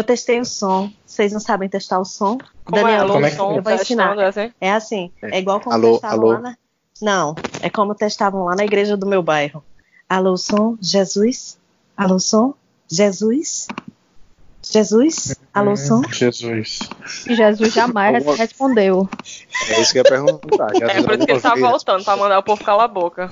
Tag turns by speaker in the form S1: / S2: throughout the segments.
S1: Eu testei o som. Vocês não sabem testar o som?
S2: Como é?
S1: Daniel,
S2: Alô,
S3: como é que-
S2: som,
S1: eu vou ensinar.
S2: testando, é assim?
S1: É assim, é igual como
S4: Alô,
S1: testavam
S4: alô?
S1: lá na... Não, é como testavam lá na igreja do meu bairro. Alô, som, Jesus? Alô, som, Jesus? Jesus? Alô, som?
S3: Jesus.
S5: E Jesus jamais
S4: Alguma-
S5: respondeu.
S4: É isso que eu ia perguntar. Já
S2: É por isso que ele tá voltando, pra mandar o povo calar a boca.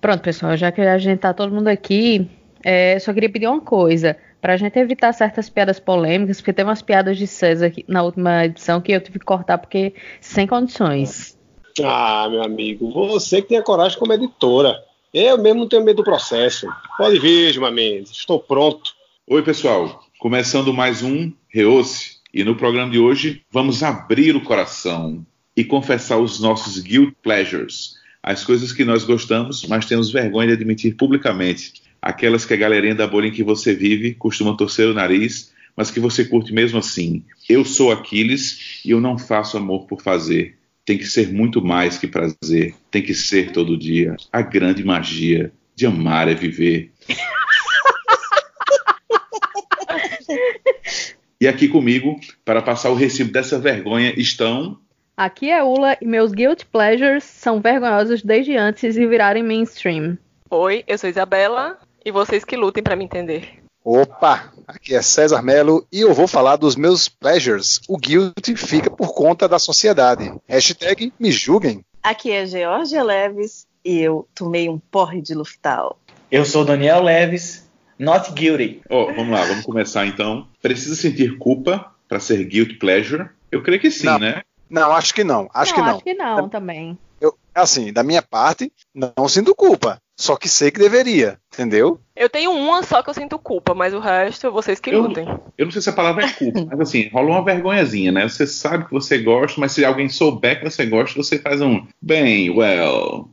S5: Pronto, pessoal, já que a gente tá todo mundo aqui, é, só queria pedir uma coisa. Pra gente evitar certas piadas polêmicas, porque tem umas piadas de César aqui na última edição que eu tive que cortar porque sem condições.
S6: Ah, meu amigo, você que tem a coragem como editora. Eu mesmo não tenho medo do processo. Pode vir, Gilmar Mendes. Estou pronto.
S7: Oi, pessoal. Começando mais um Reouce. E no programa de hoje vamos abrir o coração e confessar os nossos guilt pleasures, as coisas que nós gostamos, mas temos vergonha de admitir publicamente, aquelas que a galerinha da bolha em que você vive costuma torcer o nariz, mas que você curte mesmo assim. Eu sou Aquiles e eu não faço amor por fazer. Tem que ser muito mais que prazer. Tem que ser todo dia. A grande magia de amar é viver. E aqui comigo, para passar o recibo dessa vergonha, estão.
S5: Aqui é Ula e meus guilt pleasures são vergonhosos desde antes de virarem mainstream.
S2: Oi, eu sou Isabela e vocês que lutem pra me entender.
S4: Opa, aqui é César Melo e eu vou falar dos meus pleasures. O guilt fica por conta da sociedade. Hashtag me julguem.
S1: Aqui é Georgia Leves e eu tomei um porre de Luftal.
S3: Eu sou Daniel Leves, not guilty.
S7: Ó, vamos lá, vamos começar então. Precisa sentir culpa para ser guilt pleasure? Eu creio que sim,
S4: Não.
S7: né?
S4: Não, acho que não. Acho
S5: não,
S4: que não.
S5: acho que não também.
S4: Eu, assim, da minha parte, não sinto culpa. Só que sei que deveria, entendeu?
S2: Eu tenho uma só que eu sinto culpa, mas o resto vocês que
S7: Eu-
S2: lutem.
S7: Eu não sei se a palavra é culpa, mas assim, rola uma vergonhazinha, né? Você sabe que você gosta, mas se alguém souber que você gosta, você faz um bem, well.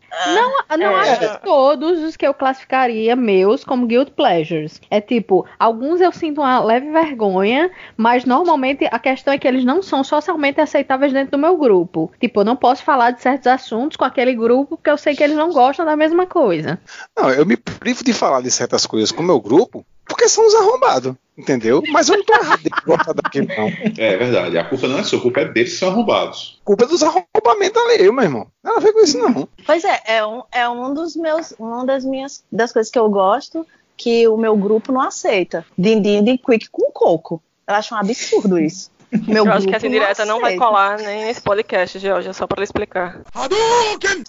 S5: Eu não
S2: É.
S5: acho todos os que eu classificaria meus como guilt pleasures. É tipo, alguns eu sinto uma leve vergonha, mas normalmente a questão é que eles não são socialmente aceitáveis dentro do meu grupo. Tipo, eu não posso falar de certos assuntos com aquele grupo porque eu sei que eles não gostam da mesma coisa.
S4: Não, eu me privo de falar de certas coisas com o meu grupo porque são os arrombados, entendeu? Mas eu não tô errado de gostar daquilo, não.
S7: É verdade, a culpa não é sua, a culpa é deles que são arrombados.
S4: Culpa é dos arrombamentos alheios, meu irmão. Nada a ver com isso, não.
S1: Pois é, é um, é um dos meus, uma das minhas das coisas que eu gosto que o meu grupo não aceita. Dindim de quick com coco. Eu acho um absurdo isso. Meu
S2: eu acho que essa indireta não vai
S1: aceita.
S2: colar nem nesse podcast, Georgia, só pra lhe explicar.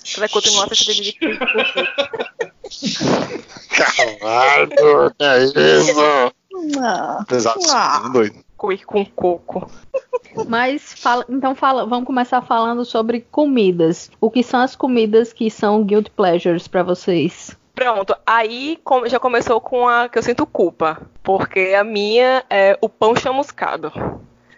S2: Você vai continuar assistindo de
S4: Caralho, que é isso?
S1: Ah,
S4: Pesado,
S1: Ah.
S4: doido.
S2: quick com coco.
S5: Mas fala, então fala, vamos começar falando sobre comidas. O que são as comidas que são guilt pleasures pra vocês?
S2: Pronto, aí com- já começou com a que eu sinto culpa. Porque a minha é o pão chamuscado.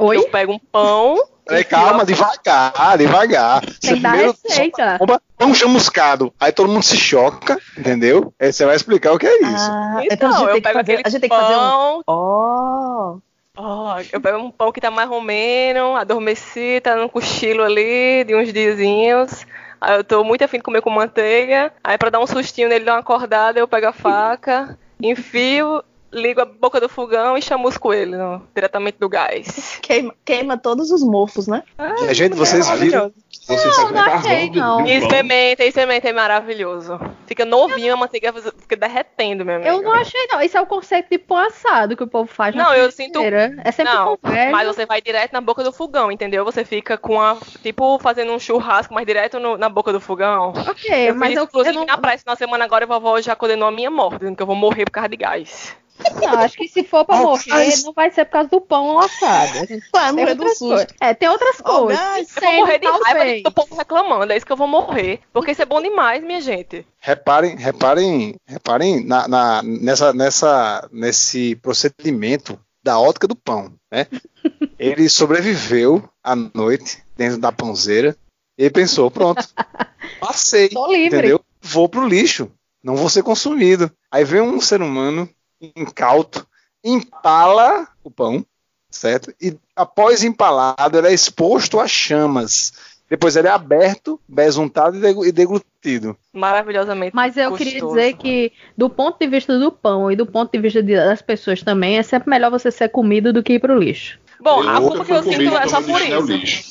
S5: Oi?
S2: Eu pego um pão.
S4: Peraí, calma, devagar, devagar.
S5: Tem que dar receita.
S4: Bomba, pão chamuscado. Aí todo mundo se choca, entendeu? Aí você vai explicar o que é isso.
S1: Ah,
S2: Então,
S1: a gente
S2: eu pego
S1: fazer,
S2: aquele
S1: a gente tem que fazer um.
S2: pão.
S1: Oh,
S2: Ó, eu pego um pão que tá mais ou menos, adormeci, tá num cochilo ali de uns diazinhos. Aí eu tô muito afim de comer com manteiga. Aí pra dar um sustinho nele, dar uma acordada, eu pego a faca, enfio, ligo a boca do fogão e chamusco ele no- diretamente do gás.
S1: queima, queima todos os mofos, né?
S4: E, gente, vocês viram
S7: Você faz um
S5: não
S7: carvão
S5: achei, não.
S7: pão.
S2: Experimenta, experimenta, é maravilhoso. Fica novinho, a manteiga fica derretendo, meu amigo.
S5: Eu não achei, não. Isso é o conceito de pão assado que o povo faz
S2: Não, eu sinto-.
S5: É sempre
S2: Não,
S5: conversa.
S2: mas você vai direto na boca do fogão, entendeu? Você fica com a. Tipo, fazendo um churrasco, mas direto no- na boca do fogão.
S5: Ok,
S2: eu
S5: mas
S2: fiz,
S5: eu, eu
S2: inclusive,
S5: não,
S2: na praia na semana agora, a vovó já condenou a minha morte, dizendo que eu vou morrer por causa de gás.
S5: Não, acho que se for pra
S4: Oh,
S5: morrer,
S4: mas-
S5: não vai ser por causa do pão assado. A gente
S1: Vai
S5: tem
S1: morrer do
S5: outras
S1: susto.
S5: coisas. É, tem outras
S1: Oh,
S5: coisas.
S1: guys,
S2: Eu vou morrer de raiva
S5: talvez.
S2: do povo reclamando, é isso que eu vou morrer. Porque isso é bom demais, minha gente.
S4: Reparem, reparem, reparem na, na- nessa, nessa, nesse procedimento da ótica do pão, né? Ele sobreviveu à noite dentro da pãozeira e ele pensou, pronto, passei,
S5: Tô livre.
S4: entendeu? Vou pro lixo, não vou ser consumido. Aí vem um ser humano incauto, empala o pão, certo? E após empalado, ele é exposto a chamas. depois ele é aberto, besuntado e e deglutido.
S2: Maravilhosamente
S5: Mas eu
S2: gostoso.
S5: queria dizer que, do ponto de vista do pão e do ponto de vista de- das pessoas também, é sempre melhor você ser comido do que ir pro lixo.
S2: Bom, a
S7: Eu
S2: culpa
S7: nunca
S2: que eu sinto é só por
S7: é
S2: isso.
S7: lixo.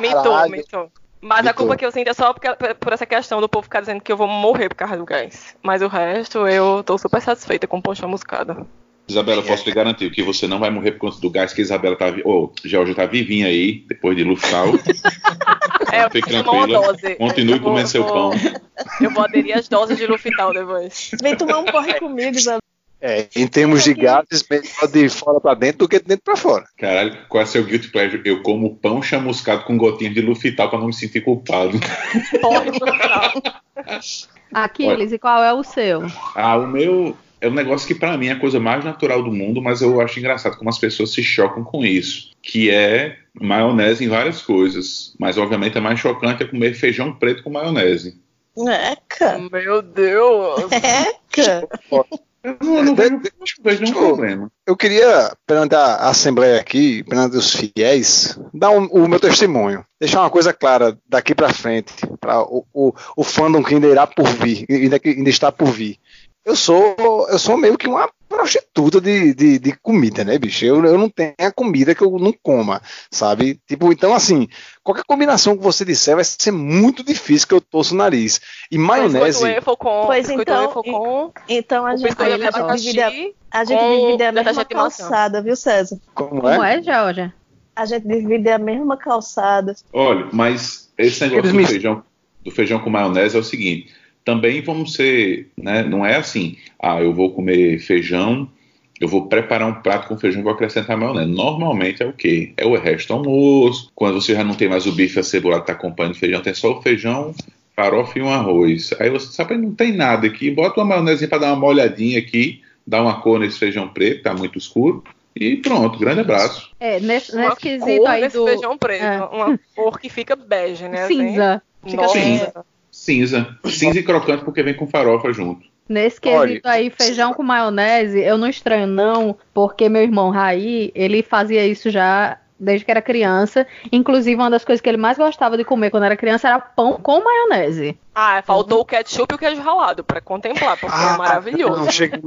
S2: Mitou, Mas a culpa que eu sinto é só porque- por essa questão do povo ficar dizendo que eu vou morrer por causa do gás. Mas o resto, eu tô super satisfeita com pão chamuscada.
S7: Isabela, eu posso lhe garantir que você não vai morrer por conta do gás que a Isabela tá. vi- Ô, Georgia tá vivinha aí, depois de Luftal.
S2: É, eu
S7: Fique tranquila. Continue comendo seu
S2: eu vou-
S7: pão.
S2: Eu vou aderir às doses de Lufital depois.
S1: Vem tomar um porre comigo, Isabel.
S4: É, em termos de gases, melhor de fora pra dentro do que de dentro pra fora.
S7: Caralho, qual é seu guilty pleasure? Eu como pão chamuscado com gotinhas de Lufital pra não me sentir culpado.
S5: Aquiles, e qual é o seu?
S7: Ah, o meu é um negócio que pra mim é a coisa mais natural do mundo, mas eu acho engraçado como as pessoas se chocam com isso, que é maionese em várias coisas. Mas obviamente é mais chocante é comer feijão preto com maionese.
S1: Eca,
S2: Meu Deus.
S1: eca.
S7: Eu não, não vejo, não vejo nenhum problema.
S4: Eu queria, perante a Assembleia aqui, perante os fiéis, dar um- o meu testemunho. Deixar uma coisa clara daqui pra frente, para o, o, o fandom que ainda irá por vir, ainda, que ainda está por vir. Eu sou, eu sou meio que uma prostituta de, de, de comida, né, bicho? Eu, eu não tenho a comida que eu não coma, sabe? Tipo, então, assim, qualquer combinação que você disser vai ser muito difícil que eu torço o nariz. E maionese.
S2: Com.
S1: Pois então,
S2: com.
S1: Então a gente, a gente divide a, a, gente divide a mesma calçada, viu, César?
S4: Como
S5: Como
S4: é?
S5: é, Georgia?
S1: A gente divide a mesma calçada.
S7: Olha, mas esse negócio do
S4: me-
S7: feijão, do feijão com maionese é o seguinte: também vamos ser, né? Não é assim, ah, eu vou comer feijão, eu vou preparar um prato com feijão e vou acrescentar maionese. Normalmente é o quê? É o resto do almoço. Quando você já não tem mais o bife acebolado que tá acompanhando o feijão, tem só o feijão, farofa e um arroz. Aí você sabe, não tem nada aqui, bota uma maionese para dar uma molhadinha aqui, dá uma cor nesse feijão preto, tá muito escuro. E pronto, grande abraço.
S5: É, nesse,
S2: Uma
S5: nesse quesito
S2: cor
S5: aí do
S2: feijão preto.
S5: É.
S2: Uma cor que fica bege, né?
S5: cinza.
S2: Assim.
S5: Fica
S2: Nossa.
S5: cinza.
S7: Cinza. Cinza e crocante porque vem com farofa junto.
S5: Nesse
S4: Olha.
S5: quesito aí, feijão com maionese, eu não estranho não, porque meu irmão Raí, ele fazia isso já desde que era criança. Inclusive, uma das coisas que ele mais gostava de comer quando era criança era pão com maionese.
S2: Ah, faltou o ketchup e o queijo ralado pra contemplar, porque é maravilhoso.
S4: Não, chega...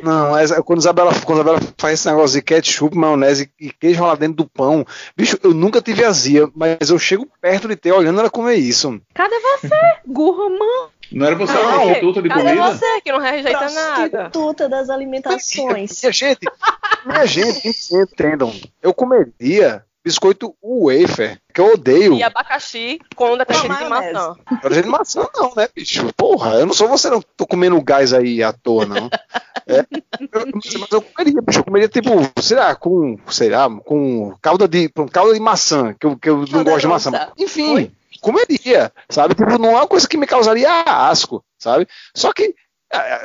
S4: não é- quando, Isabela, quando Isabela faz esse negócio de ketchup, maionese e queijo lá dentro do pão, bicho, eu nunca tive azia, mas eu chego perto de ter olhando ela comer isso.
S5: Cadê você, gourmand?
S7: Não era você
S2: Não,
S7: a prostituta de
S2: Cadê
S7: comida?
S2: você que não rejeita nada?
S1: Prostituta das alimentações.
S4: Minha gente, minha gente, entendam. Eu comeria biscoito wafer, que eu odeio.
S2: E abacaxi com detergente de maçã.
S4: Detergente de maçã não, né, bicho? Porra, eu não sou você, não. Tô comendo gás aí à toa, não. É, eu- mas eu comeria, bicho. Eu comeria, tipo, sei lá, com, sei lá, com calda de, com calda de maçã, que eu, que eu não gosto de maçã. Enfim,
S1: Oi?
S4: Comeria, sabe? Tipo, não é uma coisa que me causaria asco, sabe? Só que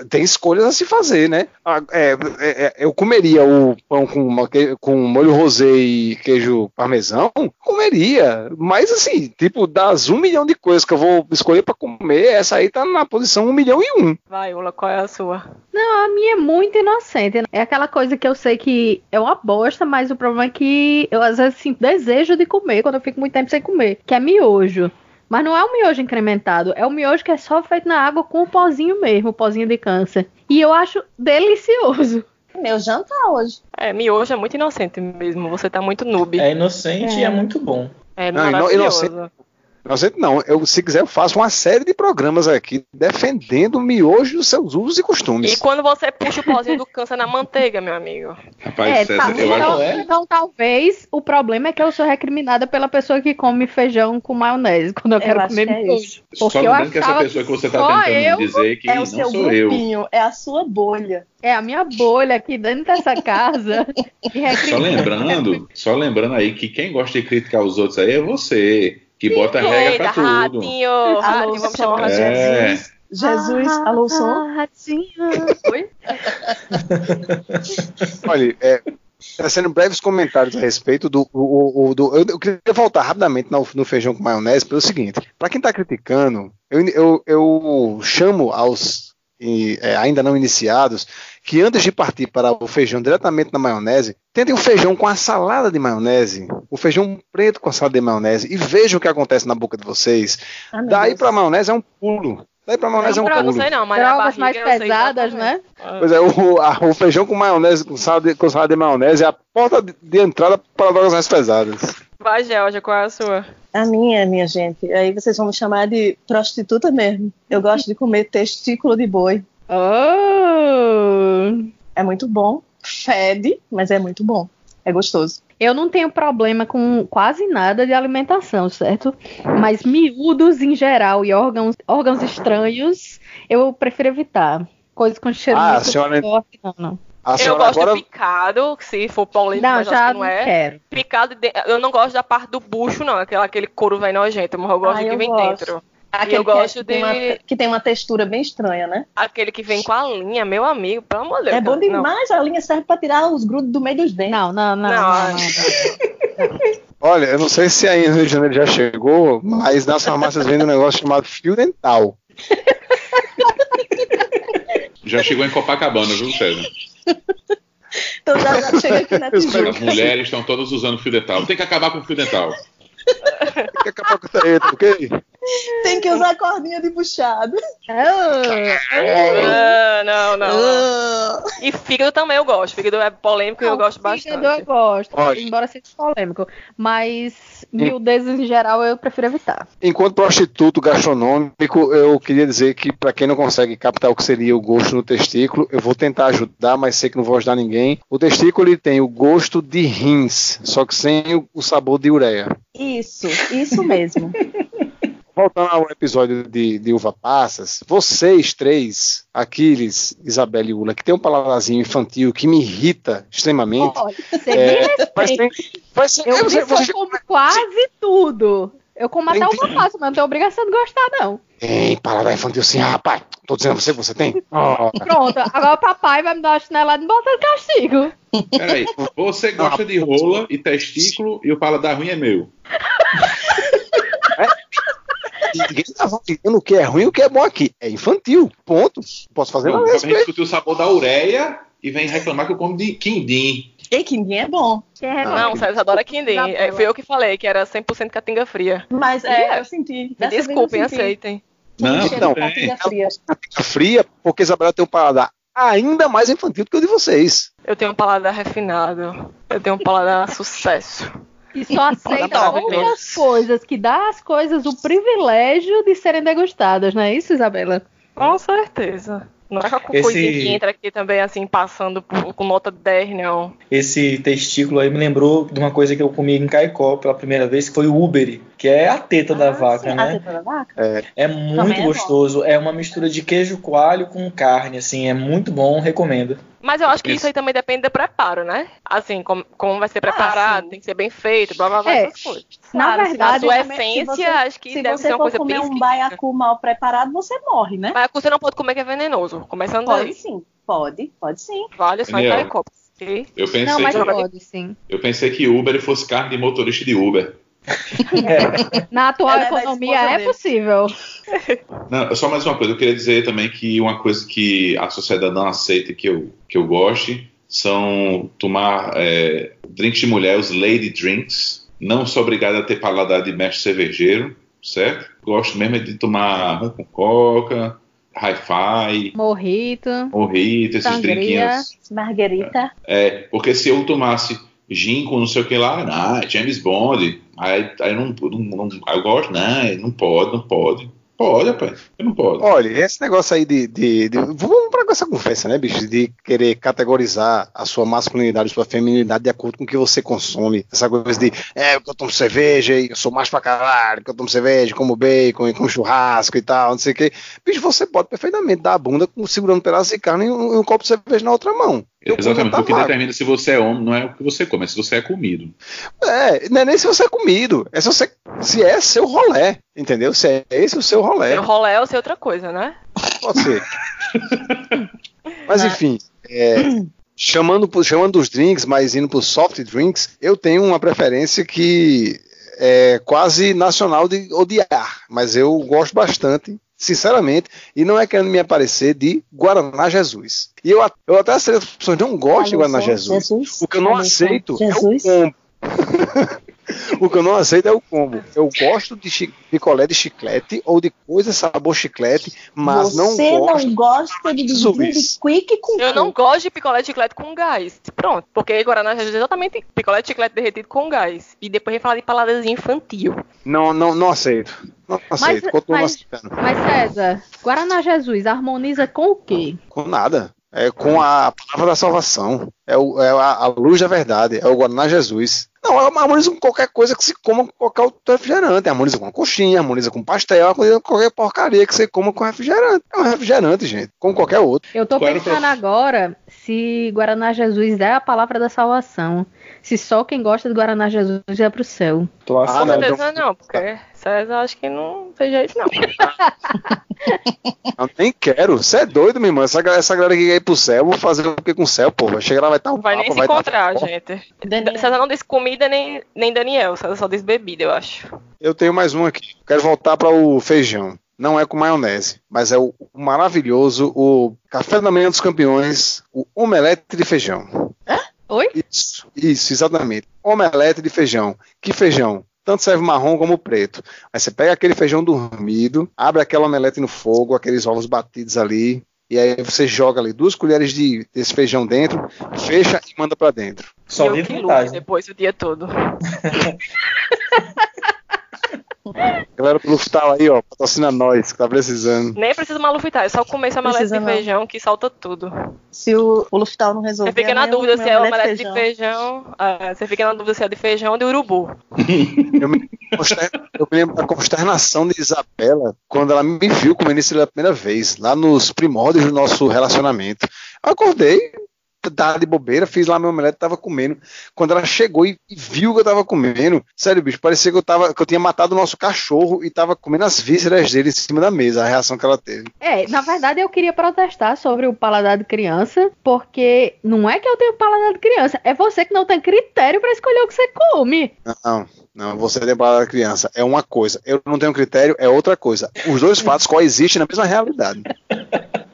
S4: tem escolhas a se fazer, né? É, é, é, eu comeria o pão com, uma com molho rosé e queijo parmesão, comeria. Mas assim, tipo, das um milhão de coisas que eu vou escolher pra comer, essa aí tá na posição um milhão e um.
S2: Vai, Ula, qual é a sua?
S5: Não, a minha é muito inocente. É aquela coisa que eu sei que é uma bosta, mas o problema é que eu às vezes sinto desejo de comer quando eu fico muito tempo sem comer, que é miojo. Mas não é o miojo incrementado, é o miojo que é só feito na água com o pozinho mesmo, o pozinho de câncer. E eu acho delicioso.
S1: Meu jantar hoje.
S2: É, miojo é muito inocente mesmo. Você tá muito noob.
S3: É inocente
S5: É.
S3: e é muito bom.
S2: É
S4: Não,
S2: maravilhoso.
S4: Não sei, não. Eu, se quiser, eu faço uma série de programas aqui defendendo o miojo dos seus usos e costumes.
S2: E quando você puxa o pozinho do câncer na manteiga, meu amigo.
S7: Rapaz,
S5: é,
S7: César,
S5: tá,
S7: eu acho.
S5: então,
S3: é?
S5: então talvez o problema é que eu sou recriminada pela pessoa que come feijão com maionese quando eu,
S1: Eu
S5: quero
S1: acho
S5: comer
S1: que é
S5: miojo.
S7: Só
S5: Porque eu
S7: lembrando que essa pessoa que você tá
S5: só
S7: tentando
S5: eu
S7: dizer que
S1: É
S7: não
S1: o seu
S7: sou eu.
S1: grupinho, é a sua bolha.
S5: É a minha bolha aqui dentro dessa casa. que
S7: Só lembrando, só lembrando aí que quem gosta de criticar os outros aí é você, que bota regra
S2: Eita,
S7: pra tudo.
S2: ratinho! Vamos chamar de
S7: É.
S1: Jesus. Jesus, alô, som.
S5: Ah, ratinho. Oi?
S4: Olha, é, trazendo breves comentários a respeito do. o- o- do- eu, eu queria voltar rapidamente no, no feijão com maionese pelo seguinte: para quem está criticando, eu, eu, eu chamo aos e, é, ainda não iniciados, que antes de partir para o feijão diretamente na maionese, tentem o feijão com a salada de maionese, o feijão preto com a salada de maionese, e vejam o que acontece na boca de vocês.
S1: Ah,
S4: Daí para maionese é um pulo. Daí para maionese é um
S2: Pra- não
S4: pulo.
S2: sei não, mas
S5: Drogas mais pesadas, né?
S4: Pois é, o, a- o feijão com maionese, com salada, de, com salada de maionese é a porta de, de entrada para drogas mais pesadas.
S2: Vai, Georgia, qual é a sua?
S1: A minha, minha gente. Aí vocês vão me chamar de prostituta mesmo. Eu gosto de comer testículo de boi.
S5: Oh.
S1: É muito bom. Fede, mas é muito bom. É gostoso.
S5: Eu não tenho problema com quase nada de alimentação, certo? Mas miúdos em geral e órgãos, órgãos estranhos, eu prefiro evitar. Coisas com cheiro
S4: Ah,
S5: muito
S4: senhora-
S5: forte, não, não.
S4: A
S2: Eu gosto
S4: agora.
S2: de picado, se for polêmico,
S5: Não,
S2: mas acho
S5: já
S2: que
S5: não
S2: não é.
S5: quero.
S2: Picado, de- eu não gosto da parte do bucho, não. Aquela, aquele couro velho nojento, mas eu gosto
S1: Ah,
S2: do que vem
S1: gosto.
S2: dentro.
S1: Aquele
S2: eu
S1: que é-
S2: gosto
S1: que, tem uma,
S2: de-
S1: que tem uma textura bem estranha, né?
S2: Aquele que vem com a linha, meu amigo, pelo amor de Deus.
S1: É bom
S2: Não.
S1: demais. A linha serve pra tirar os grudos do meio dos dentes.
S5: Não, não, não.
S2: Não,
S5: não, não.
S4: Olha, eu não sei se aí no Rio de Janeiro já chegou, mas nas farmácias vende um negócio chamado fio dental.
S7: Já chegou em Copacabana, viu, César?
S1: Então já, já chega aqui na
S4: espero
S7: As
S1: Tijuca.
S7: mulheres estão todas usando fio dental. Tem que acabar com o fio dental.
S4: Tem que acabar com isso aí, tá ok?
S1: Tem que usar cordinha de puxado.
S2: Ah, não, não, não.
S1: Ah.
S2: E fígado também eu gosto. Fígado é polêmico e eu gosto
S5: fígado
S2: bastante.
S5: eu gosto, embora seja polêmico. Mas miudezas em geral eu prefiro evitar.
S4: Enquanto prostituto gastronômico, eu queria dizer que para quem não consegue captar o que seria o gosto no testículo, eu vou tentar ajudar, mas sei que não vou ajudar ninguém. O testículo ele tem o gosto de rins, só que sem o sabor de ureia.
S1: Isso, isso mesmo.
S4: Voltando ao episódio de, de uva passas, vocês três, Aquiles, Isabela e Ula, que tem um palavrazinho infantil que me irrita extremamente.
S5: Olha, você
S4: É,
S5: me
S4: mas tem, ser,
S5: Eu
S4: você, você
S5: eu como quase tudo. Eu como até uva passa, mas não tenho obrigação de gostar, não.
S4: tem palavra infantil sim, rapaz. Tô dizendo a você que você tem. Oh,
S5: Pronto, agora o papai vai me dar uma chinelada e botar de castigo.
S7: Peraí, você gosta de rola e testículo e o paladar ruim é meu.
S4: Ninguém tá validando o que é ruim e o que é bom aqui. É infantil. Ponto. Não posso fazer nada a
S7: gente discutiu o sabor da ureia e vem reclamar que eu como de quindim.
S1: E quindim é bom.
S2: Não, o César adora quindim. É, fui eu que falei que era 100% catinga fria.
S1: Mas
S2: É.
S1: eu senti. Vez eu
S2: desculpem,
S1: senti.
S2: aceitem.
S7: Não, bem.
S1: catinga fria.
S4: Fica fria, porque Isabela tem um paladar ainda mais infantil do que o de vocês.
S2: Eu tenho um paladar refinado. Eu tenho um paladar sucesso.
S5: E só aceita outras coisas, que dá às coisas o privilégio de serem degustadas, não é isso, Isabela?
S2: Com certeza. Não é com
S3: Esse-
S2: coisinha que entra aqui também, assim, passando por- com nota 10, não.
S3: Esse testículo aí me lembrou de uma coisa que eu comi em Caicó pela primeira vez, que foi o uberi, que é a teta da
S1: Ah,
S3: vaca,
S1: sim, A
S3: né?
S1: teta da vaca?
S3: É muito
S1: Também é bom.
S3: gostoso. É uma mistura de queijo coalho com carne, assim, é muito bom, recomendo.
S2: Mas eu acho que
S7: Isso.
S2: isso aí também depende do preparo, né? Assim, como, como vai ser preparado,
S1: sim.
S2: tem que ser bem feito, blá blá blá,
S5: É.
S2: essas coisas.
S5: Na
S1: Claro, se
S5: verdade,
S2: A sua
S1: você-
S2: essência,
S1: se você-
S2: acho que
S1: Se
S2: deve
S1: você
S2: ser uma
S1: for
S2: coisa
S1: comer
S2: bem
S1: um
S2: esquisita.
S1: baiacu mal preparado, você morre, né?
S2: Baiacu você não pode comer que é venenoso. Começando
S1: Pode
S2: daí.
S1: sim, pode, pode sim.
S2: Vale só em ok?
S7: Eu pensei,
S5: Não, mas
S7: que,
S5: pode, sim.
S7: eu pensei que Uber fosse carne de motorista de Uber.
S5: Na atual
S1: Ela é
S5: economia é possível.
S7: Não, só mais uma coisa, eu queria dizer também que uma coisa que a sociedade não aceita que eu, que eu goste são tomar é, drinks de mulher, os lady drinks. Não sou obrigado a ter paladar de mestre cervejeiro, certo? Gosto mesmo é de tomar rum com coca, hi-fi,
S5: Morrito.
S7: morrito, esses
S5: Sangria.
S7: drinquinhos.
S1: Marguerita.
S7: É, porque se eu tomasse gin com não sei o que lá, ah, James Bond, aí, aí não, não, não, eu gosto, não, não pode, não pode. Pode, rapaz, eu não pode.
S4: Olha, esse negócio aí de, de, de- Vamos com essa conversa, né, bicho? De querer categorizar a sua masculinidade, a sua feminilidade de acordo com o que você consome. Essa coisa de, é, eu tomo cerveja e eu sou mais pra caralho, que eu tomo cerveja, como bacon, e como churrasco e tal, não sei o quê. Bicho, você pode perfeitamente dar a bunda segurando um pedaço de carne e um, e um copo de cerveja na outra mão.
S7: Exatamente,
S4: tá
S7: o que
S4: vago.
S7: determina se você é homem não é o que você come, é se você é comido.
S4: É, não é nem se você é comido, é se, você, se é seu rolé, entendeu? Se é esse o seu rolé.
S2: Seu rolé ou ser outra coisa, né?
S4: Pode ser. Mas enfim, é, chamando, chamando dos drinks, mas indo para os soft drinks, eu tenho uma preferência que é quase nacional de odiar, mas eu gosto bastante, sinceramente, e não é querendo me aparecer de Guaraná Jesus. E eu, eu até que as pessoas não gostam de Guaraná Jesus.
S1: Jesus.
S4: O que eu não aceito
S1: Jesus.
S4: é o combo. o que eu não aceito é o combo. Eu gosto de picolé de chiclete ou de coisa sabor chiclete, mas não
S1: Você
S4: gosto.
S1: não gosta de de quick com
S2: Eu não gosto de picolé de chiclete com gás. Pronto. Porque Guaraná Jesus é exatamente picolé de chiclete derretido com gás. E depois vem falar de paladadinha infantil.
S4: Não, não, não aceito. Não aceito.
S5: Mas-
S4: aceitando.
S5: Mas César, Guaraná Jesus harmoniza com o quê?
S4: Com nada. É com a palavra da salvação. É, o- é a, a luz da verdade. É o Guaraná Jesus. Não, harmoniza com qualquer coisa que se coma com qualquer outro refrigerante. Harmoniza com uma coxinha, harmoniza com pastel, harmoniza com qualquer porcaria que você coma com refrigerante. É um refrigerante, gente. Como qualquer outro.
S5: Eu tô
S7: Qual
S5: pensando agora se Guaraná Jesus é a palavra da salvação. Se só quem gosta de Guaraná Jesus é pro céu.
S3: Tô
S4: Ah,
S3: afim.
S4: não,
S2: certeza não, porque César acho que não seja isso, não.
S4: Eu nem quero. Você é doido, meu irmão. Essa, galera- essa galera que quer ir pro céu, vou fazer o que com o céu, pô? Vai chegar lá, vai estar um
S2: Vai nem
S4: papo,
S2: se
S4: vai tá-
S2: encontrar,
S4: Ó,
S2: gente.
S1: Daniel.
S2: César não disse comida nem, nem Daniel. César só disse bebida, eu acho.
S4: Eu tenho mais um aqui. Quero voltar para o feijão. Não é com maionese, mas é o maravilhoso, o café da manhã dos campeões, o omelete de feijão.
S5: Oi?
S4: Isso, isso, exatamente. Omelete de feijão. Que feijão? Tanto serve marrom como preto. Aí você pega aquele feijão dormido, abre aquela omelete no fogo, aqueles ovos batidos ali, e aí você joga ali duas colheres de, desse feijão dentro, fecha e manda para dentro.
S3: Só
S2: e eu que
S3: vantagem.
S2: depois o dia todo.
S4: Galera do Luftal aí, ó, patrocina nós, que tá precisando.
S2: Nem precisa malufitar, é só comer esse omelete
S1: Precisa
S2: de
S1: não.
S2: feijão que salta tudo.
S1: Se o, o Luftal não resolver.
S2: Você fica na
S1: eu vou
S2: dúvida se é
S1: omelete
S2: de feijão. ah, você fica na dúvida se é de feijão ou de urubu.
S4: Eu me, eu me lembro da consternação de Isabela quando ela me viu comendo isso pela primeira vez, lá nos primórdios do nosso relacionamento. Eu acordei, tava de bobeira, fiz lá meu omelete, tava comendo. Quando ela chegou e, e viu que eu tava comendo, sério, bicho, parecia que eu, tava, que eu tinha matado o nosso cachorro e tava comendo as vísceras dele em cima da mesa, a reação que ela teve.
S5: É, na verdade eu queria protestar sobre o paladar de criança, porque não é que eu tenho paladar de criança, é você que não tem critério pra escolher o que você come.
S4: Não, não, você tem palavra da criança. É uma coisa. Eu não tenho critério, é outra coisa. Os dois fatos coexistem na mesma realidade.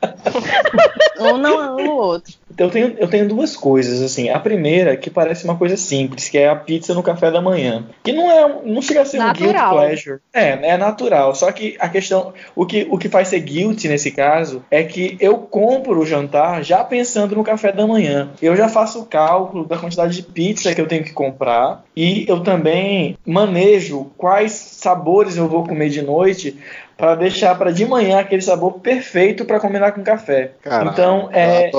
S1: Um não é o outro.
S3: Eu tenho, eu tenho duas coisas, assim. A primeira, que parece uma coisa simples, que é a pizza no café da manhã. Que não é um- não chega a ser
S5: Natural.
S3: um guilty pleasure. É, é natural. Só que a questão, o que, o que faz ser guilty nesse caso é que eu compro o jantar já pensando no café da manhã. Eu já faço o cálculo da quantidade de pizza que eu tenho que comprar e eu também manejo quais sabores eu vou comer de noite para deixar para de manhã aquele sabor perfeito para combinar com café.
S4: Cara,
S3: então, é,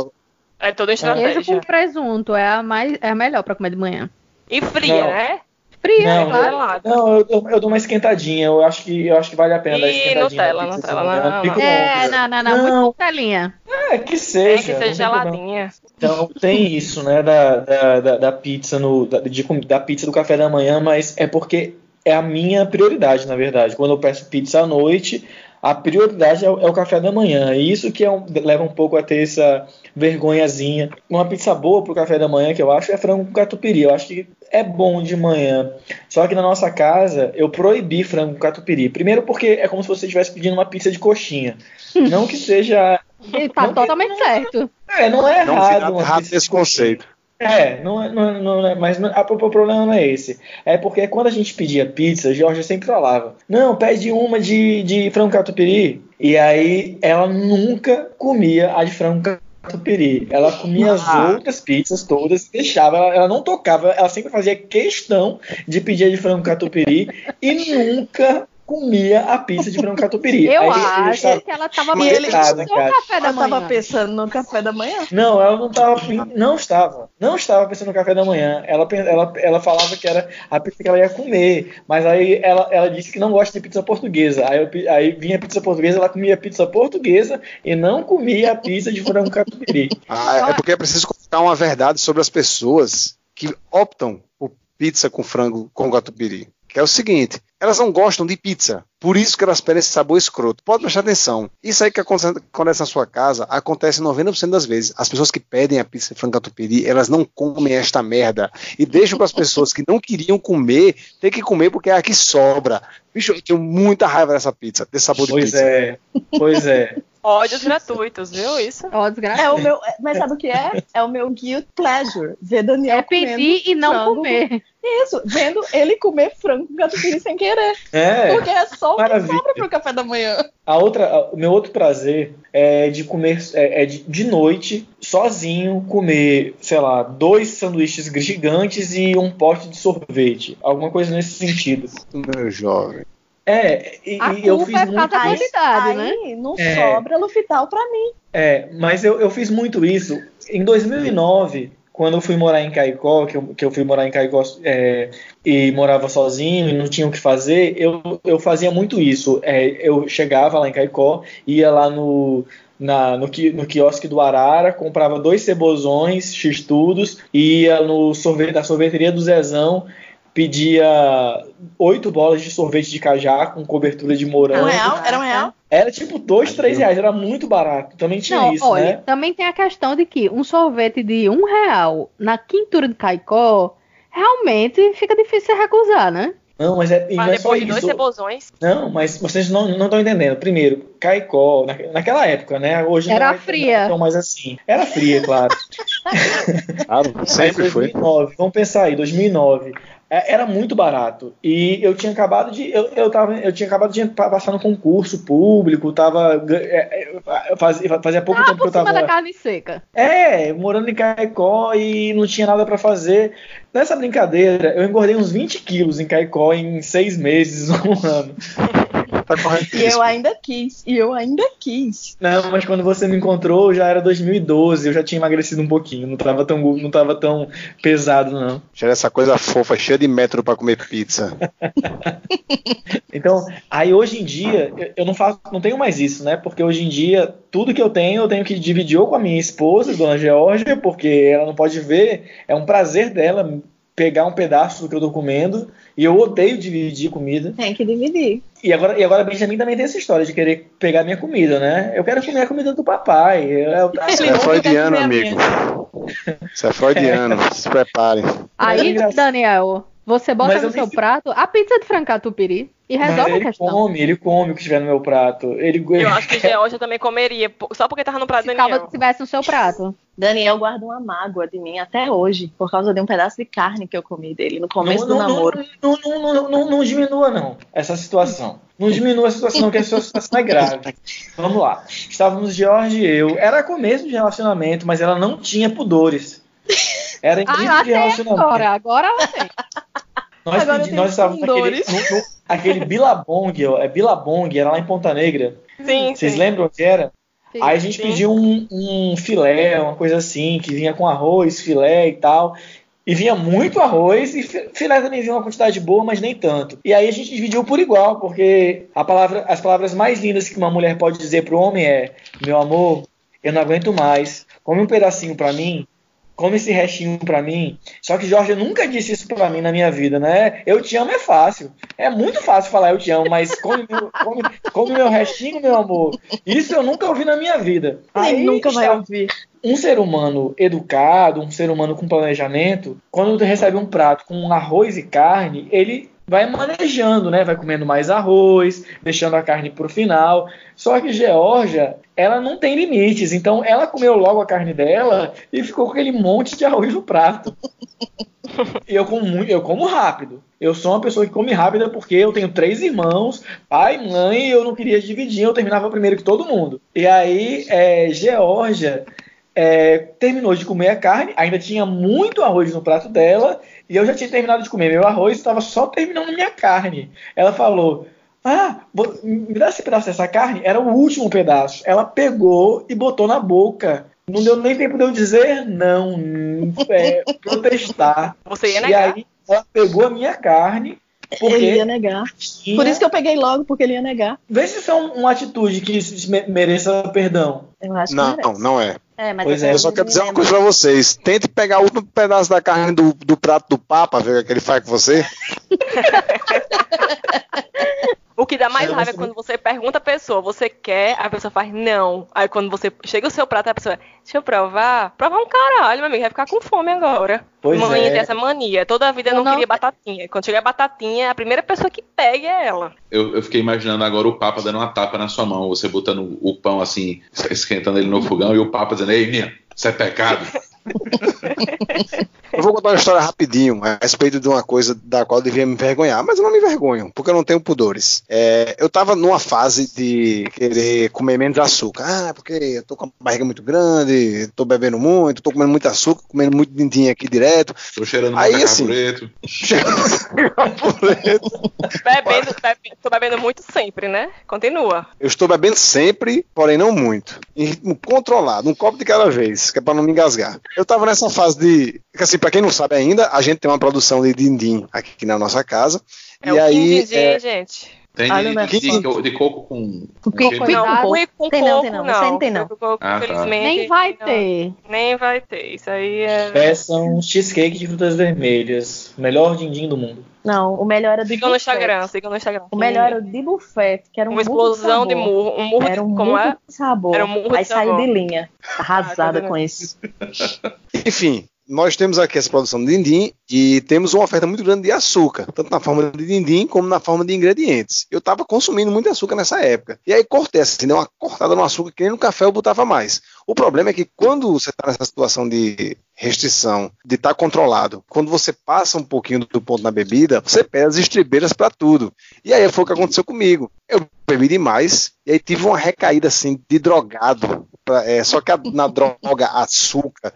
S2: É toda uma
S5: Queijo
S2: estratégia.
S5: com presunto é a, mais, é a melhor pra comer de manhã.
S2: E fria,
S3: Não.
S2: né?
S5: Fria,
S3: Não,
S5: claro.
S2: Gelada.
S3: Não, eu, eu, eu dou uma esquentadinha. Eu acho que, eu acho que vale a pena dar
S2: E
S3: esquentadinha.
S2: Nutella, Nutella,
S3: não engano.
S2: não,
S3: Fica
S2: não.
S5: É, não, não, não,
S3: Não.
S5: muito telinha.
S3: É, que
S2: Tem
S3: seja.
S2: que
S3: não
S2: ser
S3: tem problema.
S2: geladinha.
S3: Então tem isso, né, da, da, da, da pizza no, da, de, da pizza do café da manhã, mas é porque é a minha prioridade, na verdade. Quando eu peço pizza à noite, a prioridade é o, é o café da manhã. E isso que é um- leva um pouco a ter essa vergonhazinha. Uma pizza boa pro café da manhã que eu acho é frango com catupiry. Eu acho que é bom de manhã. Só que na nossa casa eu proibi frango com catupiry. Primeiro porque é como se você estivesse pedindo uma pizza de coxinha. Não que seja
S5: E tá
S3: Não,
S5: totalmente certo.
S3: é, não é
S4: Não
S3: errado. uma
S4: errado esse conceito.
S3: É, não, é- não, é- não, é- mas não- a- o problema não é esse. É porque quando a gente pedia pizza, a Georgia sempre falava: Não, pede uma de, de frango catupiry. E aí ela nunca comia a de frango catupiry. Ela comia as
S4: Ah.
S3: outras pizzas todas, deixava, ela, ela não tocava, ela sempre fazia questão de pedir a de frango catupiry e nunca comia a pizza de frango catupiry.
S5: Eu
S3: Aí ele
S5: acho
S3: estava-
S5: que ela tava
S3: Mas
S5: pensando no café da
S1: Ela tava
S5: manhã.
S1: pensando no café da manhã.
S3: Não, ela não estava, não estava, não estava pensando no café da manhã. Ela, ela, ela falava que era a pizza que ela ia comer, mas aí ela, ela disse que não gosta de pizza portuguesa. Aí, eu aí vinha a pizza portuguesa, ela comia pizza portuguesa e não comia a pizza de frango catupiry.
S4: Ah, é porque é preciso colocar uma verdade sobre as pessoas que optam por pizza com frango com catupiry. Que é o seguinte, elas não gostam de pizza. Por isso que elas pedem esse sabor escroto. Pode prestar atenção. Isso aí que acontece, acontece na sua casa, acontece 90% das vezes. As pessoas que pedem a pizza de frango catupiry, elas não comem esta merda. E deixam para as pessoas que não queriam comer, ter que comer porque é a que sobra. Bicho, eu tenho muita raiva dessa pizza, desse sabor de
S3: Pois
S4: pizza.
S3: é, pois é.
S2: Ódios gratuitos, viu isso?
S5: Ó, desgraça.
S1: É o meu, mas sabe o que é? É o meu guilt pleasure. Ver Daniel
S5: É pedir e não
S1: frango.
S5: comer.
S1: Isso, vendo ele comer frango com catupiry sem querer.
S3: É.
S1: Porque é só o que
S3: maravilha.
S1: sobra pro café da manhã.
S3: A outra, a- o meu outro prazer é de comer é, é de, de noite, sozinho, comer, sei lá, dois sanduíches gigantes e um pote de sorvete. Alguma coisa nesse sentido.
S4: Meu jovem.
S3: É, e,
S5: A
S3: e eu fiz
S5: é
S3: muito
S5: causa da
S1: Aí,
S5: né?
S1: não
S3: É.
S1: sobra Lufital pra mim.
S3: É, mas eu, eu fiz muito isso. Em 2009, quando eu fui morar em Caicó, que eu, que eu fui morar em Caicó é, e morava sozinho e não tinha o que fazer, eu, eu fazia muito isso. É, eu chegava lá em Caicó, ia lá no, na, no, no quiosque do Arara, comprava dois cebozões, x-tudos, ia no sorvete, na sorveteria do Zezão, pedia oito bolas de sorvete de cajá com cobertura de morango.
S1: Um real? Era um real?
S3: Era tipo dois, três reais, era muito barato. Também tinha
S5: Não,
S3: isso,
S5: olha,
S3: né?
S5: também tem a questão de que um sorvete de um real na quintura de Caicó realmente fica difícil você recusar, né?
S3: Não, mas é, não
S2: Mas
S3: é só
S2: depois de dois
S3: isso.
S2: cebozões.
S3: Não, mas vocês não estão entendendo. Primeiro, Caicó, na, naquela época, né? Hoje
S5: Era
S3: não é
S5: fria.
S3: tão mais assim. Era fria, claro.
S4: Claro, sempre
S3: Mas
S4: foi.
S3: 2009, vamos pensar aí, 2009. É, Era muito barato. E eu tinha acabado de. Eu, eu, tava, eu tinha acabado de pa- passar no concurso público, tava. é, é, fazia, fazia pouco
S5: Ah,
S3: tempo que eu tava.
S5: da carne seca.
S3: É, morando em Caicó e não tinha nada pra fazer. Nessa brincadeira, eu engordei uns 20 quilos em Caicó em seis meses, um ano.
S4: Tá correto.
S1: E eu ainda quis. E eu ainda quis.
S3: Não, mas quando você me encontrou já era 2012, eu já tinha emagrecido um pouquinho, não tava tão, não tava tão pesado, não.
S4: Já era essa coisa fofa, cheia de metro pra comer pizza.
S3: Então, aí hoje em dia, eu- eu não faço, não tenho mais isso, né? Porque hoje em dia, tudo que eu tenho, eu tenho que dividir ou com a minha esposa, Dona Georgia, porque ela não pode ver, é um prazer dela pegar um pedaço do que eu tô comendo, e eu odeio dividir comida.
S1: Tem que dividir.
S3: E agora, e agora Benjamin também tem essa história de querer pegar minha comida, né? Eu quero comer a comida do papai. Eu, eu,
S4: Isso é
S3: eu-
S4: freudiano,
S3: eu-
S4: amigo. Isso é freudiano, se preparem.
S3: É
S5: Aí,
S3: engraçado.
S5: Daniel, você bota no seu prato a pizza de francatupiri e
S3: Mas
S5: resolve a
S3: ele
S5: questão.
S3: come, ele come o que estiver no meu prato. Ele,
S2: Eu acho que Georgia também comeria, só porque tava no prato
S5: Se
S2: Daniel.
S5: tava- tivesse no seu prato.
S1: Daniel guarda uma mágoa de mim até hoje, por causa de um pedaço de carne que eu comi dele no começo do
S3: não,
S1: namoro.
S3: Não, não, não, não, não, não diminua, não, essa situação. Não diminua a situação, não, que a situação é grave. Vamos lá. Estávamos George e eu. Era começo de relacionamento, mas ela não tinha pudores. Era
S5: Ah,
S3: início
S5: ela
S3: de relacionamento.
S5: agora. Agora ela tem.
S3: Nós,
S1: Agora
S3: pedi- nós estávamos naquele, no, no- aquele Billabong, ó, é Billabong, era lá em Ponta Negra.
S2: Sim,
S3: Vocês
S2: sim.
S3: lembram o que era?
S5: Sim.
S3: Aí a gente
S2: Sim.
S3: pediu um, um filé, uma coisa assim, que vinha com arroz, filé e tal. E vinha muito arroz e fi- filé também vinha uma quantidade boa, mas nem tanto. E aí a gente dividiu por igual, porque a palavra, as palavras mais lindas que uma mulher pode dizer pro homem é: Meu amor, eu não aguento mais. Come um pedacinho pra mim. Come esse restinho pra mim. Só que Jorge nunca disse isso pra mim na minha vida, né? Eu te amo é fácil. É muito fácil falar eu te amo, mas come meu, come, come meu restinho, meu amor. Isso eu nunca ouvi na minha vida.
S1: Nem
S3: Aí
S1: nunca vai ouvir.
S3: um ser humano educado, um ser humano com planejamento, quando recebe um prato com arroz e carne, ele vai manejando, né? Vai comendo mais arroz, deixando a carne pro final. Só que Georgia, ela não tem limites, então ela comeu logo a carne dela e ficou com aquele monte de arroz no prato. Eu como, muito, eu como rápido. Eu sou uma pessoa que come rápida porque eu tenho três irmãos, pai, mãe, e eu não queria dividir, eu terminava primeiro que todo mundo. E aí, é, Georgia é, terminou de comer a carne, ainda tinha muito arroz no prato dela, e eu já tinha terminado de comer meu arroz e estava só terminando minha carne. Ela falou: Ah, me dá esse pedaço dessa carne? Era o último pedaço. Ela pegou e botou na boca. Não deu nem tempo de eu dizer não, é, protestar.
S2: Você ia
S3: E
S2: negar.
S3: aí ela pegou a minha carne,
S1: Ele
S3: porque
S1: ia negar.
S3: tinha...
S1: Por isso que eu peguei logo, porque ele ia negar.
S3: Vê se isso é um- uma atitude que mereça perdão.
S1: Eu acho
S4: Não,
S1: que
S4: não, não é.
S1: É, mas
S3: Pois é,
S4: Eu só quero dizer uma coisa pra vocês. Tente pegar o último pedaço da carne do, do prato do Papa, ver o que ele faz com você.
S2: O que dá mais raiva é quando você pergunta a pessoa, você quer, a pessoa faz não. Aí quando você chega o seu prato, a pessoa, deixa eu provar. Provar um caralho, meu amigo, vai ficar com fome agora.
S3: Pois
S2: Mãe
S3: é.
S2: tem essa mania. Toda a vida
S5: Eu
S2: não,
S5: não-
S2: queria batatinha. Quando chega a batatinha, a primeira pessoa que pega é ela.
S7: Eu, eu fiquei imaginando agora o Papa dando uma tapa na sua mão, você botando o pão assim, esquentando ele no fogão, e o Papa dizendo, ei, minha, isso é pecado.
S4: Eu vou contar uma história rapidinho a respeito de uma coisa da qual eu devia me envergonhar, mas eu não me envergonho, porque eu não tenho pudores. É, eu tava numa fase de querer comer menos açúcar. Ah, porque eu tô com a barriga muito grande, tô bebendo muito, tô comendo muito açúcar, comendo muito dindim aqui direto.
S7: Tô cheirando
S4: Aí,
S7: muito
S4: assim,
S7: carbureto.
S2: Bebendo, bebe- tô bebendo muito sempre, né? Continua.
S4: Eu estou bebendo sempre, porém não muito. Em ritmo controlado, um copo de cada vez, que é para não me engasgar. Eu tava nessa fase de. que, Assim, para quem não sabe ainda, a gente tem uma produção de din-din aqui na nossa casa.
S2: É
S4: e
S2: o
S4: aí. é,
S2: gente.
S7: Tem de, de, de coco com.
S1: Com
S7: com
S1: coco.
S2: Não, com, com
S1: Tem não,
S2: coco
S1: tem não. aí não tem não.
S2: Coco,
S7: Ah, tá.
S2: infelizmente,
S5: Nem vai
S2: não.
S5: ter.
S2: Nem vai ter. Isso aí é.
S3: Peça um cheesecake de frutas vermelhas. Melhor din-din do mundo.
S1: Não, o melhor era do
S2: Sigam no
S1: buffet.
S2: Instagram, sigam no Instagram.
S1: O melhor era o de buffet, que era um
S2: Uma explosão de
S1: sabor.
S2: murro. Um murro
S1: Era um
S2: de. Como
S1: murro
S2: é?
S1: de sabor.
S2: Era um murro de
S1: Aí saiu
S2: sabor.
S1: de linha. Arrasada
S2: Ah, tá
S1: com isso.
S4: Enfim, nós temos aqui essa produção de din-din e temos uma oferta muito grande de açúcar, tanto na forma de din-din como na forma de ingredientes. Eu estava consumindo muito açúcar nessa época. E aí cortei assim, dei uma cortada no açúcar que nem no café eu botava mais. O problema é que quando você está nessa situação de restrição, de estar controlado, quando você passa um pouquinho do ponto na bebida, você perde as estribeiras para tudo. E aí foi o que aconteceu comigo. Eu bebi demais e aí tive uma recaída assim de drogado, pra- é, só que a- na droga açúcar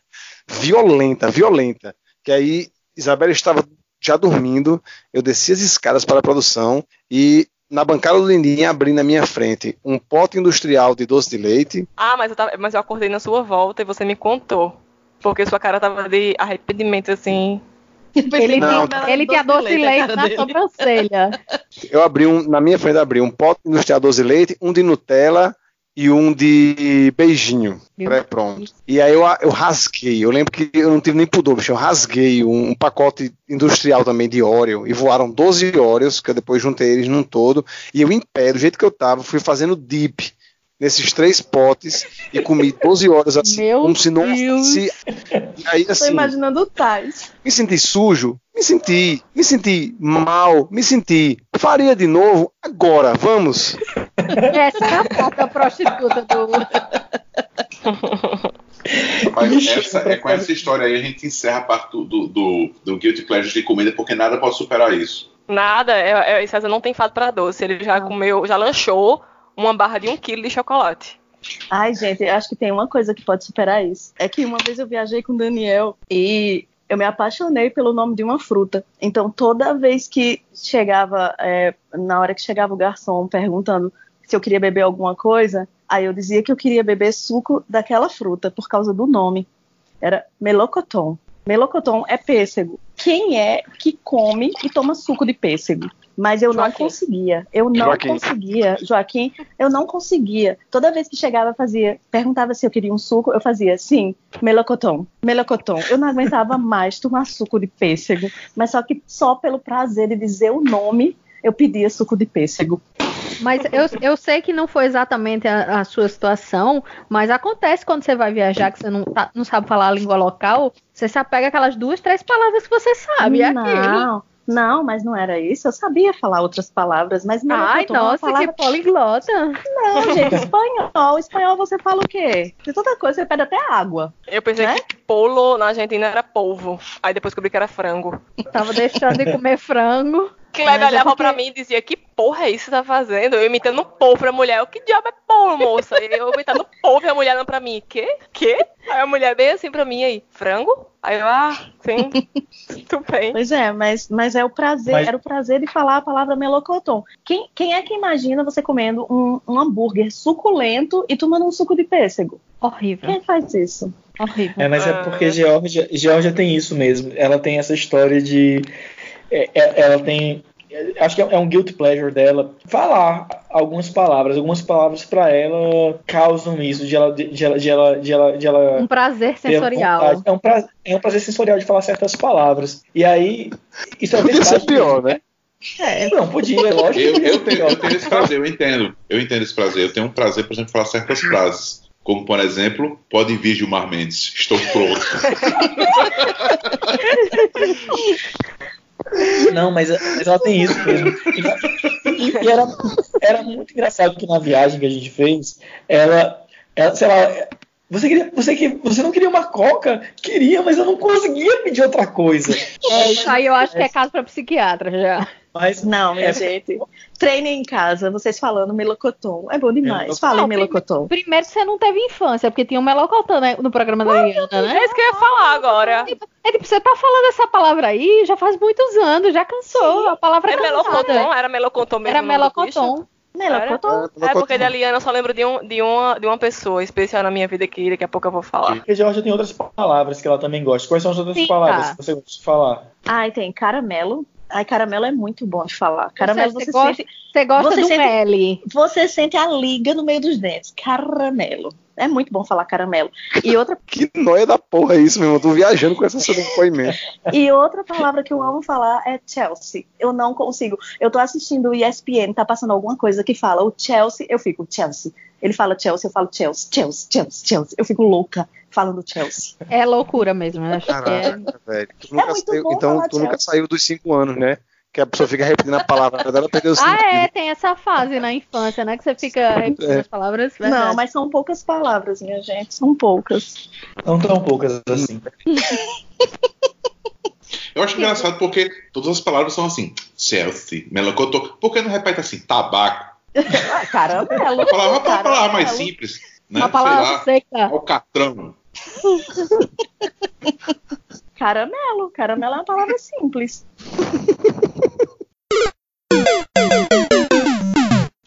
S4: violenta, violenta. Que aí Isabela estava já dormindo, eu desci as escadas para a produção e na bancada do Lindim abri na minha frente um pote industrial de doce de leite.
S2: Ah, mas eu, tava, mas eu acordei na sua volta e você me contou. Porque sua cara tava de arrependimento, assim.
S5: Ele,
S4: Não,
S5: tem, ele tinha doce de leite na sobrancelha.
S4: Eu abri um, na minha frente abri um pote industrial de doce de leite, um de Nutella e um de beijinho pré-pronto. E aí eu, eu rasguei, eu lembro que eu não tive nem pudor, bicho, eu rasguei um, um pacote industrial também de Oreo e voaram 12 Oreos, que eu depois juntei eles num todo, e eu em pé, do jeito que eu tava, fui fazendo dip nesses três potes e comi 12 horas assim,
S5: Meu
S4: como se não
S5: Deus.
S4: se E aí
S1: Tô
S4: assim,
S1: imaginando o Tais.
S4: me senti sujo, me senti, me senti mal, me senti. Faria de novo agora, vamos.
S5: Essa é a foto prostituta do.
S7: Rapaz, essa- é com essa história aí a gente encerra a parte do, do, do, do Guilty Pleasure de comida, porque nada pode superar isso.
S2: Nada, é, é, César não tem fato pra doce. Ele já comeu, já lanchou uma barra de um quilo de chocolate.
S1: Ai, gente, eu acho que tem uma coisa que pode superar isso. É que uma vez eu viajei com o Daniel e eu me apaixonei pelo nome de uma fruta. Então, toda vez que chegava, é, na hora que chegava o garçom perguntando se eu queria beber alguma coisa, aí eu dizia que eu queria beber suco daquela fruta por causa do nome. Era melocoton. Melocoton é pêssego. Quem é que come e toma suco de pêssego? Mas eu não
S2: Joaquim.
S1: conseguia. Eu não
S4: Joaquim.
S1: conseguia. Joaquim, eu não conseguia. Toda vez que chegava, fazia, perguntava se eu queria um suco, eu fazia sim, melocoton, melocoton. Eu não aguentava mais tomar suco de pêssego, mas só que só pelo prazer de dizer o nome, eu pedia suco de pêssego.
S5: Mas eu, eu sei que não foi exatamente a, a sua situação, mas acontece quando você vai viajar que você não, tá- não sabe falar a língua local, você se apega aquelas duas, três palavras que você sabe. é
S1: não, não, mas não era isso. Eu sabia falar outras palavras, mas
S5: Ai,
S1: é uma
S5: nossa,
S1: palavra
S5: que poliglota.
S1: Não, gente, espanhol. Espanhol você fala o quê? De toda coisa, você pede até água.
S2: Eu pensei
S1: Né?
S2: que polo na Argentina era polvo. Aí depois descobri que era frango.
S5: Tava deixando de comer frango.
S2: Kleber
S1: é
S2: olhava
S1: porque-
S2: pra mim e dizia, que porra é isso que você tá fazendo? Eu imitando polvo pra mulher. Eu, que diabo é polvo, moça? E eu imitando polvo e a mulher olhando pra mim, que? Que? Aí a mulher bem assim pra mim aí, frango? Aí eu, ah, sim, tudo bem.
S1: Pois é, mas, mas é o prazer,
S3: Mas-
S1: era o prazer de falar a palavra melocoton. Quem, quem é que imagina você comendo um, um hambúrguer suculento e tomando um suco de pêssego?
S5: Horrível,
S1: Quem faz isso?
S5: horrível.
S3: É, mas é
S2: Ah.
S3: porque Geórgia, Geórgia tem isso mesmo. Ela tem essa história de. É, é, ela tem acho que é um guilt pleasure dela falar algumas palavras. Algumas palavras para ela causam isso, de ela, de ela, de ela, de ela, de ela
S5: Um prazer sensorial.
S3: vontade. É um, prazer, é um prazer sensorial de falar certas palavras. E aí, isso é
S4: Podia ser
S3: verdade
S4: pior, né?
S3: É, não, podia, é lógico.
S7: Eu, eu, tenho, eu tenho esse prazer, eu entendo. Eu entendo esse prazer. Eu tenho um prazer, por exemplo, de falar certas frases. Como, por exemplo, pode vir Gilmar Mendes, estou pronto.
S3: Não, mas, mas ela tem isso mesmo. E, e era, era muito engraçado que na viagem que a gente fez, ela, ela sei lá, você, queria, você, que, você não queria uma coca? Queria, mas eu não conseguia pedir outra coisa.
S5: É, isso aí eu acho que é caso pra psiquiatra já.
S3: Mas
S1: Não, minha
S3: É.
S1: gente. Treine em casa, vocês falando melocotão. É bom demais.
S3: Melocotão.
S1: Falem
S5: Não,
S1: melocotão.
S5: Primeiro que você não teve infância, porque tinha um melocotão né, no programa da Liana, né?
S2: É isso que eu ia falar agora.
S5: É tipo, você tá falando essa palavra aí já faz muitos anos, já cansou. A palavra
S2: É
S5: é
S2: melocotom, era melocotom mesmo.
S5: Era
S2: bicho?
S5: melocotão.
S1: Melocotão.
S2: É porque da Liana eu só lembro de, um, de, uma, de uma pessoa especial na minha vida que daqui a pouco eu vou falar.
S3: Porque Georgia tem outras palavras que ela também gosta. Quais são as outras
S5: Sim,
S3: palavras
S5: tá.
S3: que você gosta de falar?
S1: Ai, tem caramelo. Ai, caramelo é muito bom de falar. Caramelo
S5: Você
S1: você,
S5: gosta-
S1: sente,
S5: Você gosta
S1: Você
S5: do
S1: sente- você sente a liga no meio dos dentes. Caramelo. É muito bom falar caramelo. E outra,
S4: Que noia da porra é isso, meu irmão. Eu tô viajando com essa seu depoimento.
S1: e outra palavra que eu amo falar é Chelsea. Eu não consigo. Eu tô assistindo o ESPN, tá passando alguma coisa que fala o Chelsea, eu fico Chelsea. Ele fala Chelsea, eu falo Chelsea, Chelsea, Chelsea, Chelsea. Eu fico louca falando Chelsea.
S5: É loucura mesmo. eu Acho que é.
S4: Caraca, velho. Tu nunca
S1: muito
S4: saiu-
S1: bom
S4: então,
S1: falar
S4: tu nunca
S1: Chelsea.
S4: saiu dos cinco anos, né? Que a pessoa fica repetindo a palavra, mas ela perdeu o sentido.
S5: Ah, é, tem essa fase na infância, né? Que você fica repetindo
S4: É.
S5: as palavras. verdade.
S1: Não, mas são poucas palavras, minha gente. São poucas.
S3: Não tão poucas assim.
S7: Eu acho engraçado porque todas as palavras são assim, Chelsea, melocotão. Por que não repete assim, tabaco?
S1: Ah, caramelo.
S7: Uma palavra, uma palavra mais simples, né?
S5: Uma palavra
S7: Sei lá,
S5: seca.
S7: alcatrão.
S1: Caramelo. Caramelo é uma palavra simples.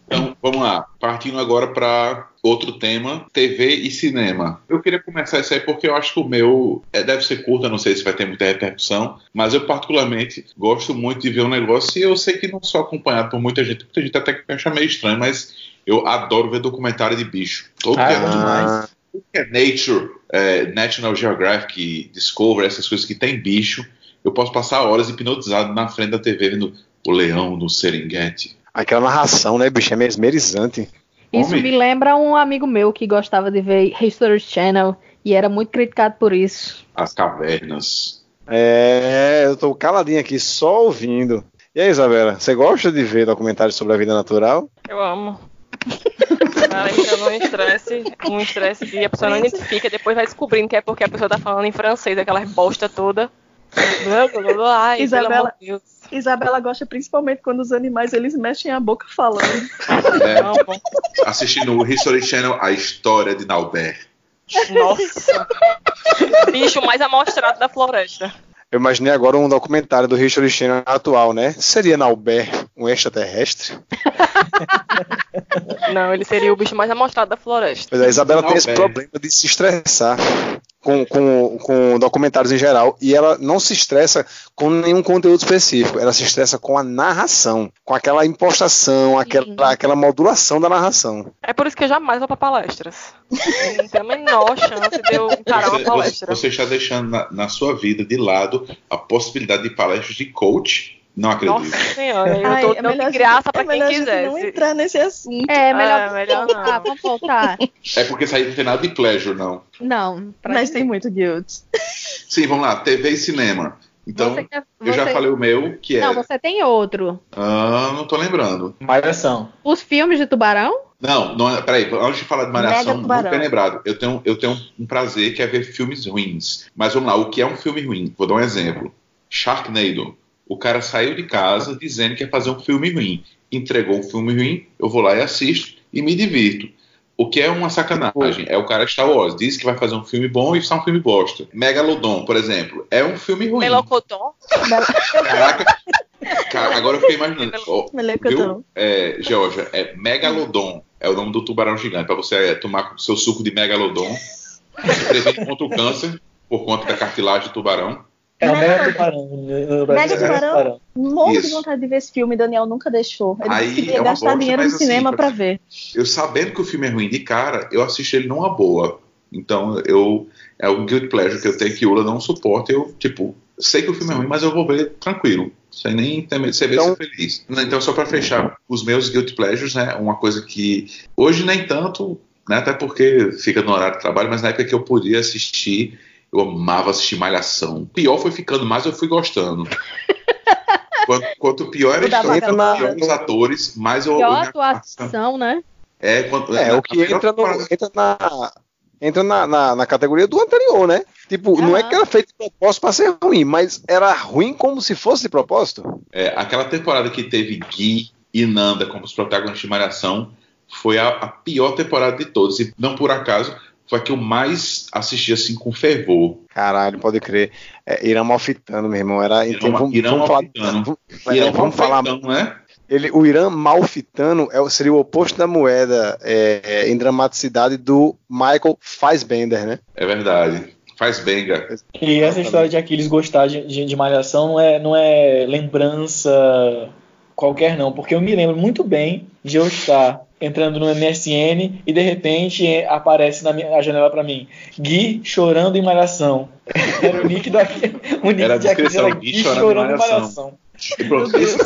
S7: Então, vamos lá. Partindo agora para outro tema, TV e cinema. Eu queria começar isso aí porque eu acho que o meu é, deve ser curto, eu não sei se vai ter muita repercussão, mas eu particularmente gosto muito de ver um negócio e eu sei que não sou acompanhado por muita gente, muita gente até que acha meio estranho, mas eu adoro ver documentário de bicho. Todo
S3: Ah,
S7: é
S3: é demais.
S7: que é Nature, é, National Geographic, Discovery, essas coisas que tem bicho, eu posso passar horas hipnotizado na frente da TV vendo o leão no Serengeti.
S4: Aquela narração, né, bicho? É mesmerizante.
S5: Isso
S7: Homem.
S5: me lembra um amigo meu que gostava de ver History Channel e era muito criticado por isso.
S7: As cavernas.
S4: É, eu tô caladinho aqui, só ouvindo. E aí, Isabela, você gosta de ver documentários sobre a vida natural?
S2: Eu amo. Cara, entra num estresse, um estresse que a pessoa não identifica, depois vai descobrindo que é porque a pessoa tá falando em francês, aquela bosta toda.
S1: Isabela-
S2: pelo amor de Deus.
S1: Isabela gosta principalmente quando os animais eles mexem a boca falando.
S7: É,
S2: Não,
S7: assistindo o History Channel, a história de Naubert.
S2: Nossa. Bicho mais amostrado da floresta.
S4: Eu imaginei agora um documentário do History Channel atual, né? Seria Naubert um extraterrestre?
S2: Não, ele seria o bicho mais amostrado da floresta.
S4: Pois é, a Isabela tem esse problema de se estressar com, com, com documentários em geral e ela não se estressa com nenhum conteúdo específico, ela se estressa com a narração, com aquela impostação, aquela, aquela modulação da narração.
S2: É por isso que eu jamais vou pra palestras. Não tenho a menor chance de eu encarar uma
S7: Você, você,
S2: palestra.
S7: você está deixando na, na sua vida de lado a possibilidade de palestras de coach? Não acredito.
S2: Nossa senhora, eu
S1: Ai,
S2: tô
S1: é
S2: dando
S1: melhor
S2: de graça pra
S1: é
S2: quem
S1: gente não entrar nesse assunto.
S5: É, melhor,
S2: Ah, melhor
S5: vamos voltar,
S2: não.
S5: vamos voltar.
S7: É porque isso aí não tem nada de pleasure, não.
S5: Não, pra
S1: Mas tem muito guilt.
S7: Sim, vamos lá, TV e cinema. Então,
S5: você
S7: eu já falei o meu, que é.
S5: Não, você tem outro.
S7: Ah, não tô lembrando.
S3: Malhação.
S5: Os filmes de tubarão?
S7: Não, não é- peraí, antes de falar de Malhação, muito
S1: Tubarão.
S7: bem lembrado. Eu tenho, eu tenho um prazer que é ver filmes ruins. Mas vamos lá, o que é um filme ruim? Vou dar um exemplo. Sharknado. O cara saiu de casa dizendo que ia fazer um filme ruim. Entregou um filme ruim, eu vou lá e assisto e me divirto. O que é uma sacanagem? É o cara Star Wars, diz que vai fazer um filme bom e está um filme bosta. Megalodon, por exemplo, é um filme ruim.
S2: Melocotão?
S7: Caraca, cara, agora eu fiquei imaginando.
S1: Melocotão.
S7: Viu, é, Georgia, é Megalodon. É o nome do tubarão gigante. Para você é, tomar seu suco de Megalodon. Se previne contra o câncer por conta da cartilagem do tubarão.
S3: É o
S1: Mega-
S3: Mega Tubarão. No Brasil
S1: Mega
S3: é Mega
S1: Tubarão? Morro de vontade de ver esse filme, Daniel nunca deixou. Ele
S7: Aí
S1: disse que
S7: é
S1: gastar
S7: bosta,
S1: dinheiro no
S7: assim,
S1: cinema
S7: exemplo,
S1: ver.
S7: Eu sabendo que o filme é ruim de cara, eu assisti ele numa boa. Então, eu é o guilt pleasure que eu tenho que o Ula não suporta. Eu, tipo, sei que o filme é ruim, mas eu vou ver tranquilo. Sem nem ter medo, ver
S4: Então-
S7: ser feliz. Então, só pra fechar, os meus guilt pleasures, né? Uma coisa que hoje nem tanto, né? Até porque fica no horário de trabalho, mas na época que eu podia assistir, eu amava assistir Malhação. Pior foi ficando, mais eu fui gostando. Quanto, quanto pior era a história,
S4: na-
S7: pior os atores, mais eu.
S5: Pior
S7: eu
S5: atuação, né?
S7: é, quando,
S4: É,
S7: na-
S4: o que entra, no- entra na. Entra na, na, na categoria do anterior, né? Tipo, não é que era feito de propósito pra ser ruim, mas era ruim como se fosse de propósito.
S7: É, aquela temporada que teve Gui e Nanda como os protagonistas de Malhação foi a, a pior temporada de todas. E não por acaso foi a que eu mais assisti assim com fervor.
S4: Caralho, pode crer. É, Irã Malfitano, meu irmão. Era,
S7: Irã-
S4: então, vamos,
S7: Irã
S4: vamos falar,
S7: Malfitano.
S4: vamos,
S7: E
S4: é, vamos falar.
S7: né?
S4: Ele, o Irã Malfitano é, o- seria o oposto da moeda é, é, em dramaticidade do Michael Fassbender, né?
S7: É verdade. Faz benga.
S3: E essa história de Aquiles gostar de, de, de Malhação não é, não é lembrança qualquer, não, porque eu me lembro muito bem de eu estar entrando no MSN e de repente eh, aparece na minha janela pra mim Gui chorando em Malhação. Era o nick, do, Aqui- o nick
S7: Era a
S3: de
S7: descrição,
S3: era
S7: Gui
S3: Gui
S7: chorando em
S3: chorando em
S7: Malhação.
S3: Malhação.
S7: E pronto, esse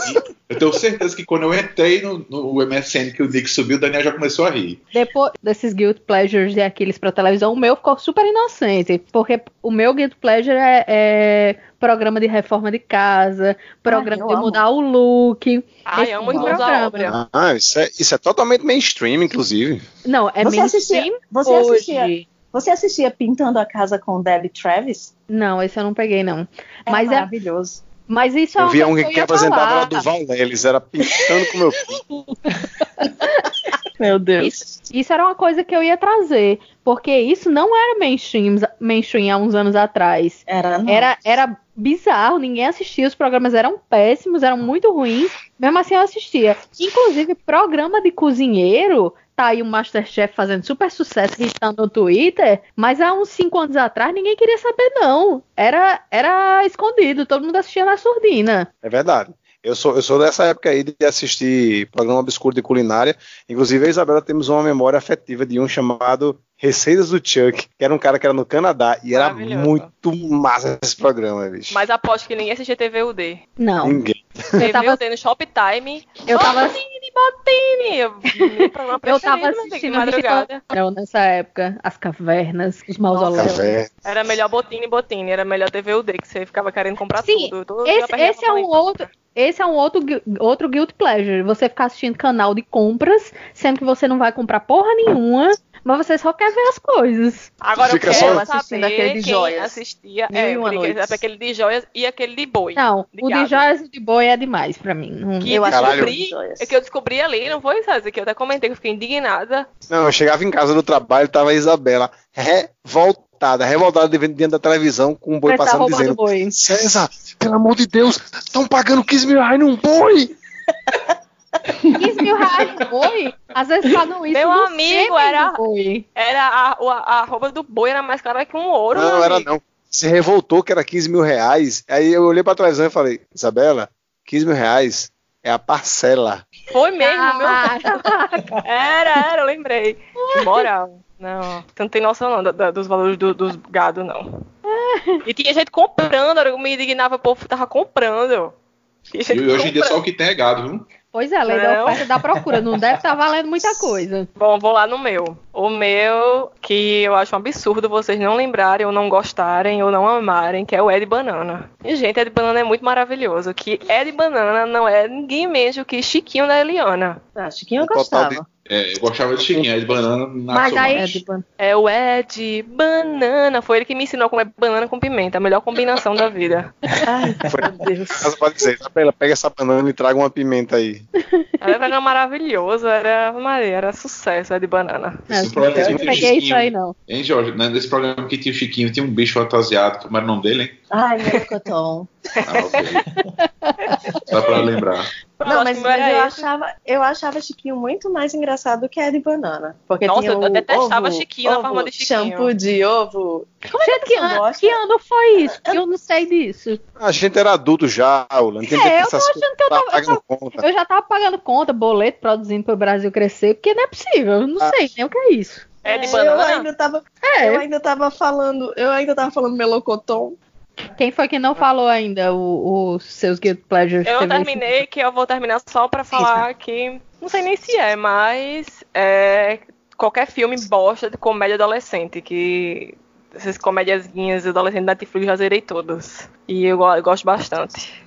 S7: eu tenho certeza que quando eu entrei no, no MSN que o Nick subiu, o Daniel já começou a rir.
S5: Depois desses guilt pleasures de Aquiles pra televisão, o meu ficou super inocente. Porque o meu guilt pleasure é, é programa de reforma de casa, programa
S1: eu
S5: de
S1: amo.
S5: mudar o look.
S2: Ai,
S5: Esse
S2: amo
S5: tipo programa.
S2: obra.
S4: Ah, isso é, isso é totalmente mainstream, inclusive.
S5: Não, é
S1: Você assistia-
S5: mainstream
S1: você
S5: hoje.
S1: assistia- Você assistia Pintando a Casa com Debbie Travis?
S5: Não, esse eu não peguei, não.
S1: É
S5: Mas é-
S1: maravilhoso.
S5: Mas isso é
S4: Eu
S5: uma
S4: via
S5: coisa
S4: um
S5: que
S4: que
S5: eu ia
S4: apresentava
S5: falar.
S4: era do Val Leles, era pintando com meu filho.
S1: Meu Deus.
S5: Isso, isso era uma coisa que eu ia trazer. Porque isso não era mainstream, mainstream há uns anos atrás.
S1: Era, não.
S5: Era, era bizarro, ninguém assistia, os programas eram péssimos, eram muito ruins, mesmo assim eu assistia. Inclusive, programa de cozinheiro, tá aí o Masterchef fazendo super sucesso, irritando no Twitter, mas há uns cinco anos atrás ninguém queria saber, não. Era, era escondido, todo mundo assistia na surdina.
S4: É verdade. Eu sou, eu sou dessa época aí de assistir programa obscuro de culinária. Inclusive, eu e a Isabela temos uma memória afetiva de um chamado Receitas do Chuck, que era um cara que era no Canadá e era muito massa esse programa, bicho.
S2: Mas aposto que ninguém assistia TVUD.
S5: Não.
S4: Ninguém.
S5: Eu tava,
S2: TVUD no Shoptime.
S5: eu tava,
S2: Botine, Botine! Eu- Meu
S5: tava
S2: meu
S5: assistindo
S2: madrugada.
S5: Restaurant nessa época, as cavernas, os mausoléus.
S2: Era melhor Botine, Botine. Era melhor TVUD, que você ficava querendo comprar
S5: Sim,
S2: tudo. Todo
S5: Esse, esse é um outro. Esse é um outro, outro guilt pleasure. Você ficar assistindo canal de compras, sendo que você não vai comprar porra nenhuma, mas você só quer ver as coisas.
S2: Agora
S4: Fica
S2: eu
S4: só
S2: quero
S1: assistindo
S2: saber
S1: aquele de
S2: quem
S1: joias.
S2: assistia.
S1: Mil
S2: É, aquele, aquele de joias e aquele de boi.
S5: Não,
S2: De
S5: o de joias e de boi é demais pra mim. Não-
S2: Que
S1: Eu
S2: descobri,
S1: joias.
S2: é que eu descobri ali, não foi, César? Que eu até comentei que eu fiquei indignada.
S4: Não, eu chegava em casa do trabalho, tava a Isabela revoltada, revoltada de- diante da televisão com um boi
S5: Mas tá
S4: passando
S5: roubando
S4: dizendo:
S5: boi.
S4: César, pelo amor de Deus, estão pagando 15 mil reais num boi!
S5: 15 mil reais no boi? Às vezes pagam isso
S2: Meu
S5: no
S2: amigo, era-
S5: do boi.
S2: Era a, a, a roupa do boi era mais cara que um ouro.
S4: Não,
S2: meu
S4: era
S2: amigo.
S4: não. Se revoltou que era 15 mil reais. Aí eu olhei pra televisão e falei: Isabela, 15 mil reais é a parcela.
S2: Foi mesmo, meu.
S5: Caraca.
S2: Era, era, eu lembrei. Que moral. Não, você não tem noção não da- da- dos valores do- dos gado, não. E tinha gente comprando, eu me indignava, o povo tava comprando.
S7: E hoje em dia só o que tem é gado, viu?
S5: Pois é, lei da
S2: Não.
S5: oferta e da procura. Não deve estar valendo muita coisa.
S2: Bom, vou lá no meu. O meu, que eu acho um absurdo vocês não lembrarem, ou não gostarem, ou não amarem, que é o Ed Banana. E, gente, Ed Banana é muito maravilhoso. Que Ed Banana não é ninguém menos que Chiquinho da Eliana.
S1: Ah, Chiquinho eu
S4: total
S1: gostava.
S7: É, eu gostava de Chiquinho, de banana na
S5: Mas aí-
S1: É,
S2: É o Ed Banana. Foi ele que me ensinou como é banana com pimenta. A melhor combinação da vida.
S1: Ai, meu Deus.
S4: Pode dizer: Isabela, pega essa banana e traga uma pimenta aí.
S2: Era um maravilhoso. Era, Maria, era sucesso, Ed Banana.
S7: Esse
S5: É,
S7: programa
S5: eu não peguei isso
S7: Chiquinho.
S5: aí, não.
S7: Hein, Jorge? Né, Nesse programa que tinha o Chiquinho, tinha um bicho fantasiado. Como era o nome dele, hein?
S1: Ai, meu cotão.
S7: Ah, ok. Só pra lembrar.
S1: Não, mas, eu,
S2: esse.
S1: achava, eu achava Chiquinho muito mais engraçado do que Ed Banana. Porque
S2: Nossa,
S1: tinha
S2: eu
S1: o
S2: detestava
S1: ovo,
S2: Chiquinho na
S1: ovo,
S2: forma de Chiquinho.
S1: Shampoo de ovo. Como é
S5: Gente,
S1: que gosta?
S5: que ano foi isso? Que eu não sei disso.
S4: A gente era adulto já, Aula. Não tem
S5: É, eu tô
S4: coisas.
S5: achando que eu
S4: Tá
S5: tava- eu
S4: pagando conta.
S5: Eu já tava pagando conta, boleto, produzindo pro Brasil crescer, porque não é possível. Eu não
S4: Ah.
S5: sei nem o que é isso.
S2: É de
S1: eu
S2: banana?
S1: ainda tava,
S5: É.
S1: eu ainda tava falando, eu ainda tava falando melocotom.
S5: Quem foi que não falou ainda os seus Guild Pleasures?
S2: Eu
S5: esse-
S2: terminei, que eu vou terminar só pra falar que. Não sei nem se é, mas. É, qualquer filme bosta de comédia adolescente, que. Essas comédiazinhas adolescentes da Netflix já zerei todas. E eu, eu gosto bastante.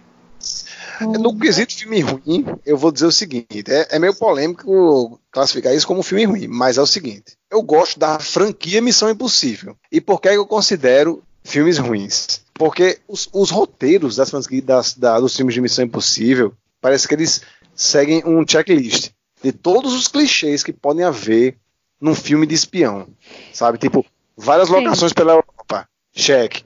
S4: No quesito filme ruim, eu vou dizer o seguinte: é, é meio polêmico classificar isso como um filme ruim, mas é o seguinte: eu gosto da franquia Missão Impossível. E por que eu considero filmes ruins? Porque os, os roteiros das, das- da- dos filmes de Missão Impossível parece que eles seguem um checklist de todos os clichês que podem haver num filme de espião, sabe? Tipo, várias
S5: Sim.
S4: locações pela Europa, cheque.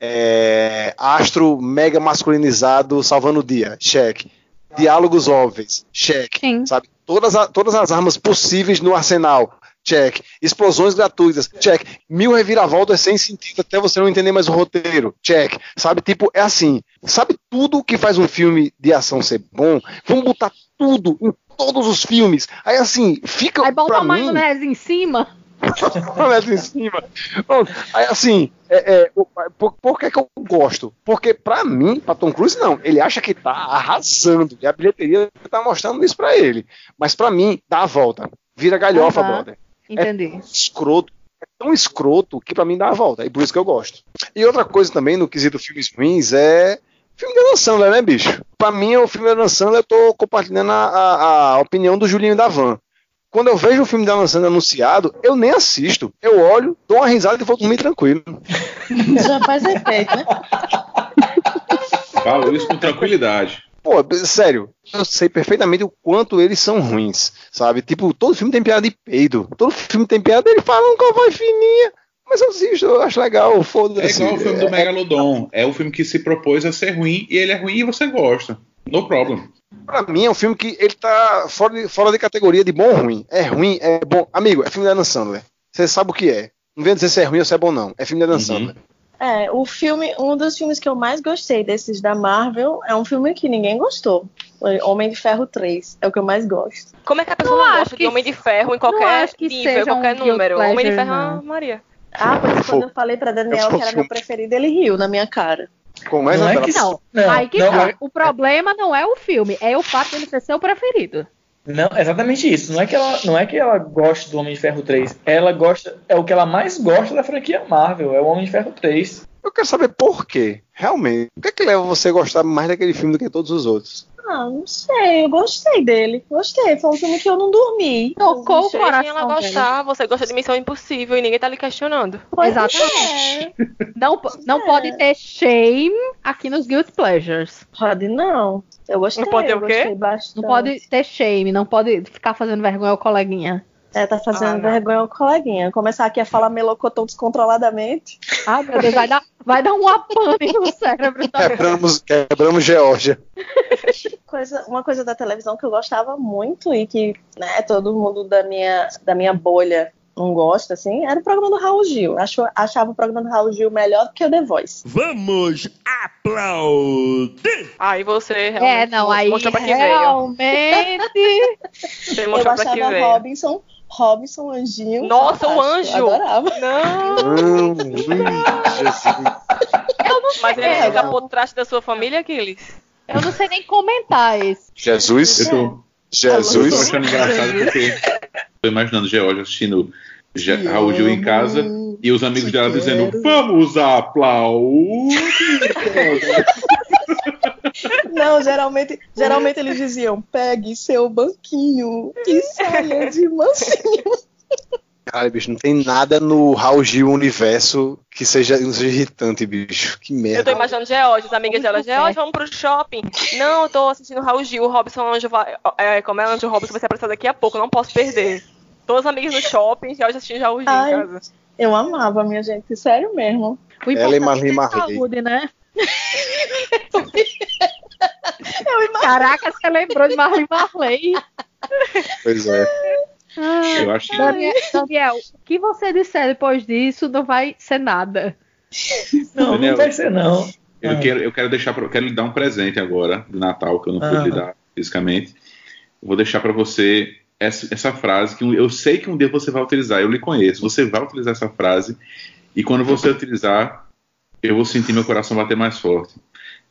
S4: É, astro mega masculinizado salvando o dia, cheque. Diálogos óbvios, cheque.
S5: Sim.
S4: Sabe? Todas, a- todas as armas possíveis no arsenal, check. Explosões gratuitas, check. Mil reviravoltas sem sentido até você não entender mais o roteiro, check. Sabe? Tipo, é assim. Sabe tudo que faz um filme de ação ser bom? Vamos botar tudo em todos os filmes. Aí assim, fica
S5: Aí bota a
S4: mim
S5: maionese em cima.
S4: em cima. Pronto. Aí, assim, é, é, por, por que, que eu gosto? Porque, pra mim, pra Tom Cruise, não. Ele acha que tá arrasando. E a bilheteria tá mostrando isso pra ele. Mas pra mim, dá a volta. Vira galhofa,
S5: Aham.
S4: brother.
S5: Entendi.
S4: Escroto. É tão escroto que pra mim dá a volta. E por isso que eu gosto. E outra coisa também, no quesito filmes ruins, é. Filme da Sandler, né, bicho? Pra mim, o filme da Sandler, eu tô compartilhando a, a- a opinião do Julinho da Van. Quando eu vejo o filme da Sandler anunciado, eu nem assisto. Eu olho, dou uma risada e vou dormir tranquilo.
S1: Já faz efeito, né?
S7: Falo isso com tranquilidade.
S4: Pô, sério, eu sei perfeitamente o quanto eles são ruins, sabe? Tipo, todo filme tem piada de peido. Todo filme tem piada, ele fala um voz fininha. Mas eu assisto, eu acho legal,
S7: É
S4: foda-se.
S7: igual o filme do Megalodon. É o filme que se propôs a ser ruim e ele é ruim e você gosta. No problem.
S4: Pra mim é um filme que ele tá fora de, fora de categoria de bom ou ruim. É ruim, é bom. Amigo, é filme da Dan Sandler. Você sabe o que é. Não vem dizer se é ruim ou se é bom, não. É filme da Dan
S7: Uhum.
S4: Sandler.
S1: É, o filme, um dos filmes que eu mais gostei desses da Marvel é um filme que ninguém gostou. Foi Homem de Ferro 3. É o que eu mais gosto.
S2: Como é que a pessoa
S5: Não
S2: não, gosta de Homem de Ferro em qualquer nível,
S5: um
S2: qualquer
S5: guilty
S2: número? Homem de
S5: pleasure,
S2: Ferro,
S5: não.
S2: ah, Maria.
S1: Ah,
S4: Eu
S1: quando eu falei pra Daniel que era meu preferido, ele riu na minha cara.
S4: Como é,
S3: Não é que
S5: Não,
S3: Não,
S5: aí que
S3: não,
S5: tá.
S3: é-
S5: O problema não é o filme, é o fato dele ser seu preferido.
S3: Não, exatamente isso. Não é que ela, não é que ela gosta do Homem de Ferro 3. Ela gosta, é o que ela mais gosta da franquia Marvel, é o Homem de Ferro 3.
S4: Eu quero saber por quê. Realmente. O que é que leva você a gostar mais daquele filme do que todos os outros?
S1: Ah, não sei, eu gostei dele. Gostei, foi um filme que eu não dormi.
S5: Tocou o
S2: Deixem
S5: coração.
S2: ela
S5: dele.
S2: gostar, você gosta de Missão Impossível e ninguém tá lhe questionando.
S1: Pois
S5: Exatamente.
S1: é.
S5: Não, não
S1: é.
S5: pode ter shame aqui nos Guilt Pleasures.
S1: Pode não. Eu gostei,
S2: Não pode ter o quê?
S5: Não pode ter shame, não pode ficar fazendo vergonha ao coleguinha.
S1: É, tá fazendo
S2: Ah,
S1: vergonha ao coleguinha. Começar aqui a falar melocotão descontroladamente.
S5: Ah, meu Deus, vai dar, vai dar um apane no cérebro. Tá?
S4: Quebramos, quebramos Geórgia.
S1: Coisa, uma coisa da televisão que eu gostava muito e que né, todo mundo da minha, da minha bolha não gosta, assim, era o programa do Raul Gil. Acho, achava o programa do Raul Gil melhor do que o The Voice.
S8: Vamos aplaudir!
S2: Aí você
S5: É,
S2: realmente
S5: não, aí
S2: mostrou pra que veio.
S5: realmente.
S2: Você
S1: Eu
S2: pra que
S1: achava
S2: veio.
S1: Robinson, Robinson Anjinho.
S2: Nossa, o anjo!
S1: Adorava.
S2: Não,
S4: Não, Jesus.
S5: Eu não sei,
S2: mas ele fica por trás da sua família, Aquiles.
S5: eu não sei nem comentar isso.
S4: Jesus.
S7: Eu tô, eu tô
S4: Jesus.
S7: achando engraçado porque tô imaginando Georgia assistindo Ge- Raul Gil em casa e os amigos dela dizendo: Vamos aplaudir!
S1: Não, geralmente, geralmente eles diziam: pegue seu banquinho e saia de mansinho.
S4: Cara, bicho, não tem nada no Raul Gil universo que seja, não seja irritante, bicho. Que
S2: Eu tô
S4: merda.
S2: imaginando George, as amigas dela, George, vamos pro shopping. Não, eu tô assistindo Raul Gil, o Robson Anjo vai. É, como é Anjo Robson vai ser apresentado daqui a pouco, não posso perder. Todas as amigas no shopping, George assistindo Raul Gil
S1: Ai.
S2: em casa.
S1: Eu amava, minha gente, sério mesmo.
S5: O
S4: Ela e
S5: é
S4: Marli.
S5: saúde, né? Caraca, você lembrou de Marley Marley.
S4: Pois é.
S7: Eu acho que
S5: Daniel, Daniel, o que você disser depois disso não vai ser nada.
S3: Não,
S7: Daniel,
S3: não vai ser não.
S7: eu
S3: Ah.
S7: quero, eu quero deixar pra, eu quero lhe dar um presente agora do Natal que eu não pude
S3: Ah.
S7: lhe dar fisicamente. Eu vou deixar para você essa, essa frase que eu sei que um dia você vai utilizar. Eu lhe conheço. Você vai utilizar essa frase e quando você utilizar, eu vou sentir meu coração bater mais forte.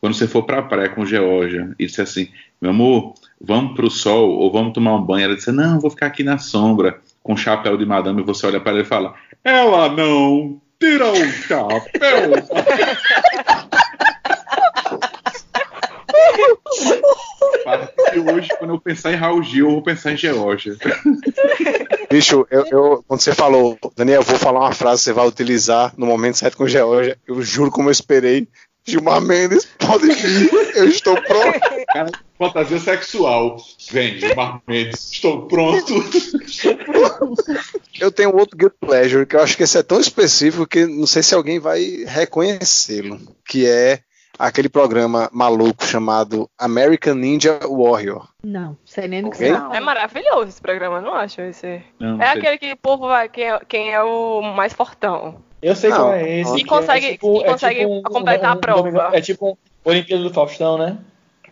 S7: Quando você for para a praia com Georgia e disser assim, meu amor, vamos para o sol ou vamos tomar um banho, ela disse, não, vou ficar aqui na sombra com o chapéu de madame e você olha para ela e fala, ela não, tira o chapéu. A partir de hoje, quando eu pensar em Raul Gil, eu vou pensar em Georgia.
S4: Bicho, eu, eu- quando você falou, Daniel, eu vou falar uma frase que você vai utilizar no momento certo com Georgia, eu juro como eu esperei. Gilmar Mendes, pode vir, eu estou pronto.
S7: Cara, fantasia sexual. Vem, Gilmar Mendes, estou pronto.
S4: Eu tenho outro Guilty Pleasure, que eu acho que esse é tão específico que não sei se alguém vai reconhecê-lo, que é aquele programa maluco chamado American Ninja Warrior.
S5: Não, sei nem do que.
S2: É maravilhoso esse programa, não acho esse.
S7: Não,
S2: É
S7: sei.
S2: aquele que o povo vai, quem é, quem é o mais fortão.
S3: Eu sei
S4: Não,
S3: qual é esse. que
S2: E consegue-
S3: é tipo,
S2: e consegue
S3: é tipo
S2: completar a prova.
S3: É tipo um Olimpíada do Faustão, né?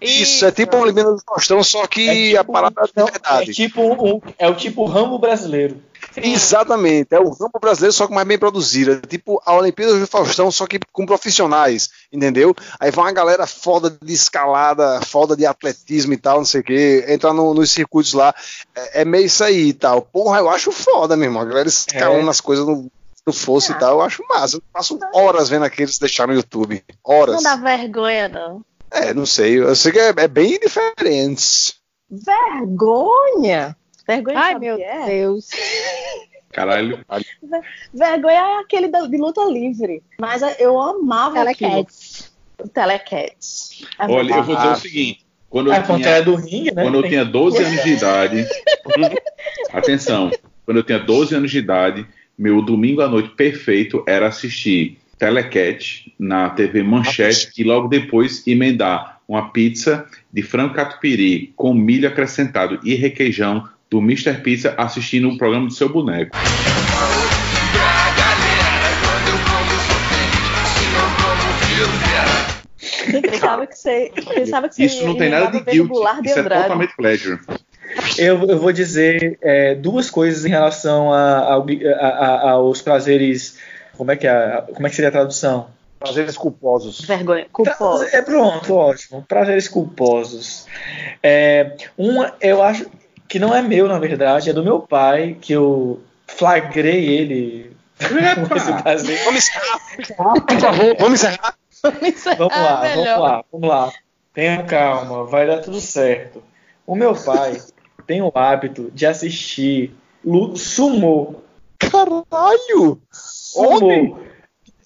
S4: Isso, é tipo um Olimpíada do Faustão, só que
S3: É tipo
S4: a parada
S3: não,
S4: é verdade.
S3: É tipo um, é o tipo Rambo brasileiro.
S2: Sim.
S4: Exatamente, é o campo brasileiro, só que mais bem produzido. É tipo a Olimpíada do Faustão, só que com profissionais, entendeu? Aí vai uma galera foda de escalada, foda de atletismo e tal, não sei o que, entrar no- nos circuitos lá. É, é meio isso aí e tal. Porra, eu acho foda, meu irmão. A galera escalando
S3: É.
S4: as coisas no, no fosse
S1: Ah.
S4: e tal, eu acho massa. Eu passo horas vendo aqueles deixar no YouTube. Horas.
S1: Não dá vergonha, não.
S4: É, não sei. Eu sei que é, é bem diferente.
S1: Vergonha? Vergonha
S5: Ai, meu
S1: é?
S5: Deus.
S7: Caralho.
S1: Vergonha é aquele da- de luta livre. Mas eu amava aquilo.
S5: Telecat.
S1: O Telecat. É
S7: Olha, eu vou dizer o seguinte. Quando eu
S3: É a
S7: tinha,
S3: Pantera do Ringue, né?
S7: quando eu tinha 12 anos de idade. atenção. Quando eu tinha 12 anos de idade, meu domingo à noite perfeito era assistir Telecat na TV Manchete e logo depois emendar uma pizza de frango catupiry com milho acrescentado e requeijão do Mr. Pizza assistindo um programa do seu boneco.
S1: Pensava que você, pensava que você
S7: Isso não tem nada de guilt, isso é totalmente pleasure.
S3: Eu, eu vou dizer é, duas coisas em relação a- a- a- aos prazeres. Como é que é? Como é que seria a tradução?
S4: Prazeres culposos.
S1: Vergonha. Culposa.
S3: É pronto, ótimo. Prazeres culposos. É, uma, eu acho que não é meu, na verdade, é do meu pai, que eu flagrei ele com esse prazer.
S4: Vamos encerrar, por favor, vamos encerrar.
S3: Vamos lá,
S1: Ah,
S3: vamos lá, vamos lá. Tenham calma, vai dar tudo certo. O meu pai tem o hábito de assistir lu- sumô.
S4: Caralho!
S3: Sumô.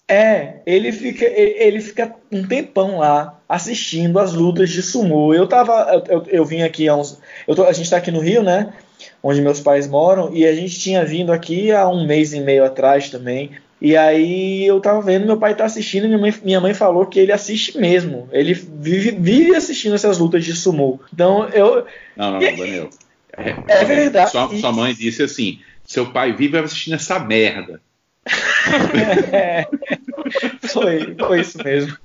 S3: É, ele fica, ele, fica um tempão lá assistindo as lutas de sumô. Eu tava, eu, eu, vim aqui há uns, eu tô- a gente tá aqui no Rio, né? Onde meus pais moram e a gente tinha vindo aqui há um mês e meio atrás também. E aí eu tava vendo, meu pai tá assistindo e minha mãe, minha mãe falou que ele assiste mesmo. Ele vive, vive assistindo essas lutas de sumô. Então eu,
S7: Não, não, não, Daniel.
S3: É verdade.
S7: Sua, sua mãe disse assim: seu pai vive assistindo essa merda.
S3: É, foi, foi isso mesmo.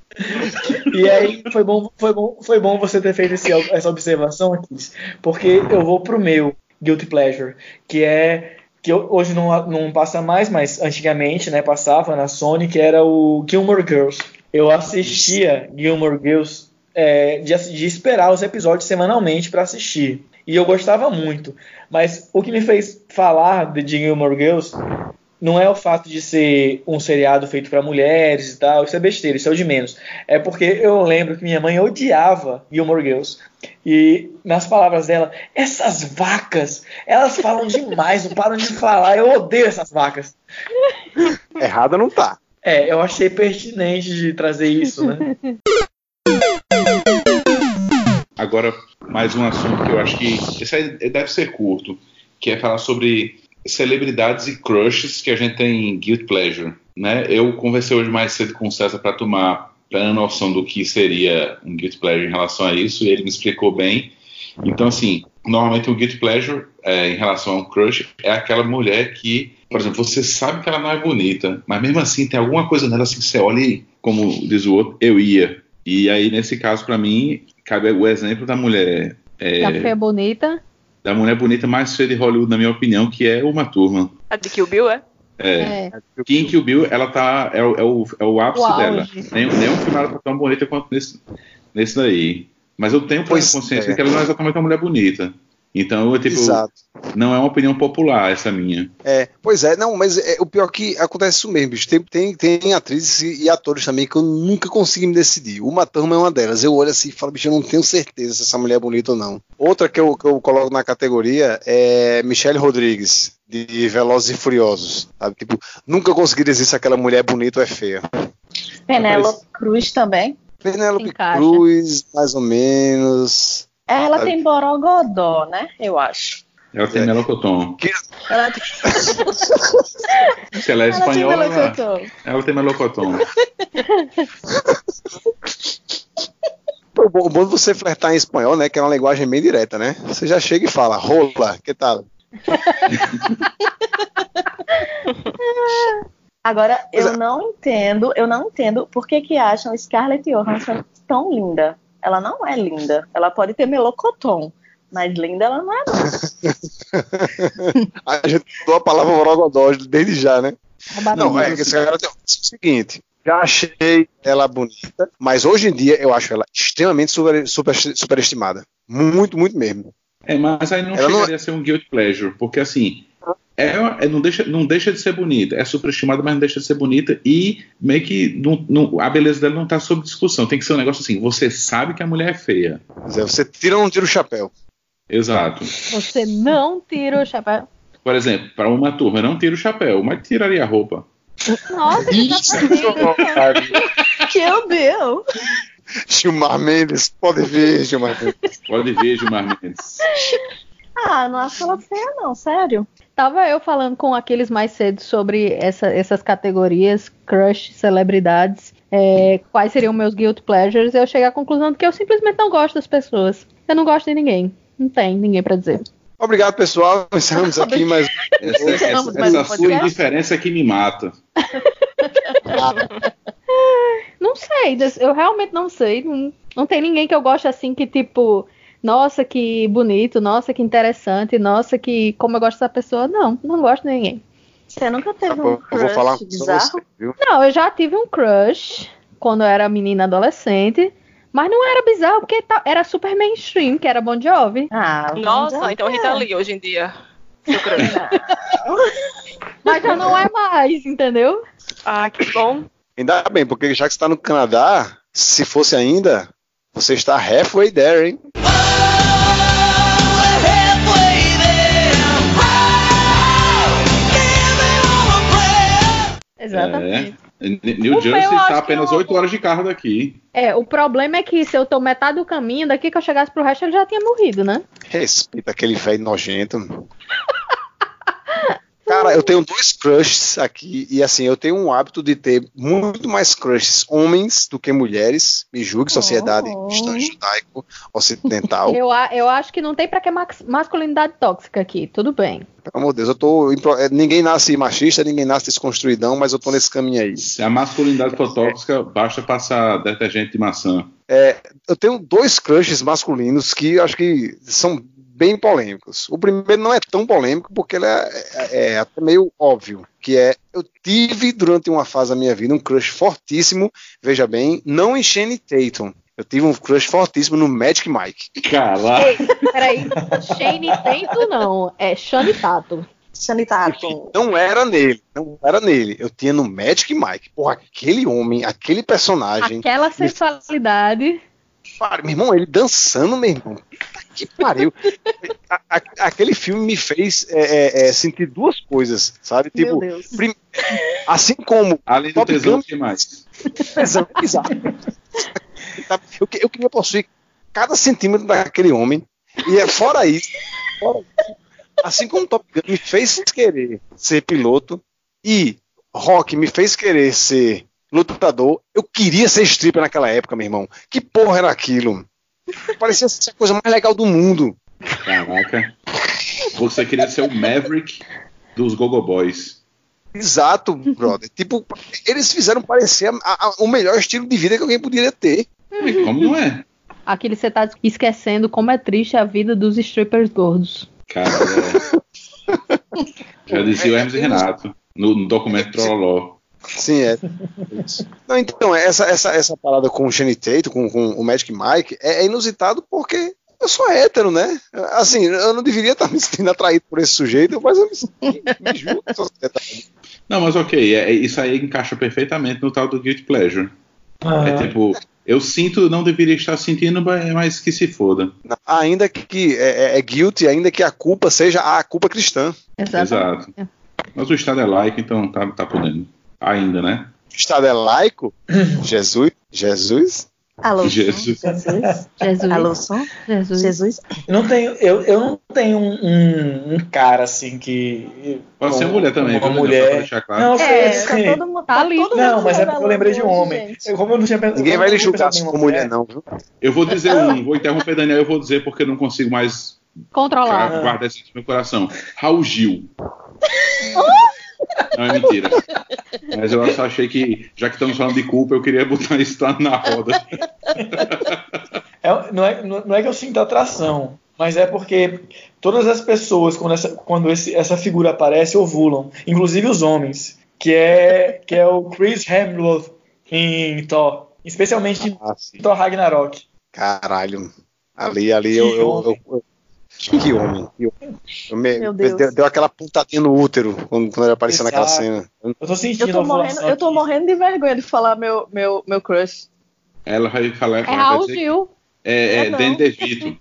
S3: E aí foi bom, foi bom, foi bom você ter feito esse- essa observação aqui, porque eu vou pro meu guilty pleasure, que é que eu- hoje não, não passa mais, mas antigamente, né, passava na Sony, que era o Gilmore Girls. Eu assistia Gilmore Girls é, de, de esperar os episódios semanalmente para assistir. E eu gostava muito. Mas o que me fez falar de Gilmore Girls não é o fato de ser um seriado feito para mulheres e tal, isso é besteira, isso é o de menos. É porque eu lembro que minha mãe odiava Gilmore Girls. E nas palavras dela, essas vacas, elas falam demais, não param de falar, eu odeio essas vacas.
S4: Errada não tá.
S3: É, eu achei pertinente de trazer isso, né?
S7: Agora, mais um assunto que eu acho que esse aí deve ser curto, que é falar sobre celebridades e crushes que a gente tem em Guilt Pleasure. Né? Eu conversei hoje mais cedo com o César para tomar plena noção do que seria um guilty pleasure em relação a isso, e ele me explicou bem. Então, assim, normalmente o guilty pleasure é, em relação a um crush é aquela mulher que, por exemplo, você sabe que ela não é bonita, mas mesmo assim tem alguma coisa nela assim que você olha e, como diz o outro, eu ia. E aí, nesse caso, para mim, cabe o exemplo da mulher. é,
S5: A feia bonita.
S7: Da mulher bonita mais feia de Hollywood, na minha opinião, que é uma turma.
S2: A de Kill Bill, é?
S7: É.
S5: É.
S7: Que em Kill Bill, ela tá. É, o- é o, é o ápice
S5: O
S7: dela. Nenhum, nenhum filme ela tá tão bonita quanto nesse, nesse daí. Mas eu tenho
S4: Pois
S7: consciência
S4: é.
S7: que ela não é exatamente uma mulher bonita. Então, eu, tipo,
S4: Exato.
S7: Não é uma opinião popular essa minha.
S4: É, pois é, não, mas é, o pior é que acontece isso mesmo, bicho. Tem, tem, tem atrizes e, e atores também que eu nunca consegui me decidir. Uma turma é uma delas. Eu olho assim e falo, bicho, eu não tenho certeza se essa mulher é bonita ou não. Outra que eu, que eu coloco na categoria é Michelle Rodrigues, de Velozes e Furiosos. Sabe? Tipo, nunca consegui dizer se aquela mulher é bonita ou é feia.
S1: Penélope Cruz também.
S4: Penélope. Cruz, mais ou menos.
S1: Ela
S4: Sabe?
S1: tem borogodó, né? Eu acho.
S7: Ela tem
S4: É.
S7: melocotão.
S1: Ela tem,
S7: Se ela é
S1: ela tem
S7: espanhola, ela,
S1: melocotão.
S7: ela tem melocotão.
S4: Pô, O bom de você flertar em espanhol, né? Que é uma linguagem bem direta, né? Você já chega e fala, rola, que tal?
S1: Agora, eu
S4: é.
S1: não entendo, eu não entendo por que que acham Scarlett Johansson tão linda. Ela não é linda. Ela pode ter melocotão, mas linda ela não é. não.
S4: A gente usou a palavra borogodó desde já, né? Não, é que esse cara tem é o seguinte. Já achei ela bonita, mas hoje em dia eu acho ela extremamente super, super, superestimada. Muito, muito mesmo.
S7: É, mas aí não
S4: Ela não-
S7: chegaria a ser um guilt pleasure, porque assim, é, é- não, deixa, não deixa de ser bonita, é superestimada, mas não deixa de ser bonita e meio que não- não- a beleza dela não tá sob discussão. Tem que ser um negócio assim, você sabe que a mulher é feia.
S4: Quer dizer, você tira ou não tira o chapéu?
S7: Exato.
S5: Você não tira o chapéu.
S7: Por exemplo, para uma turma, eu não tira o chapéu, mas tiraria a roupa.
S5: Nossa, que safadinho.
S1: Kill Bill.
S4: Gilmar Mendes, pode ver, Gilmar Mendes.
S7: Pode ver, Gilmar Mendes.
S1: Ah, não acho ela feia, não, sério.
S5: Tava eu falando com aqueles mais cedo sobre essa- essas categorias, crush, celebridades, é, quais seriam meus guilt pleasures, eu cheguei à conclusão de que eu simplesmente não gosto das pessoas. Eu não gosto de ninguém. Não tem ninguém pra dizer.
S4: Obrigado, pessoal. Encerramos aqui mais.
S7: Essa, essa,
S1: mais um
S7: essa sua indiferença que me mata.
S5: Não sei, eu realmente não sei. Não, não tem ninguém que eu goste assim que, tipo, nossa, que bonito, nossa, que interessante, nossa, que como eu gosto dessa pessoa. Não, não gosto de ninguém.
S1: Você nunca teve um
S4: Eu vou
S1: crush bizarro?
S4: você, viu?
S5: Não, eu já tive um crush quando eu era menina adolescente, mas não era bizarro porque ta- era super mainstream, que era Bon Jovi.
S1: Ah,
S2: Nossa,
S1: vamos
S2: então. Rita Lee hoje em dia.
S5: Mas já não é mais, entendeu?
S2: ah, que bom.
S4: Ainda bem, porque já que você está no Canadá, se fosse ainda, você está halfway there, hein?
S5: Exatamente.
S7: É. New
S5: O
S7: Jersey está apenas
S5: eu-
S7: 8 horas de carro daqui.
S5: É. o problema é que se eu tô metade do caminho, daqui que eu chegasse pro resto, ele já tinha morrido, né?
S4: Respeita aquele velho nojento. Cara, eu tenho dois crushes aqui, e assim, eu tenho um hábito de ter muito mais crushes homens do que mulheres. Me julgue, sociedade
S1: Oh.
S4: cristã judaico ocidental.
S5: Eu, eu acho que não tem pra que masculinidade tóxica aqui, tudo bem.
S4: Pelo amor de Deus, eu tô. é, Ninguém nasce machista, ninguém nasce desconstruidão, mas eu tô nesse caminho aí.
S7: Se a masculinidade for tóxica, basta passar detergente de maçã.
S4: Eu tenho dois crushes masculinos que acho que são bem polêmicos. O primeiro não é tão polêmico porque ele é, é- é até meio óbvio, que é eu tive durante uma fase da minha vida um crush fortíssimo, veja bem, não em Shane Tatum. Eu tive um crush fortíssimo no Magic Mike.
S7: Cala.
S5: Ei, peraí, Shane Tatum não, é Shane Tato.
S1: Sanitato.
S4: Não era nele, não era nele. Eu tinha no Magic Mike. Porra, aquele homem, aquele personagem.
S5: Aquela sensualidade.
S4: Meu irmão, ele dançando, meu irmão. Que pariu. A- a- aquele filme me fez é, é, é, sentir duas coisas, sabe?
S1: Meu
S4: Tipo,
S1: Deus.
S4: prim- assim como
S7: Além do tesão, o que mais?
S4: tesão, exato. Eu, eu queria possuir cada centímetro daquele homem. E é fora isso, fora isso, assim como Top Gun me fez querer ser piloto e Rock me fez querer ser lutador. Eu queria ser stripper naquela época, meu irmão. Que porra era aquilo? Parecia ser a coisa mais legal do mundo.
S7: Caraca. Você queria ser o Maverick dos Gogo Boys.
S4: Exato, brother. tipo, eles fizeram parecer a- a- o melhor estilo de vida que alguém poderia ter.
S7: Como não é?
S5: Aquele você tá esquecendo como é triste a vida dos strippers gordos.
S7: Cara, é... Já dizia o Hermes e Renato no, no documento Trololó.
S4: Sim, é. Não, então, essa, essa, essa parada com o Shane Tatum, com, com o Magic Mike, é, é inusitado porque eu sou hétero, né? Assim, eu não deveria estar me sentindo atraído por esse sujeito, mas eu me, sinto- me julgo que sou hétero.
S7: Não, mas ok, é- é- isso aí encaixa perfeitamente no tal do Guilty Pleasure.
S3: Ah,
S7: É tipo, eu sinto, não deveria estar sentindo, mas mas que se foda.
S4: Ainda que é, é- é guilty, ainda que a culpa seja a culpa cristã.
S7: Exato. Mas o Estado é laico, então tá, tá podendo. Ainda, né?
S4: O Estado é laico? Jesus? Jesus?
S1: Alô,
S7: Jesus.
S1: Jesus.
S5: Jesus.
S1: Alô, som?
S5: Jesus.
S1: Jesus.
S3: Não tenho, eu, eu não tenho um, um- um cara assim que.
S7: Pode ser mulher também,
S3: Uma mulher.
S7: claro.
S3: Não,
S1: É,
S3: sei.
S1: tá todo mundo.
S5: Tá
S1: Tá
S5: ali.
S1: todo
S3: Não,
S1: mundo
S3: mas é porque eu lembrei de um homem. Eu, como eu não tinha pensado.
S4: Ninguém
S3: como
S4: vai lhe julgar como
S3: uma
S4: mulher, não, viu?
S7: Eu vou dizer um, vou interromper Daniel, eu vou dizer porque eu não consigo mais
S5: Controlar.
S7: guardar isso no meu coração. Raul Gil. Não, é mentira. Mas eu só achei que, já que estamos falando de culpa, eu queria botar isso na roda.
S3: É, não, é, não é que eu sinto atração, mas é porque todas as pessoas, quando, essa, quando esse- essa figura aparece, ovulam, inclusive os homens, que é, que é o Chris Hemsworth em Thor, especialmente em
S4: Ah, sim.
S3: Thor Ragnarok.
S4: Caralho. Ali, ali eu. Eu- eu- que homem. Que homem. Me-
S1: Meu Deus.
S4: Deu, deu aquela pontadinha no útero quando, quando ele apareceu naquela
S3: Exato.
S4: cena.
S3: Eu tô sentindo
S1: Eu tô, morrendo, eu tô
S3: aqui.
S1: morrendo de vergonha de falar meu, meu, meu crush.
S7: Ela vai falar.
S5: É
S7: vai
S5: Raul Gil.
S7: É, é,
S1: É, não.
S7: Danny DeVito.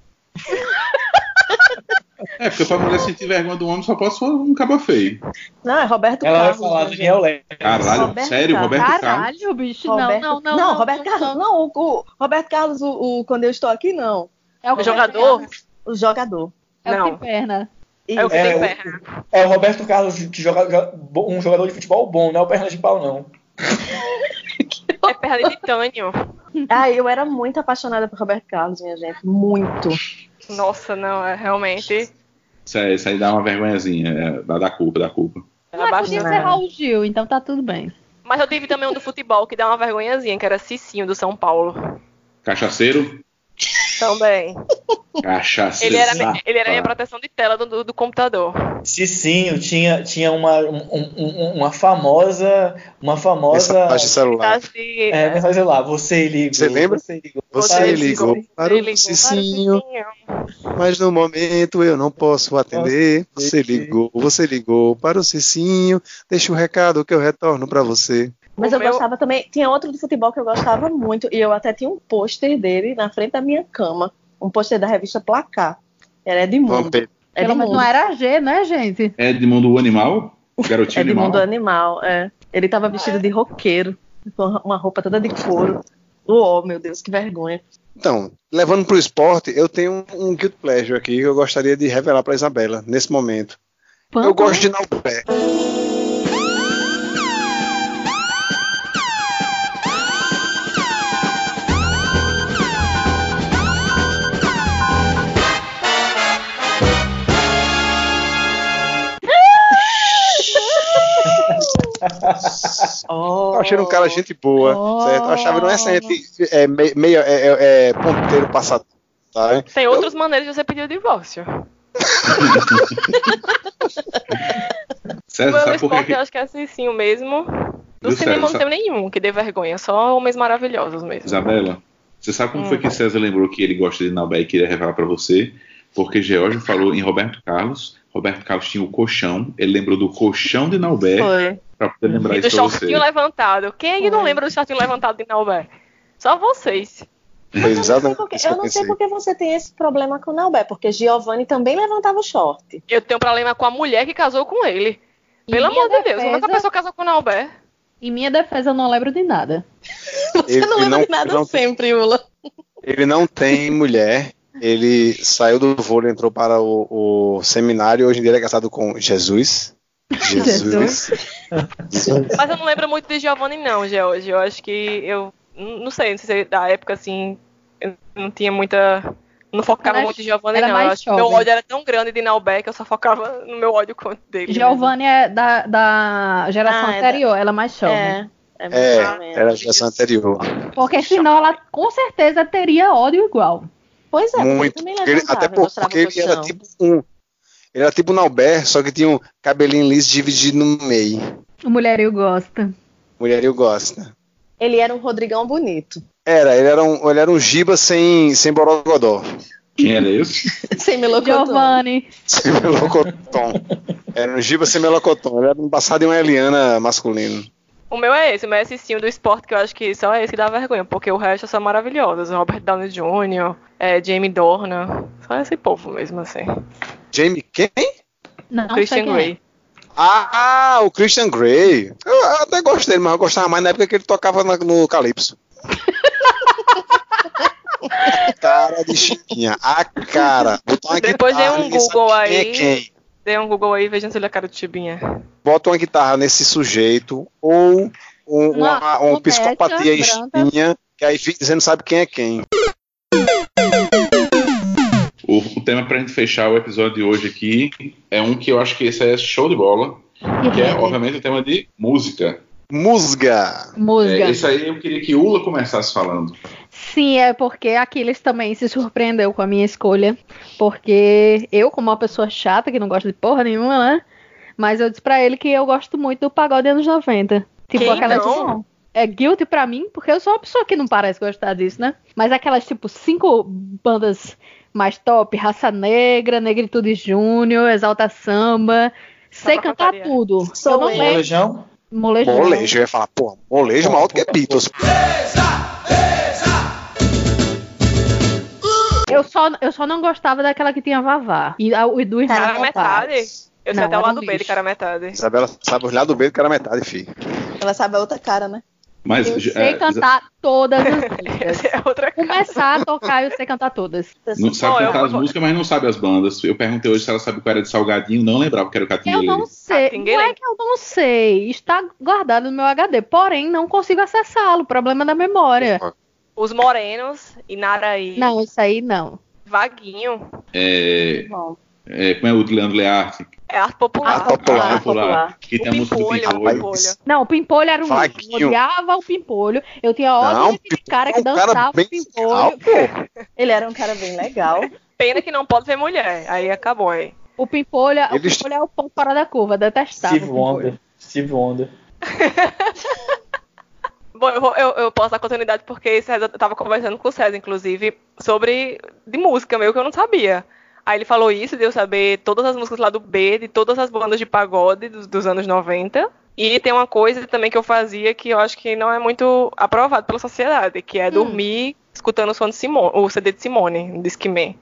S7: É, porque pra mulher sentir vergonha do homem só pode ser um cabo feio.
S1: Não, é Roberto
S3: Ela vai
S1: Carlos.
S3: falar
S1: né,
S3: Daniel? Lemos.
S7: Caralho,
S1: Roberto
S7: sério,
S1: Carlos.
S7: Roberto Carlos.
S5: Caralho, bicho.
S1: Roberto-
S5: Não, não, não.
S1: Roberto Carlos. Não, o, o Roberto Carlos, o, o- quando eu estou aqui, não.
S5: É o
S2: O jogador?
S1: O jogador.
S5: É o que
S2: Não.
S5: tem perna.
S2: É o que
S3: É,
S2: tem
S3: o-
S2: perna.
S3: É o Roberto Carlos que joga, um jogador de futebol bom, não é o perna de pau, não.
S2: É perna de titânio.
S1: Ah, eu era muito apaixonada por Roberto Carlos, minha gente. Muito.
S2: Nossa, não, é realmente.
S7: Isso aí, isso aí dá uma vergonhazinha. É, dá, dá culpa, dá culpa.
S5: Não, é podia ser Raul Gil, então tá tudo bem.
S2: Mas eu tive também um do futebol que dá uma vergonhazinha, que era Cicinho do São Paulo.
S7: Cachaceiro?
S2: Também.
S7: Cachaceiro.
S2: Ele era, ele era minha proteção de tela do, do, do computador.
S3: Cicinho tinha, tinha uma, um- um- uma famosa. Uma famosa.
S4: Mensagem de celular.
S2: Assim,
S3: É, mensagem lá, você ligou.
S4: Você lembra?
S3: Você ligou.
S4: Você
S3: Para o
S4: ligou para o
S2: ligou
S4: Cicinho,
S2: para o Cicinho.
S4: mas no momento eu não posso atender. Você ligou, você ligou para o Cicinho, deixa o recado que eu retorno para você.
S1: Mas
S2: O
S1: eu
S2: meu-
S1: gostava também. Tinha outro de futebol que eu gostava muito. E eu até tinha um pôster dele na frente da minha cama. Um pôster da revista Placar. Era Edmundo.
S4: Vampeta.
S5: Pelo menos
S1: Edmundo.
S5: não era G, né, gente?
S7: Edmundo o animal? Garotinho
S1: Edmundo
S7: animal?
S1: Animal, é. Ele tava vestido de roqueiro. Com uma roupa toda de couro. Oh, meu Deus, que vergonha.
S4: Então, levando para o esporte, eu tenho um, um guilt pleasure aqui que eu gostaria de revelar para Isabela nesse momento. Eu gosto de Naupé.
S1: Oh.
S4: Eu achei ele um cara gente boa,
S5: Oh.
S4: certo? Eu achava ele um excelente é, me- meio é, é, é, ponteiro passador, tá?
S2: Tem outras maneiras de você pedir o divórcio.
S7: César,
S2: o meu
S7: sabe por
S2: esporte
S7: que?
S2: eu acho que é Cicinho mesmo. Do
S7: Viu,
S2: cinema
S7: César,
S2: não tem nenhum que dê vergonha, só homens maravilhosos mesmo.
S7: Isabela, você sabe como
S2: Hum.
S7: foi que César lembrou que ele gosta de Naubé e queria revelar pra você? Porque George falou em Roberto Carlos. Roberto Carlos tinha o colchão. Ele lembrou do colchão de Naubé
S1: Foi.
S7: pra poder lembrar
S2: E do
S7: isso você.
S2: shortinho levantado. Quem é que não lembra do shortinho levantado de Naubé? Só vocês.
S1: Eu não sei
S4: exatamente
S1: porque,
S4: isso que
S1: eu
S4: eu
S1: não sei porque você tem esse problema com o Naubé, porque Giovanni também levantava o short.
S2: Eu tenho problema com a mulher que casou com ele. Pelo
S5: minha
S2: amor de Deus,
S5: defesa-
S2: nunca a pessoa casou com o Naubé.
S5: Em minha defesa, eu não lembro de nada.
S1: Você
S4: Ele
S1: não lembra
S4: não-
S1: de nada
S4: não-
S1: sempre, Ula.
S4: Ele não tem mulher. Ele saiu do vôlei, entrou para o, o seminário. Hoje em dia ele é casado com Jesus. Jesus.
S2: Mas eu não lembro muito de Giovanni, não, George. Eu acho que eu. Não sei, não sei se da época assim. Eu não tinha muita. Não focava
S5: Era-
S2: muito em Giovanni,
S5: era
S2: não. Eu
S5: mais
S2: acho que meu ódio era tão grande de Nalbeck, eu só focava no meu ódio contra dele.
S5: Giovanni é da, da geração
S1: Ah, é da-
S5: anterior, ela é mais jovem.
S1: É, é,
S4: É,
S1: menos.
S4: era a geração anterior.
S5: Porque senão ela com certeza teria ódio igual.
S1: Pois é,
S4: Muito. ele- até porque ele era tipo um. Ele era tipo um Nauber, só que tinha um cabelinho liso dividido no meio.
S5: O mulherio gosta.
S4: Mulherio gosta.
S1: Ele era um Rodrigão bonito.
S4: Era, ele era um, ele era um giba sem, sem borogodó.
S7: Quem era esse?
S1: Sem melocotão.
S5: Giovanni.
S4: Sem melocotão. Era um giba sem melocotão. Ele era um passado em uma Eliana masculino.
S2: O meu é esse, o meu é esse sim, do esporte, que eu acho que só é esse que dá vergonha, porque o resto são maravilhosos. Robert Downey Jr., é, Jamie Dornan, só esse povo mesmo, assim.
S4: Jamie quem?
S5: Não,
S2: Christian
S5: é.
S2: Grey.
S4: Ah, o Christian Grey. Eu, eu até gostei dele, mas eu gostava mais na época que ele tocava na- no Calypso. cara de Chiquinha. A cara. Botar uma
S2: Depois dê
S4: guitarra,
S2: um Google
S4: quem é
S2: aí.
S4: quem.
S2: Dê um Google aí e veja se ele é cara de Chibinha.
S4: Bota uma guitarra nesse sujeito ou um,
S5: Uma
S4: uma, uma psicopatia espinha, que aí fica dizendo sabe quem é quem.
S7: O, o tema pra gente fechar o episódio de hoje aqui é um que eu acho que esse é show de bola, que é, obviamente, o tema de música.
S4: Musga.
S5: Musga.
S7: É, esse aí eu queria que Ula começasse falando.
S5: Sim, é porque Aquiles também se surpreendeu com a minha escolha. Porque eu, como uma pessoa chata, que não gosta de porra nenhuma, né? Mas eu disse pra ele que eu gosto muito do pagode anos 90. Tipo,
S2: Quem
S5: aquelas.
S2: não?
S5: É guilty pra mim, porque eu sou uma pessoa que não parece gostar disso, né? Mas aquelas, tipo, cinco bandas mais top: Raça Negra, Negritude Júnior, Exalta Samba. Sei
S2: pra
S5: cantar
S2: cantaria.
S5: tudo.
S1: Sou
S5: eu não lembro.
S3: Molejão?
S5: Molejo.
S4: Molejo, eu ia falar, pô, molejo maior do que Beatles.
S5: Eu só, eu só não gostava daquela que tinha Vavá. E, a, e do irmão.
S2: Cara
S1: Cara,
S2: metade? Eu sei
S5: Não,
S2: até o
S5: era um
S2: lado B de cara metade.
S4: Isabela sabe os lados do B que era metade, filho.
S1: Ela sabe a outra cara, né?
S7: Mas
S5: Eu
S7: já-
S5: sei
S7: é,
S5: cantar todas as músicas.
S2: É outra cara.
S5: Começar a tocar, eu sei cantar todas.
S7: não sabe
S2: Não, eu-
S7: cantar as
S2: eu-
S7: músicas, mas não sabe as bandas. Eu perguntei hoje se ela sabe qual era de Salgadinho, não lembrava que era o
S5: Eu
S7: Catinguele.
S5: não sei.
S2: Catinguele.
S5: Não é que eu não sei. Está guardado no meu HD. Porém, não consigo acessá-lo. Problema da memória.
S2: Os Morenos, Inaraí,
S5: Não, isso aí não.
S2: Vaguinho,
S7: É,
S1: Bom,
S7: é, como é o de Leandro Learte?
S2: é arte popular.
S5: Arte popular.
S7: Arte
S1: popular.
S7: Que tem a
S2: O
S7: música do
S2: Pimpolho, o
S7: Pimpolho.
S2: Pimpolho.
S5: Não, o Pimpolho era um lixo. Eu
S4: Vaguinho.
S5: odiava o Pimpolho. Eu tinha ódio daquele cara que
S4: é cara
S5: dançava
S4: bem
S5: o Pimpolho.
S4: legal, pô.
S1: ele era um cara bem legal.
S2: Pena que não pode ver mulher. Aí acabou aí.
S5: O Pimpolho, o
S4: Eles-
S5: Pimpolho é o ponto fora da curva. Detestava
S3: Steve
S5: o Pimpolho.
S3: Wonder. Steve Wonder.
S2: Bom, eu, vou- eu, eu posso dar continuidade porque César, eu tava conversando com o César, inclusive, sobre de música meio que eu não sabia. Aí ele falou isso, de eu saber todas as músicas lá do B, de todas as bandas de pagode dos, dos anos 90. E tem uma coisa também que eu fazia que eu acho que não é muito aprovado pela sociedade, que é dormir escutando o som de Simone, o CD de Simone, Discman.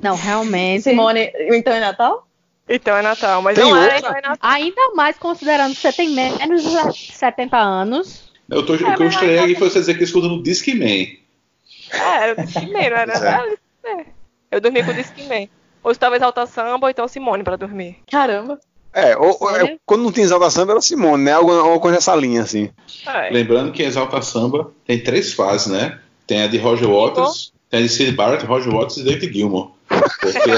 S5: Não, realmente.
S1: Simone, então é Natal?
S2: Então é Natal, mas
S4: Tem
S2: não é,
S4: outra?
S2: então é Natal.
S5: Ainda mais considerando que você tem menos de 70 anos.
S7: Eu tô, o que eu estranhei aqui foi você dizer que escuta no Discman.
S2: É, era o Discman, não era Discman. Eu dormia com o Discman. Ou talvez Alta Samba, ou então Simone pra dormir.
S1: Caramba.
S4: É, ou, ou-
S5: Olha.
S4: quando não tinha Exalta Samba era Simone, né? Alguma, alguma coisa nessa linha, assim.
S2: É.
S7: Lembrando que Exalta Samba tem três fases, né? Tem a de Roger Waters, tem a de Sid Barrett, Roger Waters e David Gilmour. Porque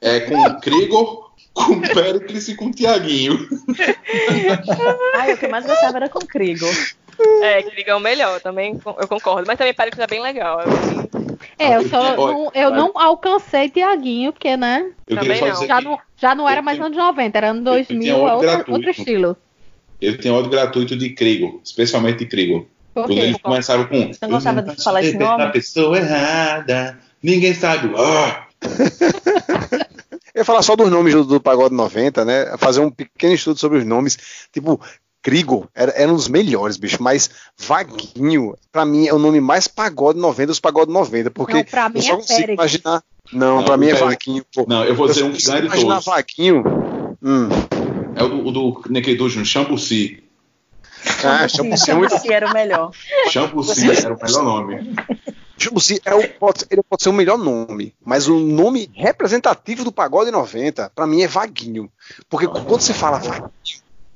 S7: é, é com Krigor, com Pericles e com Tiaguinho.
S1: Ai, o que eu mais gostava era com Krigo.
S2: É, liga é o melhor, também eu concordo. Mas também parece que é bem legal.
S5: É, eu, só
S7: Olha,
S5: não, eu não alcancei Tiaguinho, porque, né?
S7: Eu
S2: não.
S5: Já não, já não era
S7: eu
S5: mais
S7: tenho-
S5: anos 90, era ano
S7: eu tenho
S5: 2000, é outro, outro estilo.
S7: ele tem ódio gratuito de Krigor, especialmente de.
S5: Por
S7: Quando eles começaram com.
S1: Você não gostava de falar esse nome?
S7: A pessoa errada, ninguém sabe. Ah!
S4: Eu ia falar só dos nomes do, do Pagode 90, né? Fazer um pequeno estudo sobre os nomes. Tipo, Krigo era, era um dos melhores, bicho. Mas Vaguinho, pra mim, é o nome mais Pagode 90 dos Pagode 90. Porque
S5: Não, pra mim
S4: eu só
S5: é
S4: consigo
S5: Pérez.
S4: imaginar. Não,
S7: Não,
S4: pra mim é. Vaguinho, pô.
S7: Não, eu vou
S4: Eu
S7: dizer um que
S4: imaginar
S7: todos.
S4: Vaguinho. Hum.
S7: É o do, o do Júnior, Chambuci.
S4: Ah, Chambuci é
S1: Chambuci era o melhor.
S7: Chambuci era o melhor nome.
S4: Chambuci é o, pode, ele pode ser o melhor nome, mas o nome representativo do pagode 90, pra mim, é Vaguinho. Porque quando você fala Vaguinho,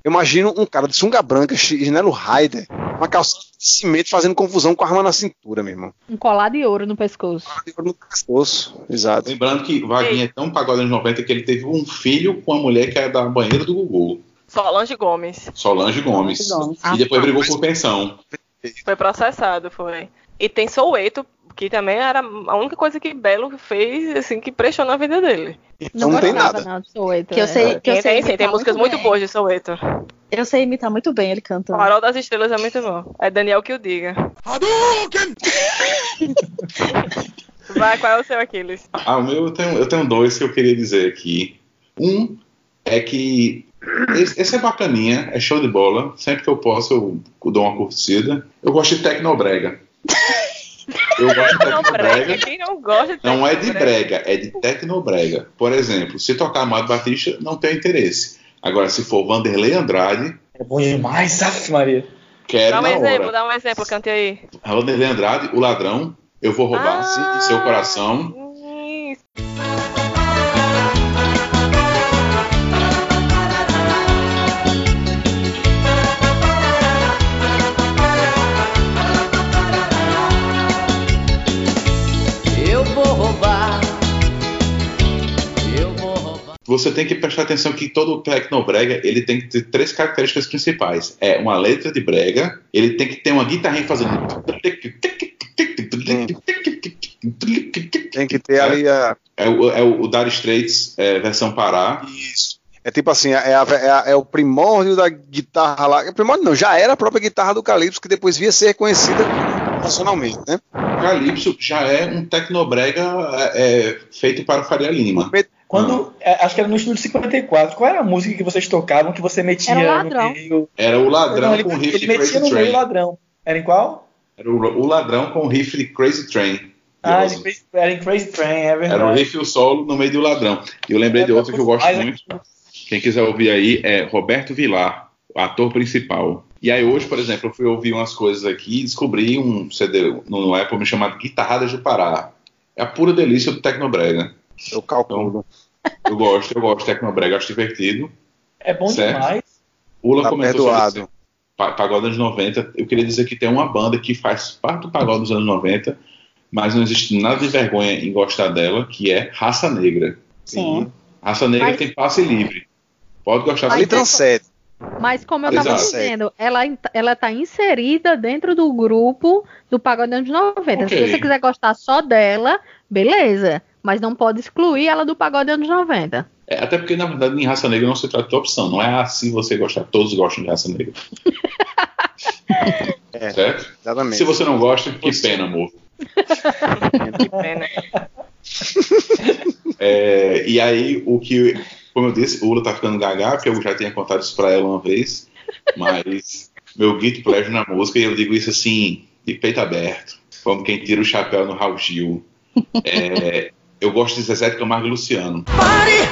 S4: Eu imagino um cara de sunga branca, chinelo Raider, uma calça de cimento fazendo confusão com a arma na cintura, meu irmão.
S5: Um colar de ouro no pescoço.
S4: No pescoço, exato.
S7: Lembrando que Vaguinho é tão pagode nos 90 que ele teve um filho com a mulher que era da banheira do Gugu,
S2: Solange Gomes.
S7: Solange Gomes.
S1: Gomes.
S7: E depois brigou por pensão.
S2: Foi processado, foi. E tem Soueto, que também era a única coisa que Belo fez, assim, que prestou na vida dele.
S4: Então não tem
S5: gostava,
S4: nada.
S5: Não, Soweto,
S1: Que eu
S5: é.
S1: sei, que
S2: Tem,
S1: eu sei
S2: tem, sim, tem
S1: imitar
S2: músicas muito
S1: bem.
S2: boas de Soueto.
S1: Eu sei imitar muito bem ele cantando.
S2: Farol das Estrelas é muito bom. É Daniel que o diga. Vai, qual é o seu Aquiles?
S7: Ah, o meu eu tenho, eu tenho dois que eu queria dizer aqui. Um é que esse, esse é bacaninha, é show de bola. Sempre que eu posso, eu dou uma curtida. Eu gosto de Tecnobrega. Eu gosto de Tecnobrega.
S2: quem não gosta de
S7: Não é de brega, é de Tecnobrega. Por exemplo, se tocar Amado Batista, não tem interesse. Agora, se for Vanderlei Andrade,
S3: É bom demais, af, Maria.
S7: quero
S2: Dá um exemplo,
S7: hora.
S2: dá um exemplo, cante aí.
S7: Vanderlei Andrade, o ladrão, eu vou roubar
S2: Ah.
S7: sim, seu coração.
S2: Isso.
S7: Você tem que prestar atenção que todo Tecnobrega ele tem que ter três características principais. É uma letra de brega, ele tem que ter uma guitarrinha fazendo.
S4: Tem que ter ali a.
S7: É o, é o Dire Straits é, versão Pará.
S4: Isso. É tipo assim, é, a- é a- é o primórdio da guitarra lá. É primórdio não, já era a própria guitarra do Calypso, que depois via ser reconhecida nacionalmente, né?
S7: Calypso já é um Tecnobrega é, é, feito para Faria Lima.
S3: Quando, é, acho que era no estúdio 54, qual era a música que vocês tocavam que você metia
S5: Era o
S3: no
S5: Ladrão.
S3: meio?
S7: Era o ladrão
S3: Não, ele,
S7: com riff
S3: ele
S7: de
S3: metia
S7: Crazy
S3: no meio o
S7: Train.
S3: ladrão. Era em qual?
S7: Era o, o ladrão com riff de Crazy Train.
S3: Ah, era em Crazy, era em Crazy Train, é verdade.
S7: Era o riff e o solo no meio do ladrão. E eu lembrei de outro que eu gosto
S3: Mas-
S7: muito. Quem quiser ouvir aí é Roberto Vilar, o ator principal. E aí hoje, por exemplo, eu fui ouvir umas coisas aqui e descobri um CD no, Apple me chamado Guitarradas do Pará. É a pura delícia do Tecnobrega.
S4: Eu calculo.
S7: Eu gosto, eu gosto de Tecnobrega, acho divertido.
S3: É bom
S7: Certo.
S3: demais.
S7: Ula
S4: Tá
S7: comentou sobre
S4: perdoado.
S7: pa- pagode dos anos 90. Eu queria dizer que tem uma banda que faz parte do pagode dos anos 90, mas não existe nada de vergonha em gostar dela, que é Raça Negra.
S1: Sim.
S7: Raça Negra
S5: Mas-
S7: tem passe livre. Pode gostar
S5: Mas
S4: transcende.
S5: Mas como eu tava
S7: Exato.
S5: dizendo, ela, ela tá inserida dentro do grupo do Pagode anos 90.
S7: Ok.
S5: Se você quiser gostar só dela, beleza. Mas não pode excluir ela do Pagode anos 90.
S7: É, até porque, na verdade, em Raça Negra não se trata de opção. Não é assim você gostar. Todos gostam de Raça Negra.
S4: É.
S7: Certo?
S4: Exatamente.
S7: Se você não gosta, que pena, amor.
S2: Que pena.
S7: É, e aí, o que, como eu disse, o Ula tá ficando gaga, porque eu já tinha contado isso pra ela uma vez, mas meu guilty pleasure na música, e eu digo isso assim, de peito aberto, como quem tira o chapéu no Raul Gil. É, eu gosto de Zezé de Camargo e Luciano.
S9: Pare!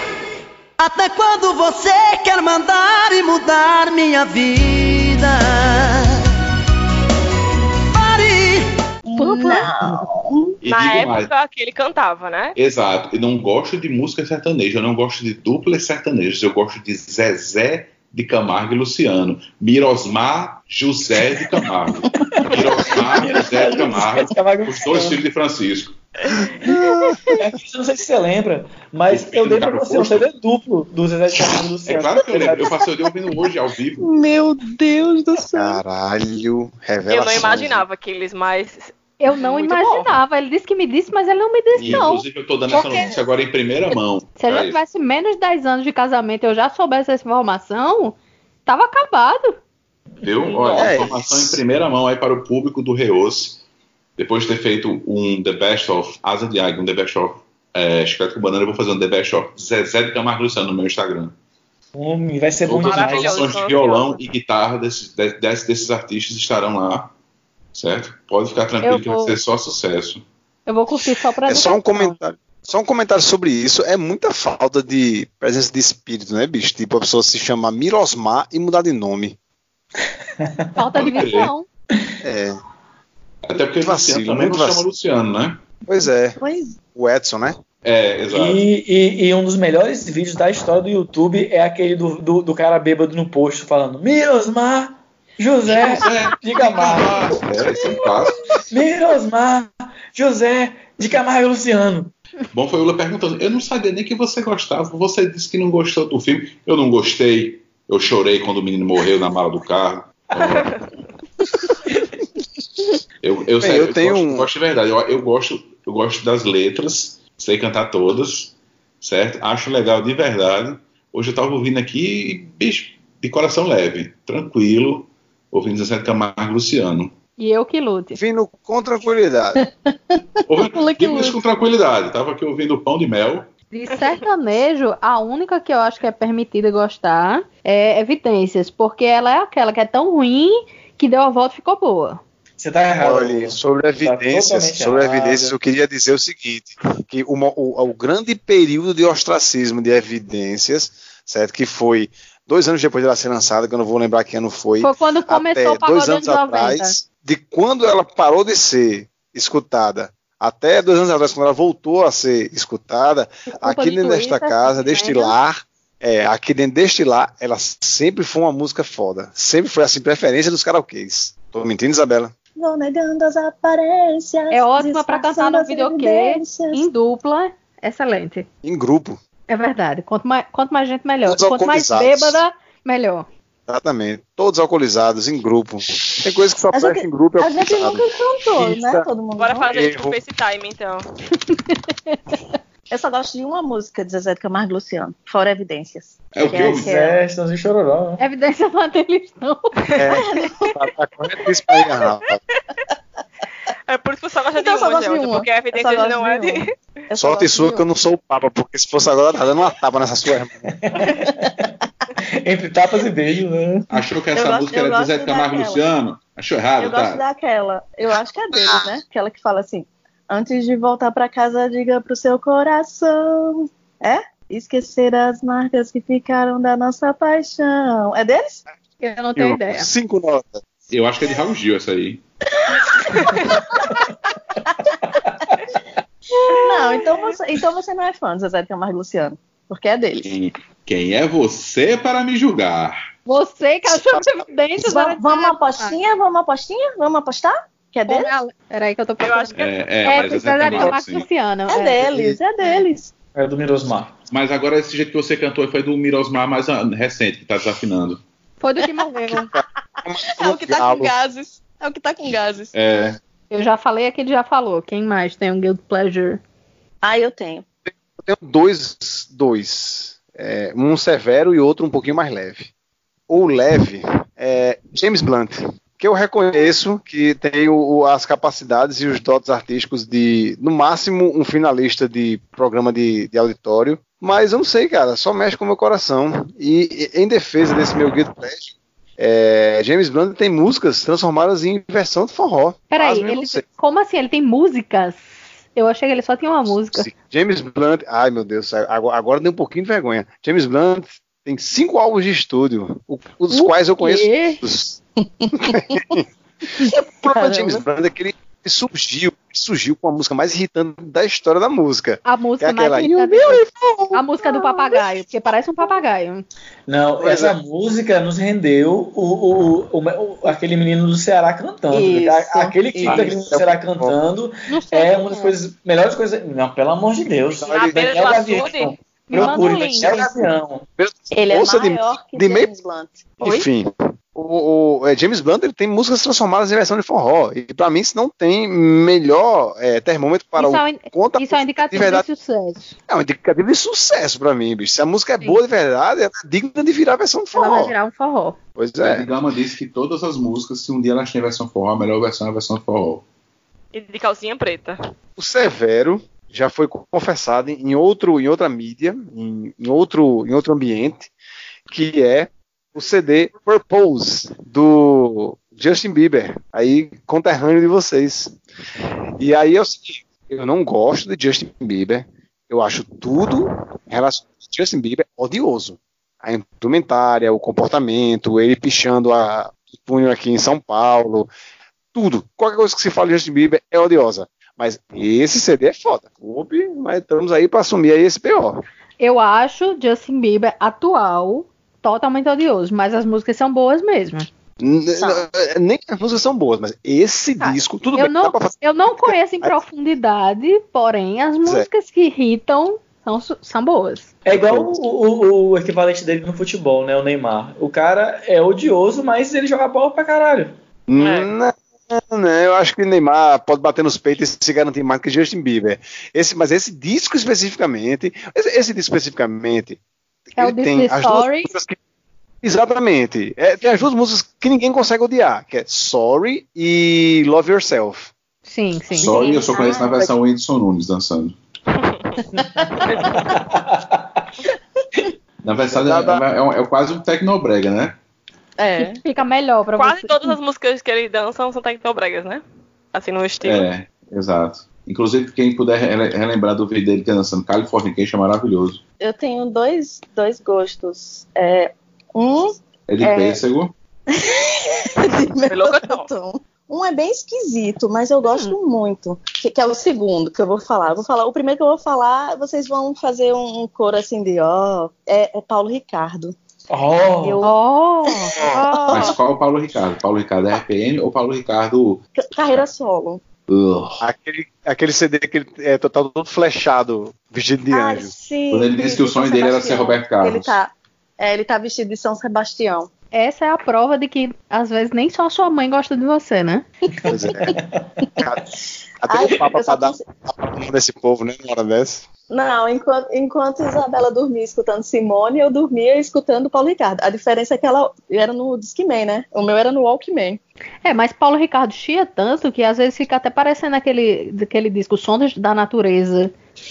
S9: Até quando você quer mandar e mudar minha vida? Pare!
S1: Não.
S7: E
S2: Na
S7: digo mais,
S2: época que ele cantava, né?
S7: exato, eu não gosto de música sertaneja, eu não gosto de duplas sertanejas, eu gosto de Zezé de Camargo e Luciano. Mirosmar José de Camargo. Mirosmar José de Camargo.
S3: Camargo
S7: Os dois filhos de Francisco.
S3: É, eu não sei se você lembra, mas
S7: O
S3: eu dei
S7: do
S3: pra você um
S7: Fosco.
S3: CD duplo do Zezé de Camargo e
S7: É
S3: Luciano.
S7: claro que eu lembro. Eu passei o dia ouvindo hoje ao vivo.
S1: Meu Deus do céu.
S4: Caralho,
S2: Eu
S4: revelação.
S2: não imaginava aqueles, mas
S5: Eu não
S2: Muito
S5: imaginava. Ele disse que me disse, mas ele não me disse,
S7: E,
S5: não.
S7: inclusive, eu tô dando essa
S5: Porque-
S7: notícia agora em primeira mão.
S5: Se eu já
S7: Pra
S5: tivesse menos de 10 anos de casamento e eu já soubesse essa informação, tava acabado.
S7: Viu? Olha,
S4: É
S7: informação
S4: isso.
S7: em primeira mão aí para o público do Reos. Depois de ter feito um The Best of Asa de Águia, um The Best of é, Chiclete com Banana, eu vou fazer um The Best of Zezé de Camargo Luciano no meu Instagram.
S3: Homem, vai ser bom
S7: Todas as
S3: demais.
S7: Produções de violão e guitarra desses, de- desses, desses artistas estarão lá. Certo? Pode ficar tranquilo
S5: Eu
S7: que vai
S5: vou-
S7: ser só sucesso.
S5: Eu vou curtir só pra
S4: É só um comentário. Só um comentário sobre isso. É muita falta de presença de espírito, né, bicho? Tipo, a pessoa se chamar Mirosmar e mudar de nome.
S5: Falta de visão.
S4: É.
S7: Até porque
S4: Vacilo,
S7: também não
S4: muito
S7: chama
S4: vacilo.
S7: Luciano, né?
S4: Pois é.
S1: Pois
S4: O Edson, né?
S7: É, exato.
S3: E, e- e um dos melhores vídeos da história do YouTube é aquele do, do, do cara bêbado no posto falando Mirosmar José de Camargo.
S7: É, é.
S3: Mirosmar José de Camargo Luciano.
S7: Bom foi o Lula perguntando. Eu não sabia nem que você gostava. Você disse que não gostou do filme. Eu não gostei. Eu chorei quando o menino morreu na mala do carro. Eu, eu,
S4: Bem,
S7: sério,
S4: eu
S7: eu
S4: tenho
S7: gosto,
S4: um-
S7: gosto de verdade. Eu, eu gosto, eu gosto das letras. Sei cantar todas, certo? Acho legal de verdade. Hoje eu tava ouvindo aqui, e, bicho, de coração leve, tranquilo, ouvindo Zezé de Camargo e Luciano.
S5: E eu que lute.
S4: Vindo com tranquilidade.
S7: Ouvindo, isso com tranquilidade. Tava aqui ouvindo Pão de Mel.
S5: De sertanejo, a única que eu acho que é permitida gostar é Evidências, porque ela é aquela que é tão ruim que deu a volta e ficou boa.
S3: Você tá errado.
S4: Olha, sobre evidências,
S3: totalmente
S4: sobre
S3: errado.
S4: evidências, eu queria dizer o seguinte: que o, o- o grande período de ostracismo de evidências, certo? Que foi dois anos depois dela ser lançada, que eu não vou lembrar que ano foi,
S5: Foi quando começou
S4: até
S5: o pagode
S4: dois
S5: anos
S4: anos
S5: 90.
S4: atrás, de quando ela parou de ser escutada até dois anos atrás, quando ela voltou a ser escutada,
S5: culpa
S4: aqui
S5: de
S4: dentro desta casa,
S5: né?
S4: deste lar, é, aqui dentro deste lar, ela sempre foi uma música foda. Sempre foi assim, preferência dos karaokês. Tô mentindo, Isabela?
S1: Vou negando as aparências.
S5: É ótima pra cantar no
S1: evidências.
S5: em dupla, excelente.
S4: Em grupo.
S5: É verdade. Quanto mais, quanto mais gente, melhor.
S4: Todos
S5: Quanto mais bêbada, melhor.
S4: Exatamente. Todos alcoolizados, em grupo. Tem coisa que só presta em grupo. é
S1: A gente nunca cantou, né? Todo mundo.
S2: Bora fazer tipo
S4: Erro.
S2: FaceTime, então.
S1: Eu só gosto de uma música de Zezé de Camargo e Luciano, fora Evidências.
S7: É o que
S1: é-
S7: eu
S1: que é-
S3: É, estamos em chororó. né?
S5: Evidência não deles, não.
S4: É, tá, tá corretíssimo aí, rapaz.
S2: É por isso que eu só gosto
S1: Então eu
S2: de
S1: só gosto de
S2: Gelson,
S1: uma.
S2: porque a
S1: Eu
S2: evidência
S1: gosto
S2: não é
S1: de. Eu só
S4: Sorte
S1: gosto
S4: sua que eu não sou o Papa, porque se fosse agora, tá dando uma tapa nessa sua irmã.
S3: Entre tapas e beijos, né?
S7: Achou que
S1: Eu
S7: essa
S1: gosto-
S7: música
S1: eu
S7: era de
S1: gosto
S7: Zé de Camargo e
S1: daquela.
S7: Luciano? Achou errado,
S1: Eu gosto
S7: tá?
S1: daquela. Eu acho que é deles, né? Aquela que fala assim: Antes de voltar pra casa, diga pro seu coração. É? Esquecer as marcas que ficaram da nossa paixão. É deles?
S5: Eu não tenho ideia.
S4: Cinco notas.
S7: Eu acho que é de Raul Gil essa aí.
S1: Não, então você, então você não é fã de Zezé de Camargo e Luciano. Porque é deles.
S7: Quem, quem é você para me julgar?
S5: Você que achou de evidências.
S1: Va- Vamos uma apostinha? Vamos uma apostinha? Vamos apostar? Que é deles?
S5: Peraí que eu tô
S2: Eu
S5: procurando.
S2: acho que
S7: É, é,
S5: É,
S7: mas
S5: é,
S7: Camargo, sim.
S5: Luciano.
S1: É deles, é deles.
S3: É do Mirosmar.
S7: Mas agora esse jeito que você cantou foi do Mirosmar mais ah, recente, que tá desafinando.
S5: Foi do que morreu.
S1: É o que tá com gases. É o que tá com gases.
S7: É,
S5: Eu já falei, aquele já falou. Quem mais tem um Guild Pleasure?
S1: Ah, eu tenho.
S4: Eu tenho dois, dois. É, um severo e outro um pouquinho mais leve. O leve é James Blunt, que eu reconheço que tem o- o- as capacidades e os dotes artísticos de, no máximo, um finalista de programa de, de auditório. Mas eu não sei, cara, só mexe com o meu coração. E, e, em defesa desse meu Guild Pleasure, é, James Blunt tem músicas transformadas em versão de forró.
S5: Peraí, ele, como assim? Ele tem músicas? Eu achei que ele só tinha uma música.
S4: Sim. James Blunt, ai meu Deus, agora, agora dei um pouquinho de vergonha. James Blunt tem cinco álbuns de estúdio, os
S5: O
S4: quais eu conheço
S5: quê?
S4: todos. o problema de James Blunt é que ele surgiu, surgiu com a música mais irritante da história da música.
S5: A
S4: Que é
S5: música mais
S4: aquela.
S5: irritante. A música do papagaio, porque parece um papagaio.
S3: Não, essa
S4: é.
S3: música nos rendeu o, o, o, o- aquele menino do Ceará cantando.
S1: Isso,
S3: aquele clipe
S1: isso.
S3: daquele menino do Ceará cantando é uma das coisas, melhores coisas. Não, pelo amor de Deus.
S2: Na beira do
S3: Gavião.
S2: açude?
S3: Procure,
S5: um link.
S3: Daniel Gavião.
S1: Ele é
S4: Força de-
S1: maior que
S4: de meio-
S1: James Blunt. Oi?
S4: Enfim, o, o- é, James Blunt ele tem músicas transformadas em versão de forró. E pra mim isso não tem melhor é, termômetro para
S5: Isso
S4: o
S5: é um-
S4: conta
S5: Isso é um indicativo
S4: de
S5: de,
S4: verdade.
S5: sucesso.
S4: É um indicativo de sucesso pra mim, bicho. Se a música é
S5: Sim.
S4: boa de verdade, ela é digna de virar versão de
S5: Ela vai
S4: forró.
S5: virar um forró.
S4: Pois
S7: é.
S4: é.
S7: Gama disse que todas as músicas, se um dia elas têm versão forró, a melhor versão é a versão forró.
S2: E de calcinha preta.
S4: O Severo já foi confessado em outro, em outra mídia, em, em outro, em outro ambiente, que é o CD Purpose do Justin Bieber, aí conterrâneo de vocês. E aí é seguinte, eu não gosto de Justin Bieber, eu acho tudo relação a Justin Bieber odioso. A indumentária, o comportamento, ele pichando a punho aqui em São Paulo, tudo. Qualquer coisa que se fale de Justin Bieber é odiosa. Mas esse CD é foda. Desculpe, mas estamos aí pra assumir aí esse pior.
S5: Eu acho Justin Bieber atual totalmente odioso, mas as músicas são boas mesmo.
S4: Nem as músicas são boas, mas esse
S5: Ah,
S4: disco, tudo
S5: eu
S4: bem,
S5: não,
S4: fazer.
S5: eu não conheço em profundidade, porém as músicas que irritam são, são boas.
S3: É igual o, o- o equivalente dele no futebol, né? O Neymar. O cara é odioso, mas ele joga bola pra caralho.
S4: Não, não, eu acho que Neymar pode bater nos peitos e se garantir mais que Justin Bieber. Esse, mas esse disco especificamente, esse, esse disco especificamente,
S5: É o
S4: ele tem as duas
S5: Sorry.
S4: que- Exatamente. É, tem as duas músicas que ninguém consegue odiar, que é Sorry e Love Yourself.
S5: Sim, sim.
S7: E eu só conheço na versão Whindersson Nunes dançando. Na verdade, é, é um- é quase um tecnobrega, né?
S2: É.
S5: Fica melhor pra
S2: Quase
S5: você.
S2: todas as músicas que ele dança são tecnobregas, né? Assim, no estilo.
S7: É, exato. Inclusive, quem puder rele- relembrar do vídeo dele que é dançando Californication é maravilhoso.
S1: Eu tenho dois, dois gostos. É, um
S7: É de
S1: É.
S7: pêssego.
S1: de melocotão. Um é bem esquisito, mas eu gosto muito. Que, que é o segundo que eu vou falar. Eu vou falar. O primeiro que eu vou falar, vocês vão fazer um, um coro assim de ó. é, é Paulo Ricardo.
S3: Oh,
S1: Eu,
S5: Oh,
S7: Mas qual é o Paulo Ricardo? Paulo Ricardo é RPM ou Paulo Ricardo.
S1: ca- carreira solo.
S4: Aquele, aquele CD que ele é total todo flechado, vestido de
S1: Ah,
S4: anjo.
S1: sim.
S7: Quando ele disse que o sonho dele era ser. Roberto Carlos.
S1: Ele tá, é, ele tá vestido de São Sebastião.
S5: essa é a prova de que às vezes nem só sua mãe gosta de você, né?
S4: Pois é. Até
S1: Ai,
S4: o Papa pra dar
S1: consigo-
S4: papo desse povo, né? Na hora dessa.
S1: Não, enquanto, enquanto Isabela dormia escutando Simone, eu dormia escutando Paulo Ricardo. A diferença é que ela era no Discman, né? O meu era no Walkman.
S5: É, mas Paulo Ricardo chia tanto que às vezes fica até parecendo aquele, aquele disco Som da Natureza,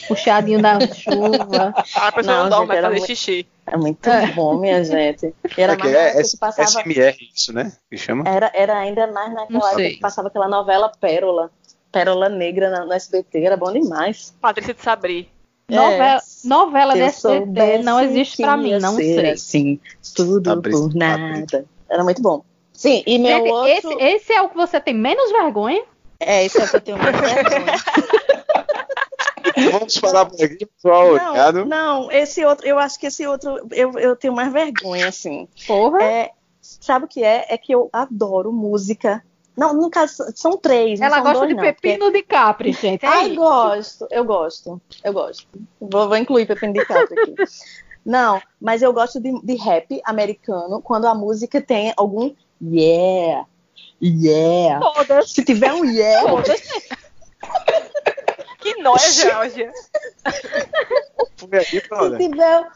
S5: o chiadinho da chuva.
S2: A pessoa não,
S1: Não,
S2: dorme,
S1: gente,
S2: vai
S1: era
S2: fazer
S1: muito-
S2: xixi.
S1: É muito
S5: É.
S1: bom, minha gente. Era
S4: É que
S1: mais na
S4: é
S1: época
S4: S-
S1: que passava.
S4: SMR isso, né? Que chama?
S1: Era, era ainda mais naquela época que passava aquela novela Pérola. Pérola Negra na- no SBT, era bom demais.
S2: Patrícia de Sabri.
S5: Novela, novela
S1: eu
S5: de SBT não existe pra mim, não sei.
S1: Assim, tudo
S4: Fabrício,
S1: por nada. Era muito bom. Sim, e meu
S5: Gente,
S1: outro.
S5: esse, esse é o que você tem menos vergonha?
S1: É, esse é o que eu tenho mais vergonha.
S4: Vamos parar por aqui, pessoal.
S1: Não,
S4: Obrigado.
S1: não, esse outro, eu acho que esse outro eu, eu tenho mais vergonha, assim.
S5: Porra.
S1: É, sabe o que é? É que eu adoro música. Não, caso, são três. não
S5: Ela
S1: são
S5: gosta
S1: dois,
S5: de
S1: não, porque-
S5: pepino de capri, gente. É
S1: Ai,
S5: isso.
S1: gosto, eu gosto, eu gosto. Vou, vou incluir Pepino de Capri aqui. Não, mas eu gosto de, de rap americano quando a música tem algum yeah, yeah.
S5: Todas.
S1: Se tiver um yeah,
S2: Que nóia, Georgia.
S1: Se tiver.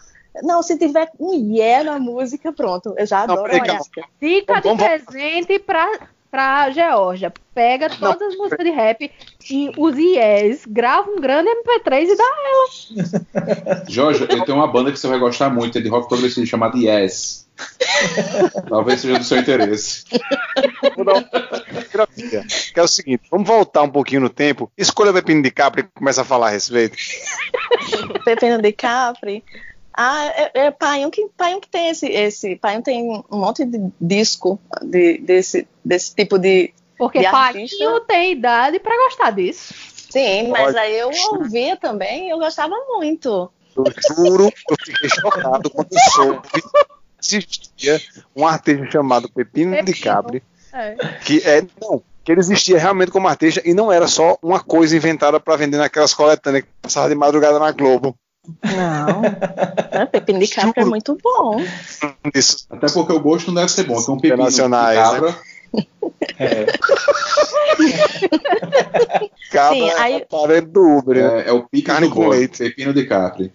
S1: Não, se tiver um yeah na música, pronto. Eu já
S4: Não,
S1: adoro
S4: peraí,
S1: a
S4: calma.
S1: música.
S5: Dica de
S4: Vamos- vamos-
S5: presente pra, pra Georgia. Pega todas as músicas de rap e os IES, grava um grande MP3 e dá
S7: Jorge, eu tenho uma banda que você vai gostar muito, é de rock progressivo chamada Yes. Talvez seja do seu interesse.
S4: Vou dar uma terapia, que é o seguinte, vamos voltar um pouquinho no tempo, escolha o Pepino de Capri e começa a falar a respeito.
S1: Pepino de Capri. Ah, é, é Paião que, Paião que tem esse, esse. Paião tem um monte de disco de, desse, desse tipo de.
S5: Porque
S1: De artista.
S5: tem idade pra gostar disso.
S1: Sim, mas
S4: Pode.
S1: aí eu ouvia também, eu gostava muito.
S4: Eu juro eu fiquei chocado quando eu soube que existia um artista chamado Pepino, de
S5: Pepino.
S4: Capri,
S5: É.
S4: que é, não, que ele existia realmente como artista e não era só uma coisa inventada para vender naquelas coletâneas que passava de madrugada na Globo.
S1: Não. Pepino de Capri é muito bom.
S4: Isso.
S7: Até porque o gosto não deve ser bom, que um pepino de
S4: Internacionais,
S7: cabra.
S3: é.
S4: Cabra
S1: Sim, aí-
S4: é parente do Uber. né?
S7: É, é o pique
S4: Carne
S7: do
S4: com leite.
S7: pepino de Capri.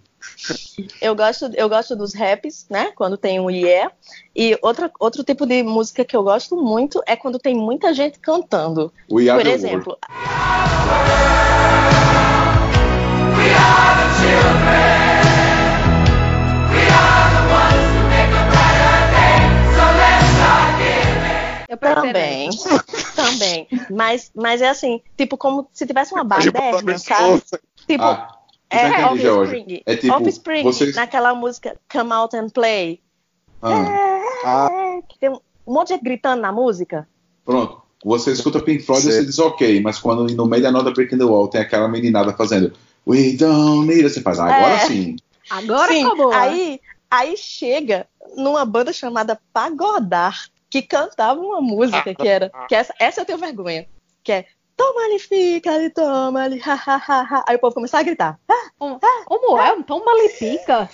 S1: Eu gosto, eu gosto dos raps, né? Quando tem um yeah. E outra, outro tipo de música que eu gosto muito é quando tem muita gente cantando.
S7: O We Are
S1: Por
S7: the
S1: exemplo,
S5: prefiro
S1: também. também. Mas, mas é assim, tipo, como se tivesse uma baderna,
S4: abrir
S1: sabe? Tipo,
S7: Ah,
S1: é. Offspring.
S7: É tipo,
S1: Offspring,
S7: vocês-
S1: naquela música Come Out and Play.
S7: Ah,
S4: Ah,
S1: É, que tem um, monte de gente gritando na música.
S7: pronto. Você escuta Pink Floyd e você diz ok, mas quando no meio da nota Breaking the Wall tem aquela meninada fazendo We don't need, it", você faz, ah, agora
S1: É.
S7: sim.
S5: Agora
S1: Sim,
S5: acabou.
S1: aí, aí chega numa banda chamada Pagodar, que cantava uma música que era. Que essa, essa eu tenho vergonha. Que é Toma-lhe, fica-lhe, toma-lhe, ha, ha, ha, ha. Aí o povo começava a gritar. Ah,
S5: Como é? Um tom malipica?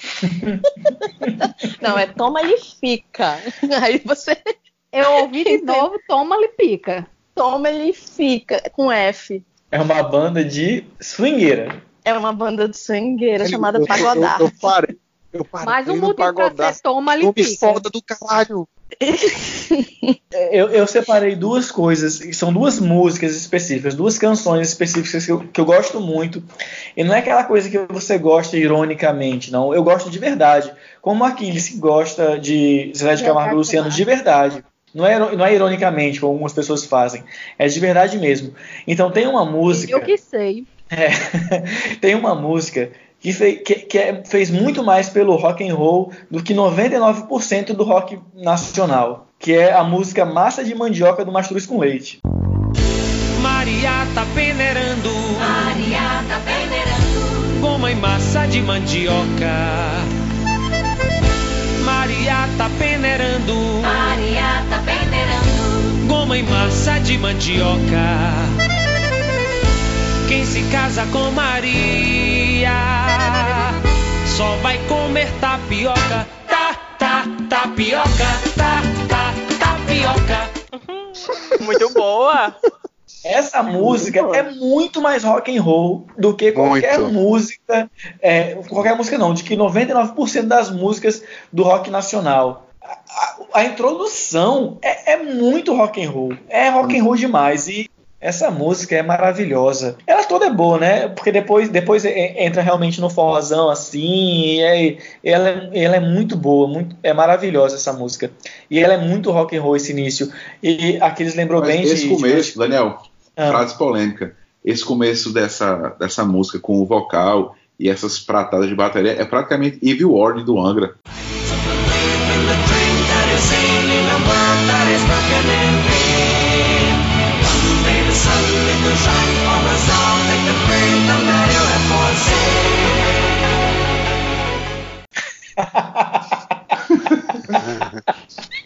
S1: não, é toma-lhe, fica. Aí você
S5: Eu ouvi de novo, toma lipica.
S1: toma-lhe, fica, com F.
S3: É uma banda de swingueira.
S1: É uma banda de swingueira chamada
S4: Eu-
S1: Pagodar.
S4: Eu, eu parei. Eu parei
S5: Mais um motivo pra
S4: pagodar.
S5: ser toma lipica.
S4: foda do caralho.
S3: Eu, eu separei duas coisas, são duas músicas específicas, duas canções específicas que eu, que eu gosto muito. E não é aquela coisa que você gosta ironicamente, não. Eu gosto de verdade. Como Aquiles que gosta de Zé de Camargo e Luciano de verdade. Não é, não é ironicamente, como algumas pessoas fazem. É de verdade mesmo. Então tem uma música.
S5: Eu que sei.
S3: É, tem uma música que, fei- que- que é- fez muito mais pelo rock and roll do que 99% do rock nacional, que é a música Massa de Mandioca do Mastruz com Leite.
S10: Maria tá peneirando. Maria tá peneirando. Goma e massa de mandioca. Maria tá peneirando. Maria tá peneirando. Goma e massa de mandioca. Quem se casa com Maria só vai comer tapioca. Tá, tá, tapioca. Tá, tá, tapioca.
S2: Muito boa.
S3: Essa música é muito mais rock and roll do que qualquer
S4: Muito.
S3: música, é, qualquer música não, de que 99% das músicas do rock nacional. A, a- a introdução é, é muito rock and roll, é rock and roll demais e essa música é maravilhosa. Ela toda é boa, né? Porque depois, depois e- entra realmente no forrozão assim, e aí ela, é- ela é muito boa, muito, é maravilhosa essa música. E ela é muito rock and roll esse início. E aqueles lembrou
S7: Mas
S3: bem de-
S7: esse
S3: de
S7: começo, Daniel,
S3: Ah.
S7: frase polêmica. Esse começo dessa, dessa música com o vocal e essas pratadas de bateria é praticamente Evil Ward do Angra.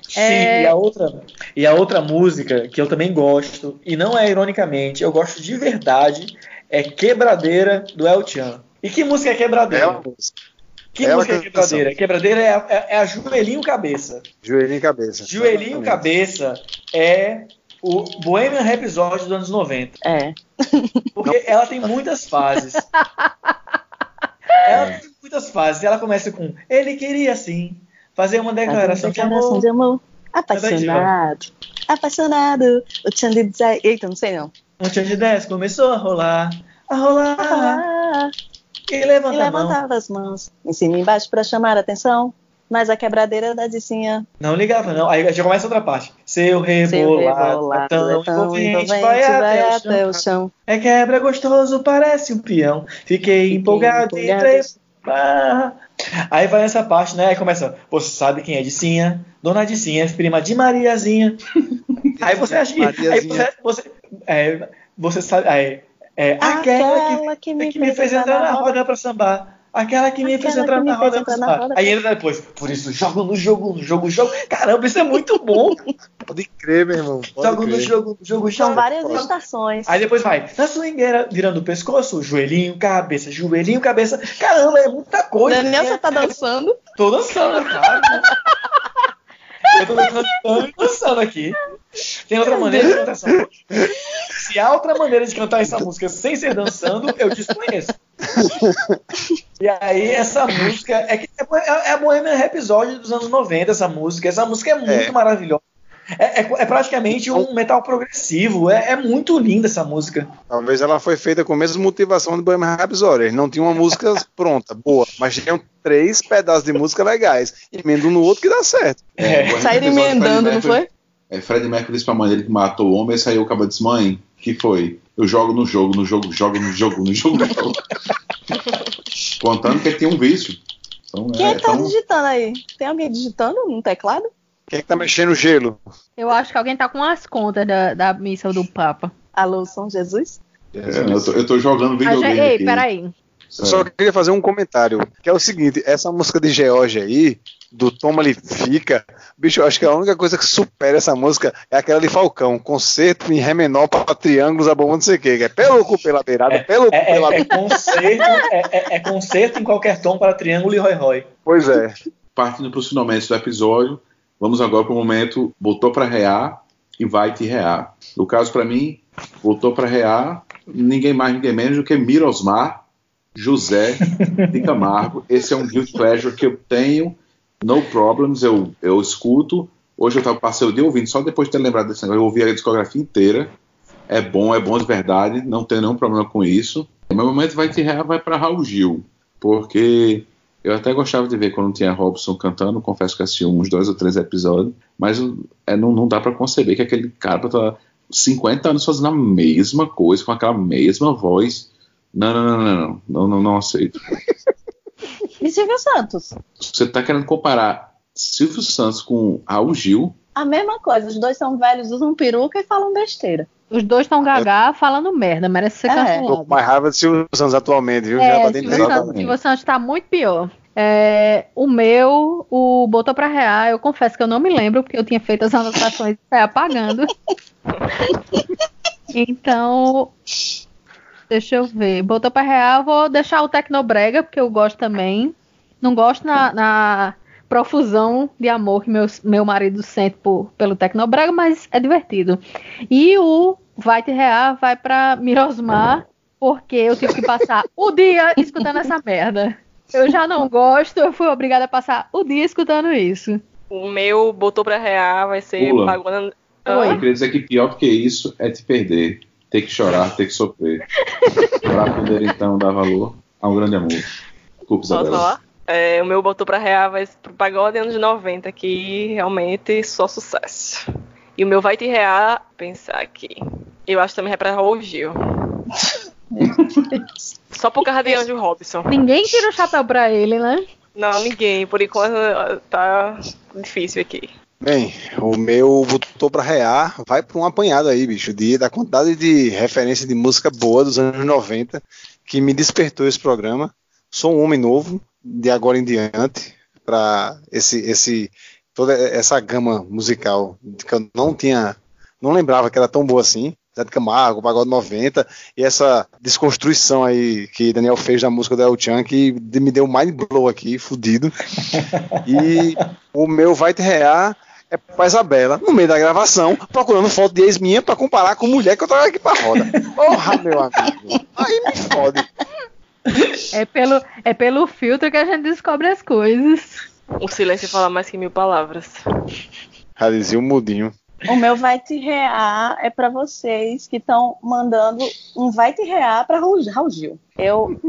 S3: Sim,
S5: É.
S3: e a outra e a outra música que eu também gosto e não é ironicamente, eu gosto de verdade é Quebradeira do El Chan. E que música é Quebradeira?
S4: Música.
S3: que
S4: bela
S3: música é
S4: canção.
S3: Quebradeira? Quebradeira é a, é- é a Joelhinho Cabeça.
S4: Joelhinho cabeça.
S3: Joelhinho
S4: Exatamente.
S3: Cabeça é o Bohemian Rhapsody dos anos 90.
S1: É.
S3: Porque ela tem muitas fases. Ela tem muitas fases. Ela começa com Ele queria sim fazer uma declaração de
S1: Declaração
S3: amor.
S1: de amor. Apaixonado. Apaixonado. O Tchan de dizer. Eita, não sei não.
S3: Um tchan de 10 começou a rolar, a rolar,
S1: Ah,
S3: e
S1: e
S3: levanta a mão.
S1: levantava as mãos. Em cima e embaixo pra chamar a atenção. Mas a quebradeira da Dicinha.
S3: Não ligava, não. Aí já começa outra parte. Seu
S1: Seu
S3: rebolado, é tão
S1: é tão
S3: envolvente,
S1: envolvente,
S3: vai,
S1: vai
S3: até,
S1: até
S3: o chão. É quebra gostoso, parece um peão. Fiquei, empolgado, e
S1: empolgado.
S3: entrei. Ah. Aí vai nessa parte, né? Aí começa. Você sabe quem é Dicinha? Dona Dicinha, prima de Mariazinha. aí você acha que. Aí você. Você, é, você sabe. Aí, é, aquela que
S1: que me,
S3: que me fez entrar na roda pra sambar. Aquela que me fez
S1: Aquela
S3: entrar
S1: que me
S3: na
S1: fez
S3: roda
S1: entrar na roda
S3: Aí entra depois. Por isso, jogo no jogo, no jogo, jogo. Caramba, isso é muito bom.
S4: Pode crer, meu irmão. Pode
S3: jogo no
S4: crer.
S3: jogo, no jogo,
S1: São
S3: jogo.
S1: várias estações.
S3: Aí depois vai, na swingueira, virando o pescoço, joelhinho, cabeça, joelhinho, cabeça. Caramba, é muita coisa.
S1: Daniel, você tá dançando?
S3: Tô dançando, cara. Eu tô dançando aqui. Tem outra maneira de cantar essa música? Se há outra maneira de cantar essa música sem ser dançando, eu desconheço. E aí, essa música é, que é, é a Bohemian Rhapsody dos anos 90, essa música. Essa música é muito
S4: É.
S3: maravilhosa. É, é- é praticamente um metal progressivo. É, é muito linda essa música.
S4: Talvez ela foi feita com a mesma motivação do Bohemian Rhapsody. Eles não tinham uma música pronta, boa, mas tinham três pedaços de música legais. Emenda um no outro que dá certo.
S3: É.
S1: Saíram
S7: de
S1: emendando, não foi?
S7: É, Fred Mercury disse pra mãe dele que matou o homem e saiu o cabo disse, mãe, que foi? Eu jogo no jogo, no jogo, jogo no jogo, no jogo. Contando que ele tinha um vício. Então,
S1: Quem é
S7: é,
S1: tá
S7: então,
S1: digitando aí? Tem alguém digitando no teclado?
S4: Quem é que tá mexendo o gelo?
S5: Eu acho que alguém tá com as contas da, da missa do Papa.
S1: Alô, São Jesus?
S7: É, eu, tô, eu tô jogando
S5: Ah, já-
S7: videogame
S5: Ei,
S7: aqui.
S5: peraí.
S4: Eu só queria fazer um comentário, que é o seguinte, essa música de George aí, do Toma Ele Fica, bicho, eu acho que a única coisa que supera essa música é aquela de Falcão, concerto em Ré menor para triângulos, a bomba não sei o que, que é pelo cu pela beirada, pelo cu
S3: É, é-
S4: pela
S3: é concerto, é, é- é concerto em qualquer tom para triângulo e rói-rói.
S4: Pois é.
S7: Partindo para os finalmente do episódio, vamos agora para o momento botou para rear e vai te rear. No caso, para mim, botou para rear ninguém mais, ninguém menos do que Mirosmar José de Camargo. Esse é um guilt pleasure que eu tenho, no problems, eu, eu escuto. Hoje eu tava, passei o dia ouvindo, só depois de ter lembrado desse negócio, eu ouvi a discografia inteira. É bom, é bom de verdade, não tenho nenhum problema com isso. Meu momento vai te rear, vai para Raul Gil, porque eu até gostava de ver quando tinha Robson cantando, confesso que assisti uns dois ou três episódios, mas é, não, não dá para conceber que aquele cara tá 50 anos fazendo a mesma coisa, com aquela mesma voz. Não, não, não, não, não, não, não, não aceito.
S1: E Silvio Santos?
S7: Você tá querendo comparar Silvio Santos com Raul Gil?
S1: A mesma coisa, os dois são velhos, usam peruca e falam besteira.
S5: Os dois estão gagá falando merda, merece ser
S1: É.
S4: Tô
S5: cancelado.
S4: com mais raiva de Silvio Santos atualmente, viu? Já
S5: É,
S4: tá
S5: Silvio
S4: dentro
S5: Santos, Silvio Santos tá muito pior. É, o meu, o botou pra real, eu confesso que eu não me lembro, porque eu tinha feito as anotações e saí apagando. então, deixa eu ver. Botou pra real, vou deixar o Tecnobrega, porque eu gosto também. Não gosto na, na profusão de amor que meu, meu marido sente por, pelo Tecnobrega, mas é divertido. E o Vai Te Real vai pra Mirosmar, porque eu tive que passar o dia escutando essa merda. Eu já não gosto, eu fui obrigada a passar o dia escutando isso.
S2: O meu botou pra real vai ser
S7: Pula.
S2: pagando.
S7: Eu queria dizer que pior do que isso é te perder, ter que chorar, ter que sofrer. Para poder então dar valor a um grande amor. Desculpa,
S2: Posso
S7: Isabela.
S2: É, o meu botou pra real vai pro pagode anos 90, que realmente só sucesso. E o meu vai te rear, pensar aqui. Eu acho que também é pra Raul Gil. Só por causa de Andrew Robson.
S5: Ninguém tira o chapéu pra ele, né?
S2: Não, ninguém. Por enquanto tá difícil aqui.
S4: Bem, o meu botou pra rear, vai pra um apanhado aí, bicho, de, da quantidade de referência de música boa dos anos 90 que me despertou esse programa. Sou um homem novo, de agora em diante, para esse, esse, toda essa gama musical que eu não tinha, não lembrava que era tão boa assim. Zé de Camargo, Pagode 90, e essa desconstrução aí que Daniel fez da música do El Chan, que me deu mind blow aqui, fudido. E o meu vai te rear é pra Isabela, no meio da gravação, procurando foto de ex minha pra comparar com mulher que eu trago aqui pra roda. Porra, meu amigo. Aí me fode.
S5: É pelo, é pelo filtro que a gente descobre as coisas.
S2: O silêncio fala mais que mil palavras.
S4: Já dizia o mudinho.
S1: O meu vai te rear é pra vocês que estão mandando um vai te rear pra Raul Raul Gil. Eu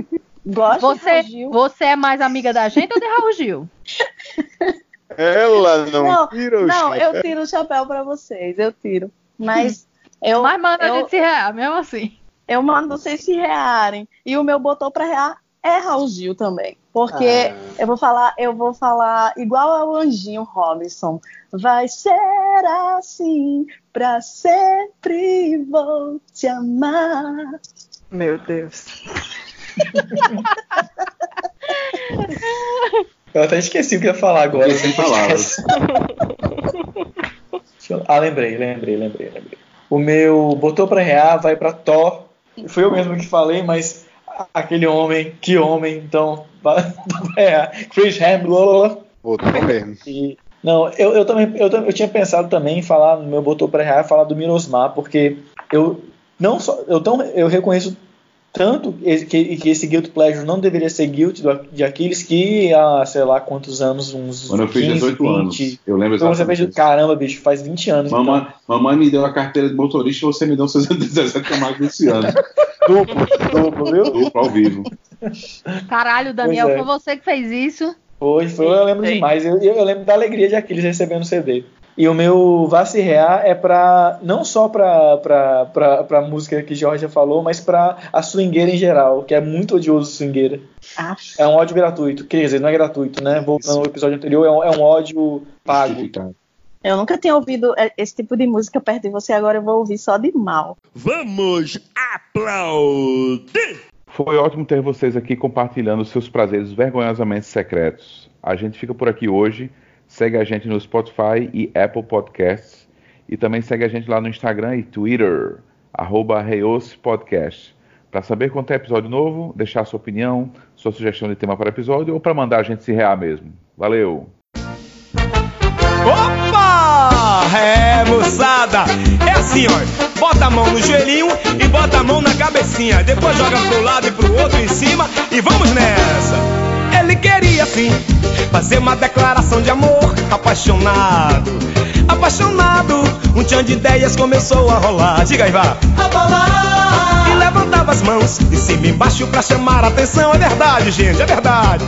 S1: gosto de
S5: Você,
S1: Raul Gil.
S5: você é mais amiga da gente ou de Raul Gil?
S4: Ela não,
S1: Não,
S4: tira o
S1: não,
S4: chapéu.
S1: eu tiro o chapéu pra vocês, eu tiro. Mas eu,
S5: Mas manda a
S1: eu,
S5: gente se rear, mesmo assim.
S1: Eu mando vocês se rearem. E o meu botou pra rear é Raul Gil também. Porque
S4: Ah.
S1: eu vou falar, eu vou falar igual ao Anjinho Robinson. Vai ser assim, pra sempre vou te amar.
S2: Meu Deus.
S3: Eu até esqueci o que ia falar agora.
S7: Sem palavras.
S3: Ah, lembrei, lembrei, lembrei, lembrei. O meu botou pra rear, vai pra Thor. Foi eu mesmo que falei, mas aquele homem, que homem, então, rear. Chris Hemsworth.
S4: Botou mesmo.
S3: E, não, eu, eu também eu, eu tinha pensado também em falar no meu botou pra rear, falar do Mirosmar, porque eu não só eu tão eu reconheço tanto que, que esse guilt pleasure não deveria ser guilt de Aquiles que há sei lá quantos anos, uns
S7: Quando eu fiz
S3: 15,
S7: 18 anos.
S3: 20.
S7: Eu lembro
S3: Então você
S7: exatamente.
S3: fez, caramba, bicho, faz 20 anos. então.
S7: Mamãe, mamãe me deu a carteira de motorista e você me deu seus 17 Camargo desse ano.
S3: Duplo, duplo, viu?
S7: Duplo ao vivo.
S5: Caralho, Daniel,
S3: Pois é.
S5: foi você que fez isso.
S3: Foi, foi, eu lembro
S2: Sim.
S3: demais. Eu, eu lembro da alegria de Aquiles recebendo o CD. E o meu Rear é pra. não só pra, pra, pra, pra música que Jorge já falou, mas pra a swingueira em geral, que é muito odioso swingueira.
S1: Ah,
S3: É um ódio gratuito. Quer dizer, não é gratuito, né? Voltando ao episódio anterior, é um, é um ódio pago.
S1: Eu nunca tinha ouvido é, esse tipo de música perto de você, agora eu vou ouvir só de mal.
S8: Vamos aplaudir!
S7: Foi ótimo ter vocês aqui compartilhando seus prazeres vergonhosamente secretos. A gente fica por aqui hoje. Segue a gente no Spotify e Apple Podcasts. E também segue a gente lá no Instagram e Twitter, arroba Podcast. Para saber quanto é episódio novo, deixar sua opinião, sua sugestão de tema para episódio ou para mandar a gente se rear mesmo. Valeu!
S11: Opa! É, moçada! É assim, ó. Bota a mão no joelhinho e bota a mão na cabecinha. Depois joga pro lado e pro outro em cima e vamos nessa. Ele queria, sim, fazer uma declaração de amor apaixonado. Apaixonado, um tchan de ideias começou a rolar. Diga aí, vá. E levantava as mãos de cima e embaixo pra chamar a atenção. É verdade, gente, é verdade.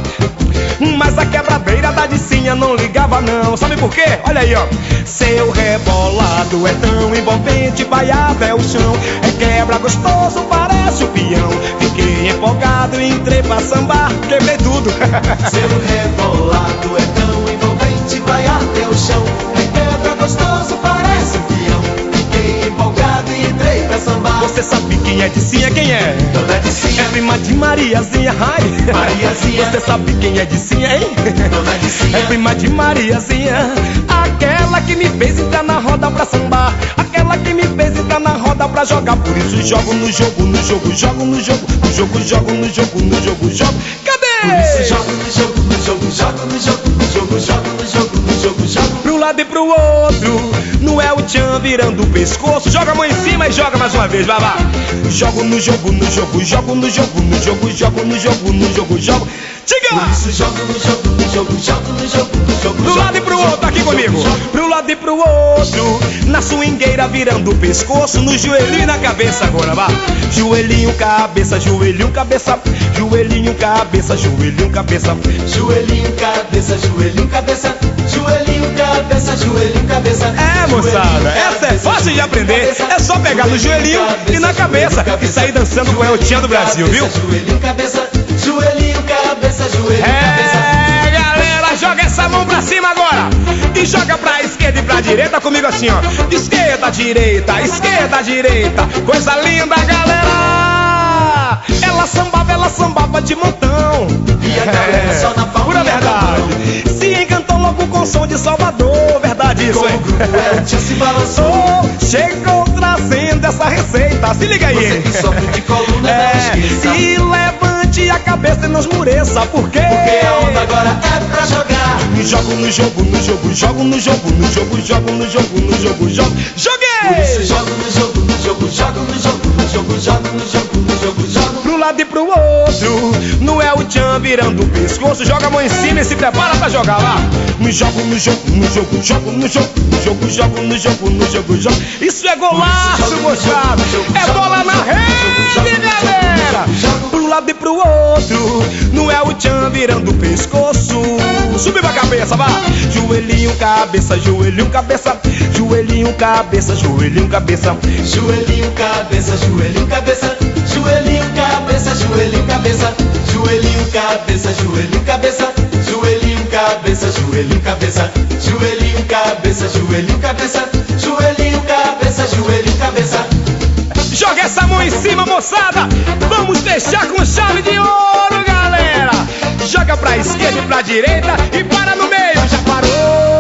S11: Mas a quebradeira da Dicinha não ligava não. Sabe por quê? Olha aí, ó. Seu rebolado é tão envolvente Baiado é o chão. É quebra gostoso, parece o peão. Fiquei empolgado, entrei pra sambar Quebrei tudo.
S12: Seu rebolado
S11: quem é Dicinha? Quem é?
S12: Dona Dicinha
S11: É prima de Mariazinha, ai
S12: Mariazinha
S11: Você sabe quem é Dicinha, hein?
S12: Dona Dicinha
S11: É prima de Mariazinha Aquela que me fez entrar na roda pra sambar Aquela que me fez pra jogar Por isso jogo no jogo, no jogo, jogo no jogo No jogo, jogo no jogo, no jogo, jogo Cadê?
S12: Por isso jogo no jogo, no jogo, jogo no jogo No jogo, jogo no jogo, no jogo, jogo
S11: Pro lado e pro outro Não é o tchan virando o pescoço Joga a mão em cima e joga mais uma vez, lá Jogo no jogo, no jogo, jogo no jogo No jogo, jogo no jogo, no jogo, jogo Diga!
S12: Isso jogo no jogo, no jogo, jogo no jogo, no jogo
S11: Pro lado e pro outro, aqui comigo. Pro lado e pro outro. Na swingueira virando o pescoço No joelhinho e na cabeça agora, vá. Joelhinho, cabeça, joelhinho, cabeça. Joelhinho, cabeça, joelhinho, cabeça.
S12: Joelhinho, cabeça, joelhinho, cabeça. Joelhinho, cabeça, joelhinho, cabeça.
S11: É, moçada, essa é fácil de aprender. É só pegar no joelhinho e na cabeça E sair dançando com o El Tchan do Brasil, viu?
S12: Joelhinho, cabeça, joelhinho, cabeça, joelhinho, cabeça
S11: É, galera, joga essa mão pra cima agora. E joga pra esquerda e pra direita comigo assim, ó. Esquerda, direita, esquerda, direita. Coisa linda, galera. Ela sambava, ela sambava de montão.
S12: E a galera só na palminha
S11: Pura verdade. Se encantou logo com som de Salvador. Verdade isso, hein?
S12: o Tchan se balançou.
S11: Chegou trazendo essa receita. Se liga aí.
S12: Você que sofre de coluna, não
S11: É,
S12: esqueça.
S11: e levante a cabeça e não esmureça Por quê?
S12: Porque a onda agora é pra jogar
S11: Jogo no jogo, no jogo, jogo no jogo, no jogo, jogo no jogo, no jogo, jogo.
S12: Por isso
S11: Joguei!
S12: jogo no jogo, no jogo, jogo no jogo, no jogo, jogo no jogo, no jogo, jogo
S11: Pro lado e pro outro, não é o tchan virando o pescoço. Joga a mão em cima e se prepara pra jogar lá. No jogo, no jogo, no jogo, jogo no jogo, no jogo, jogo no jogo, no jogo, jogo. Isso é golaço, moçada! É bola na rede, galera! Lado e pro outro, não é o tchan virando o pescoço. Subir pra cabeça, vá! Joelhinho, cabeça, joelhinho, cabeça, joelhinho, cabeça, joelhinho, cabeça.
S12: Joelhinho, cabeça, joelhinho, cabeça. Joelhinho, cabeça, joelhinho, cabeça. Joelhinho, cabeça, joelhinho, cabeça. Joelhinho, cabeça, joelhinho, cabeça. Joelhinho, cabeça, joelhinho, cabeça
S11: Joga essa mão em cima, moçada. Vamos fechar com chave de ouro, galera. Joga pra esquerda e pra direita e para no meio. Já parou.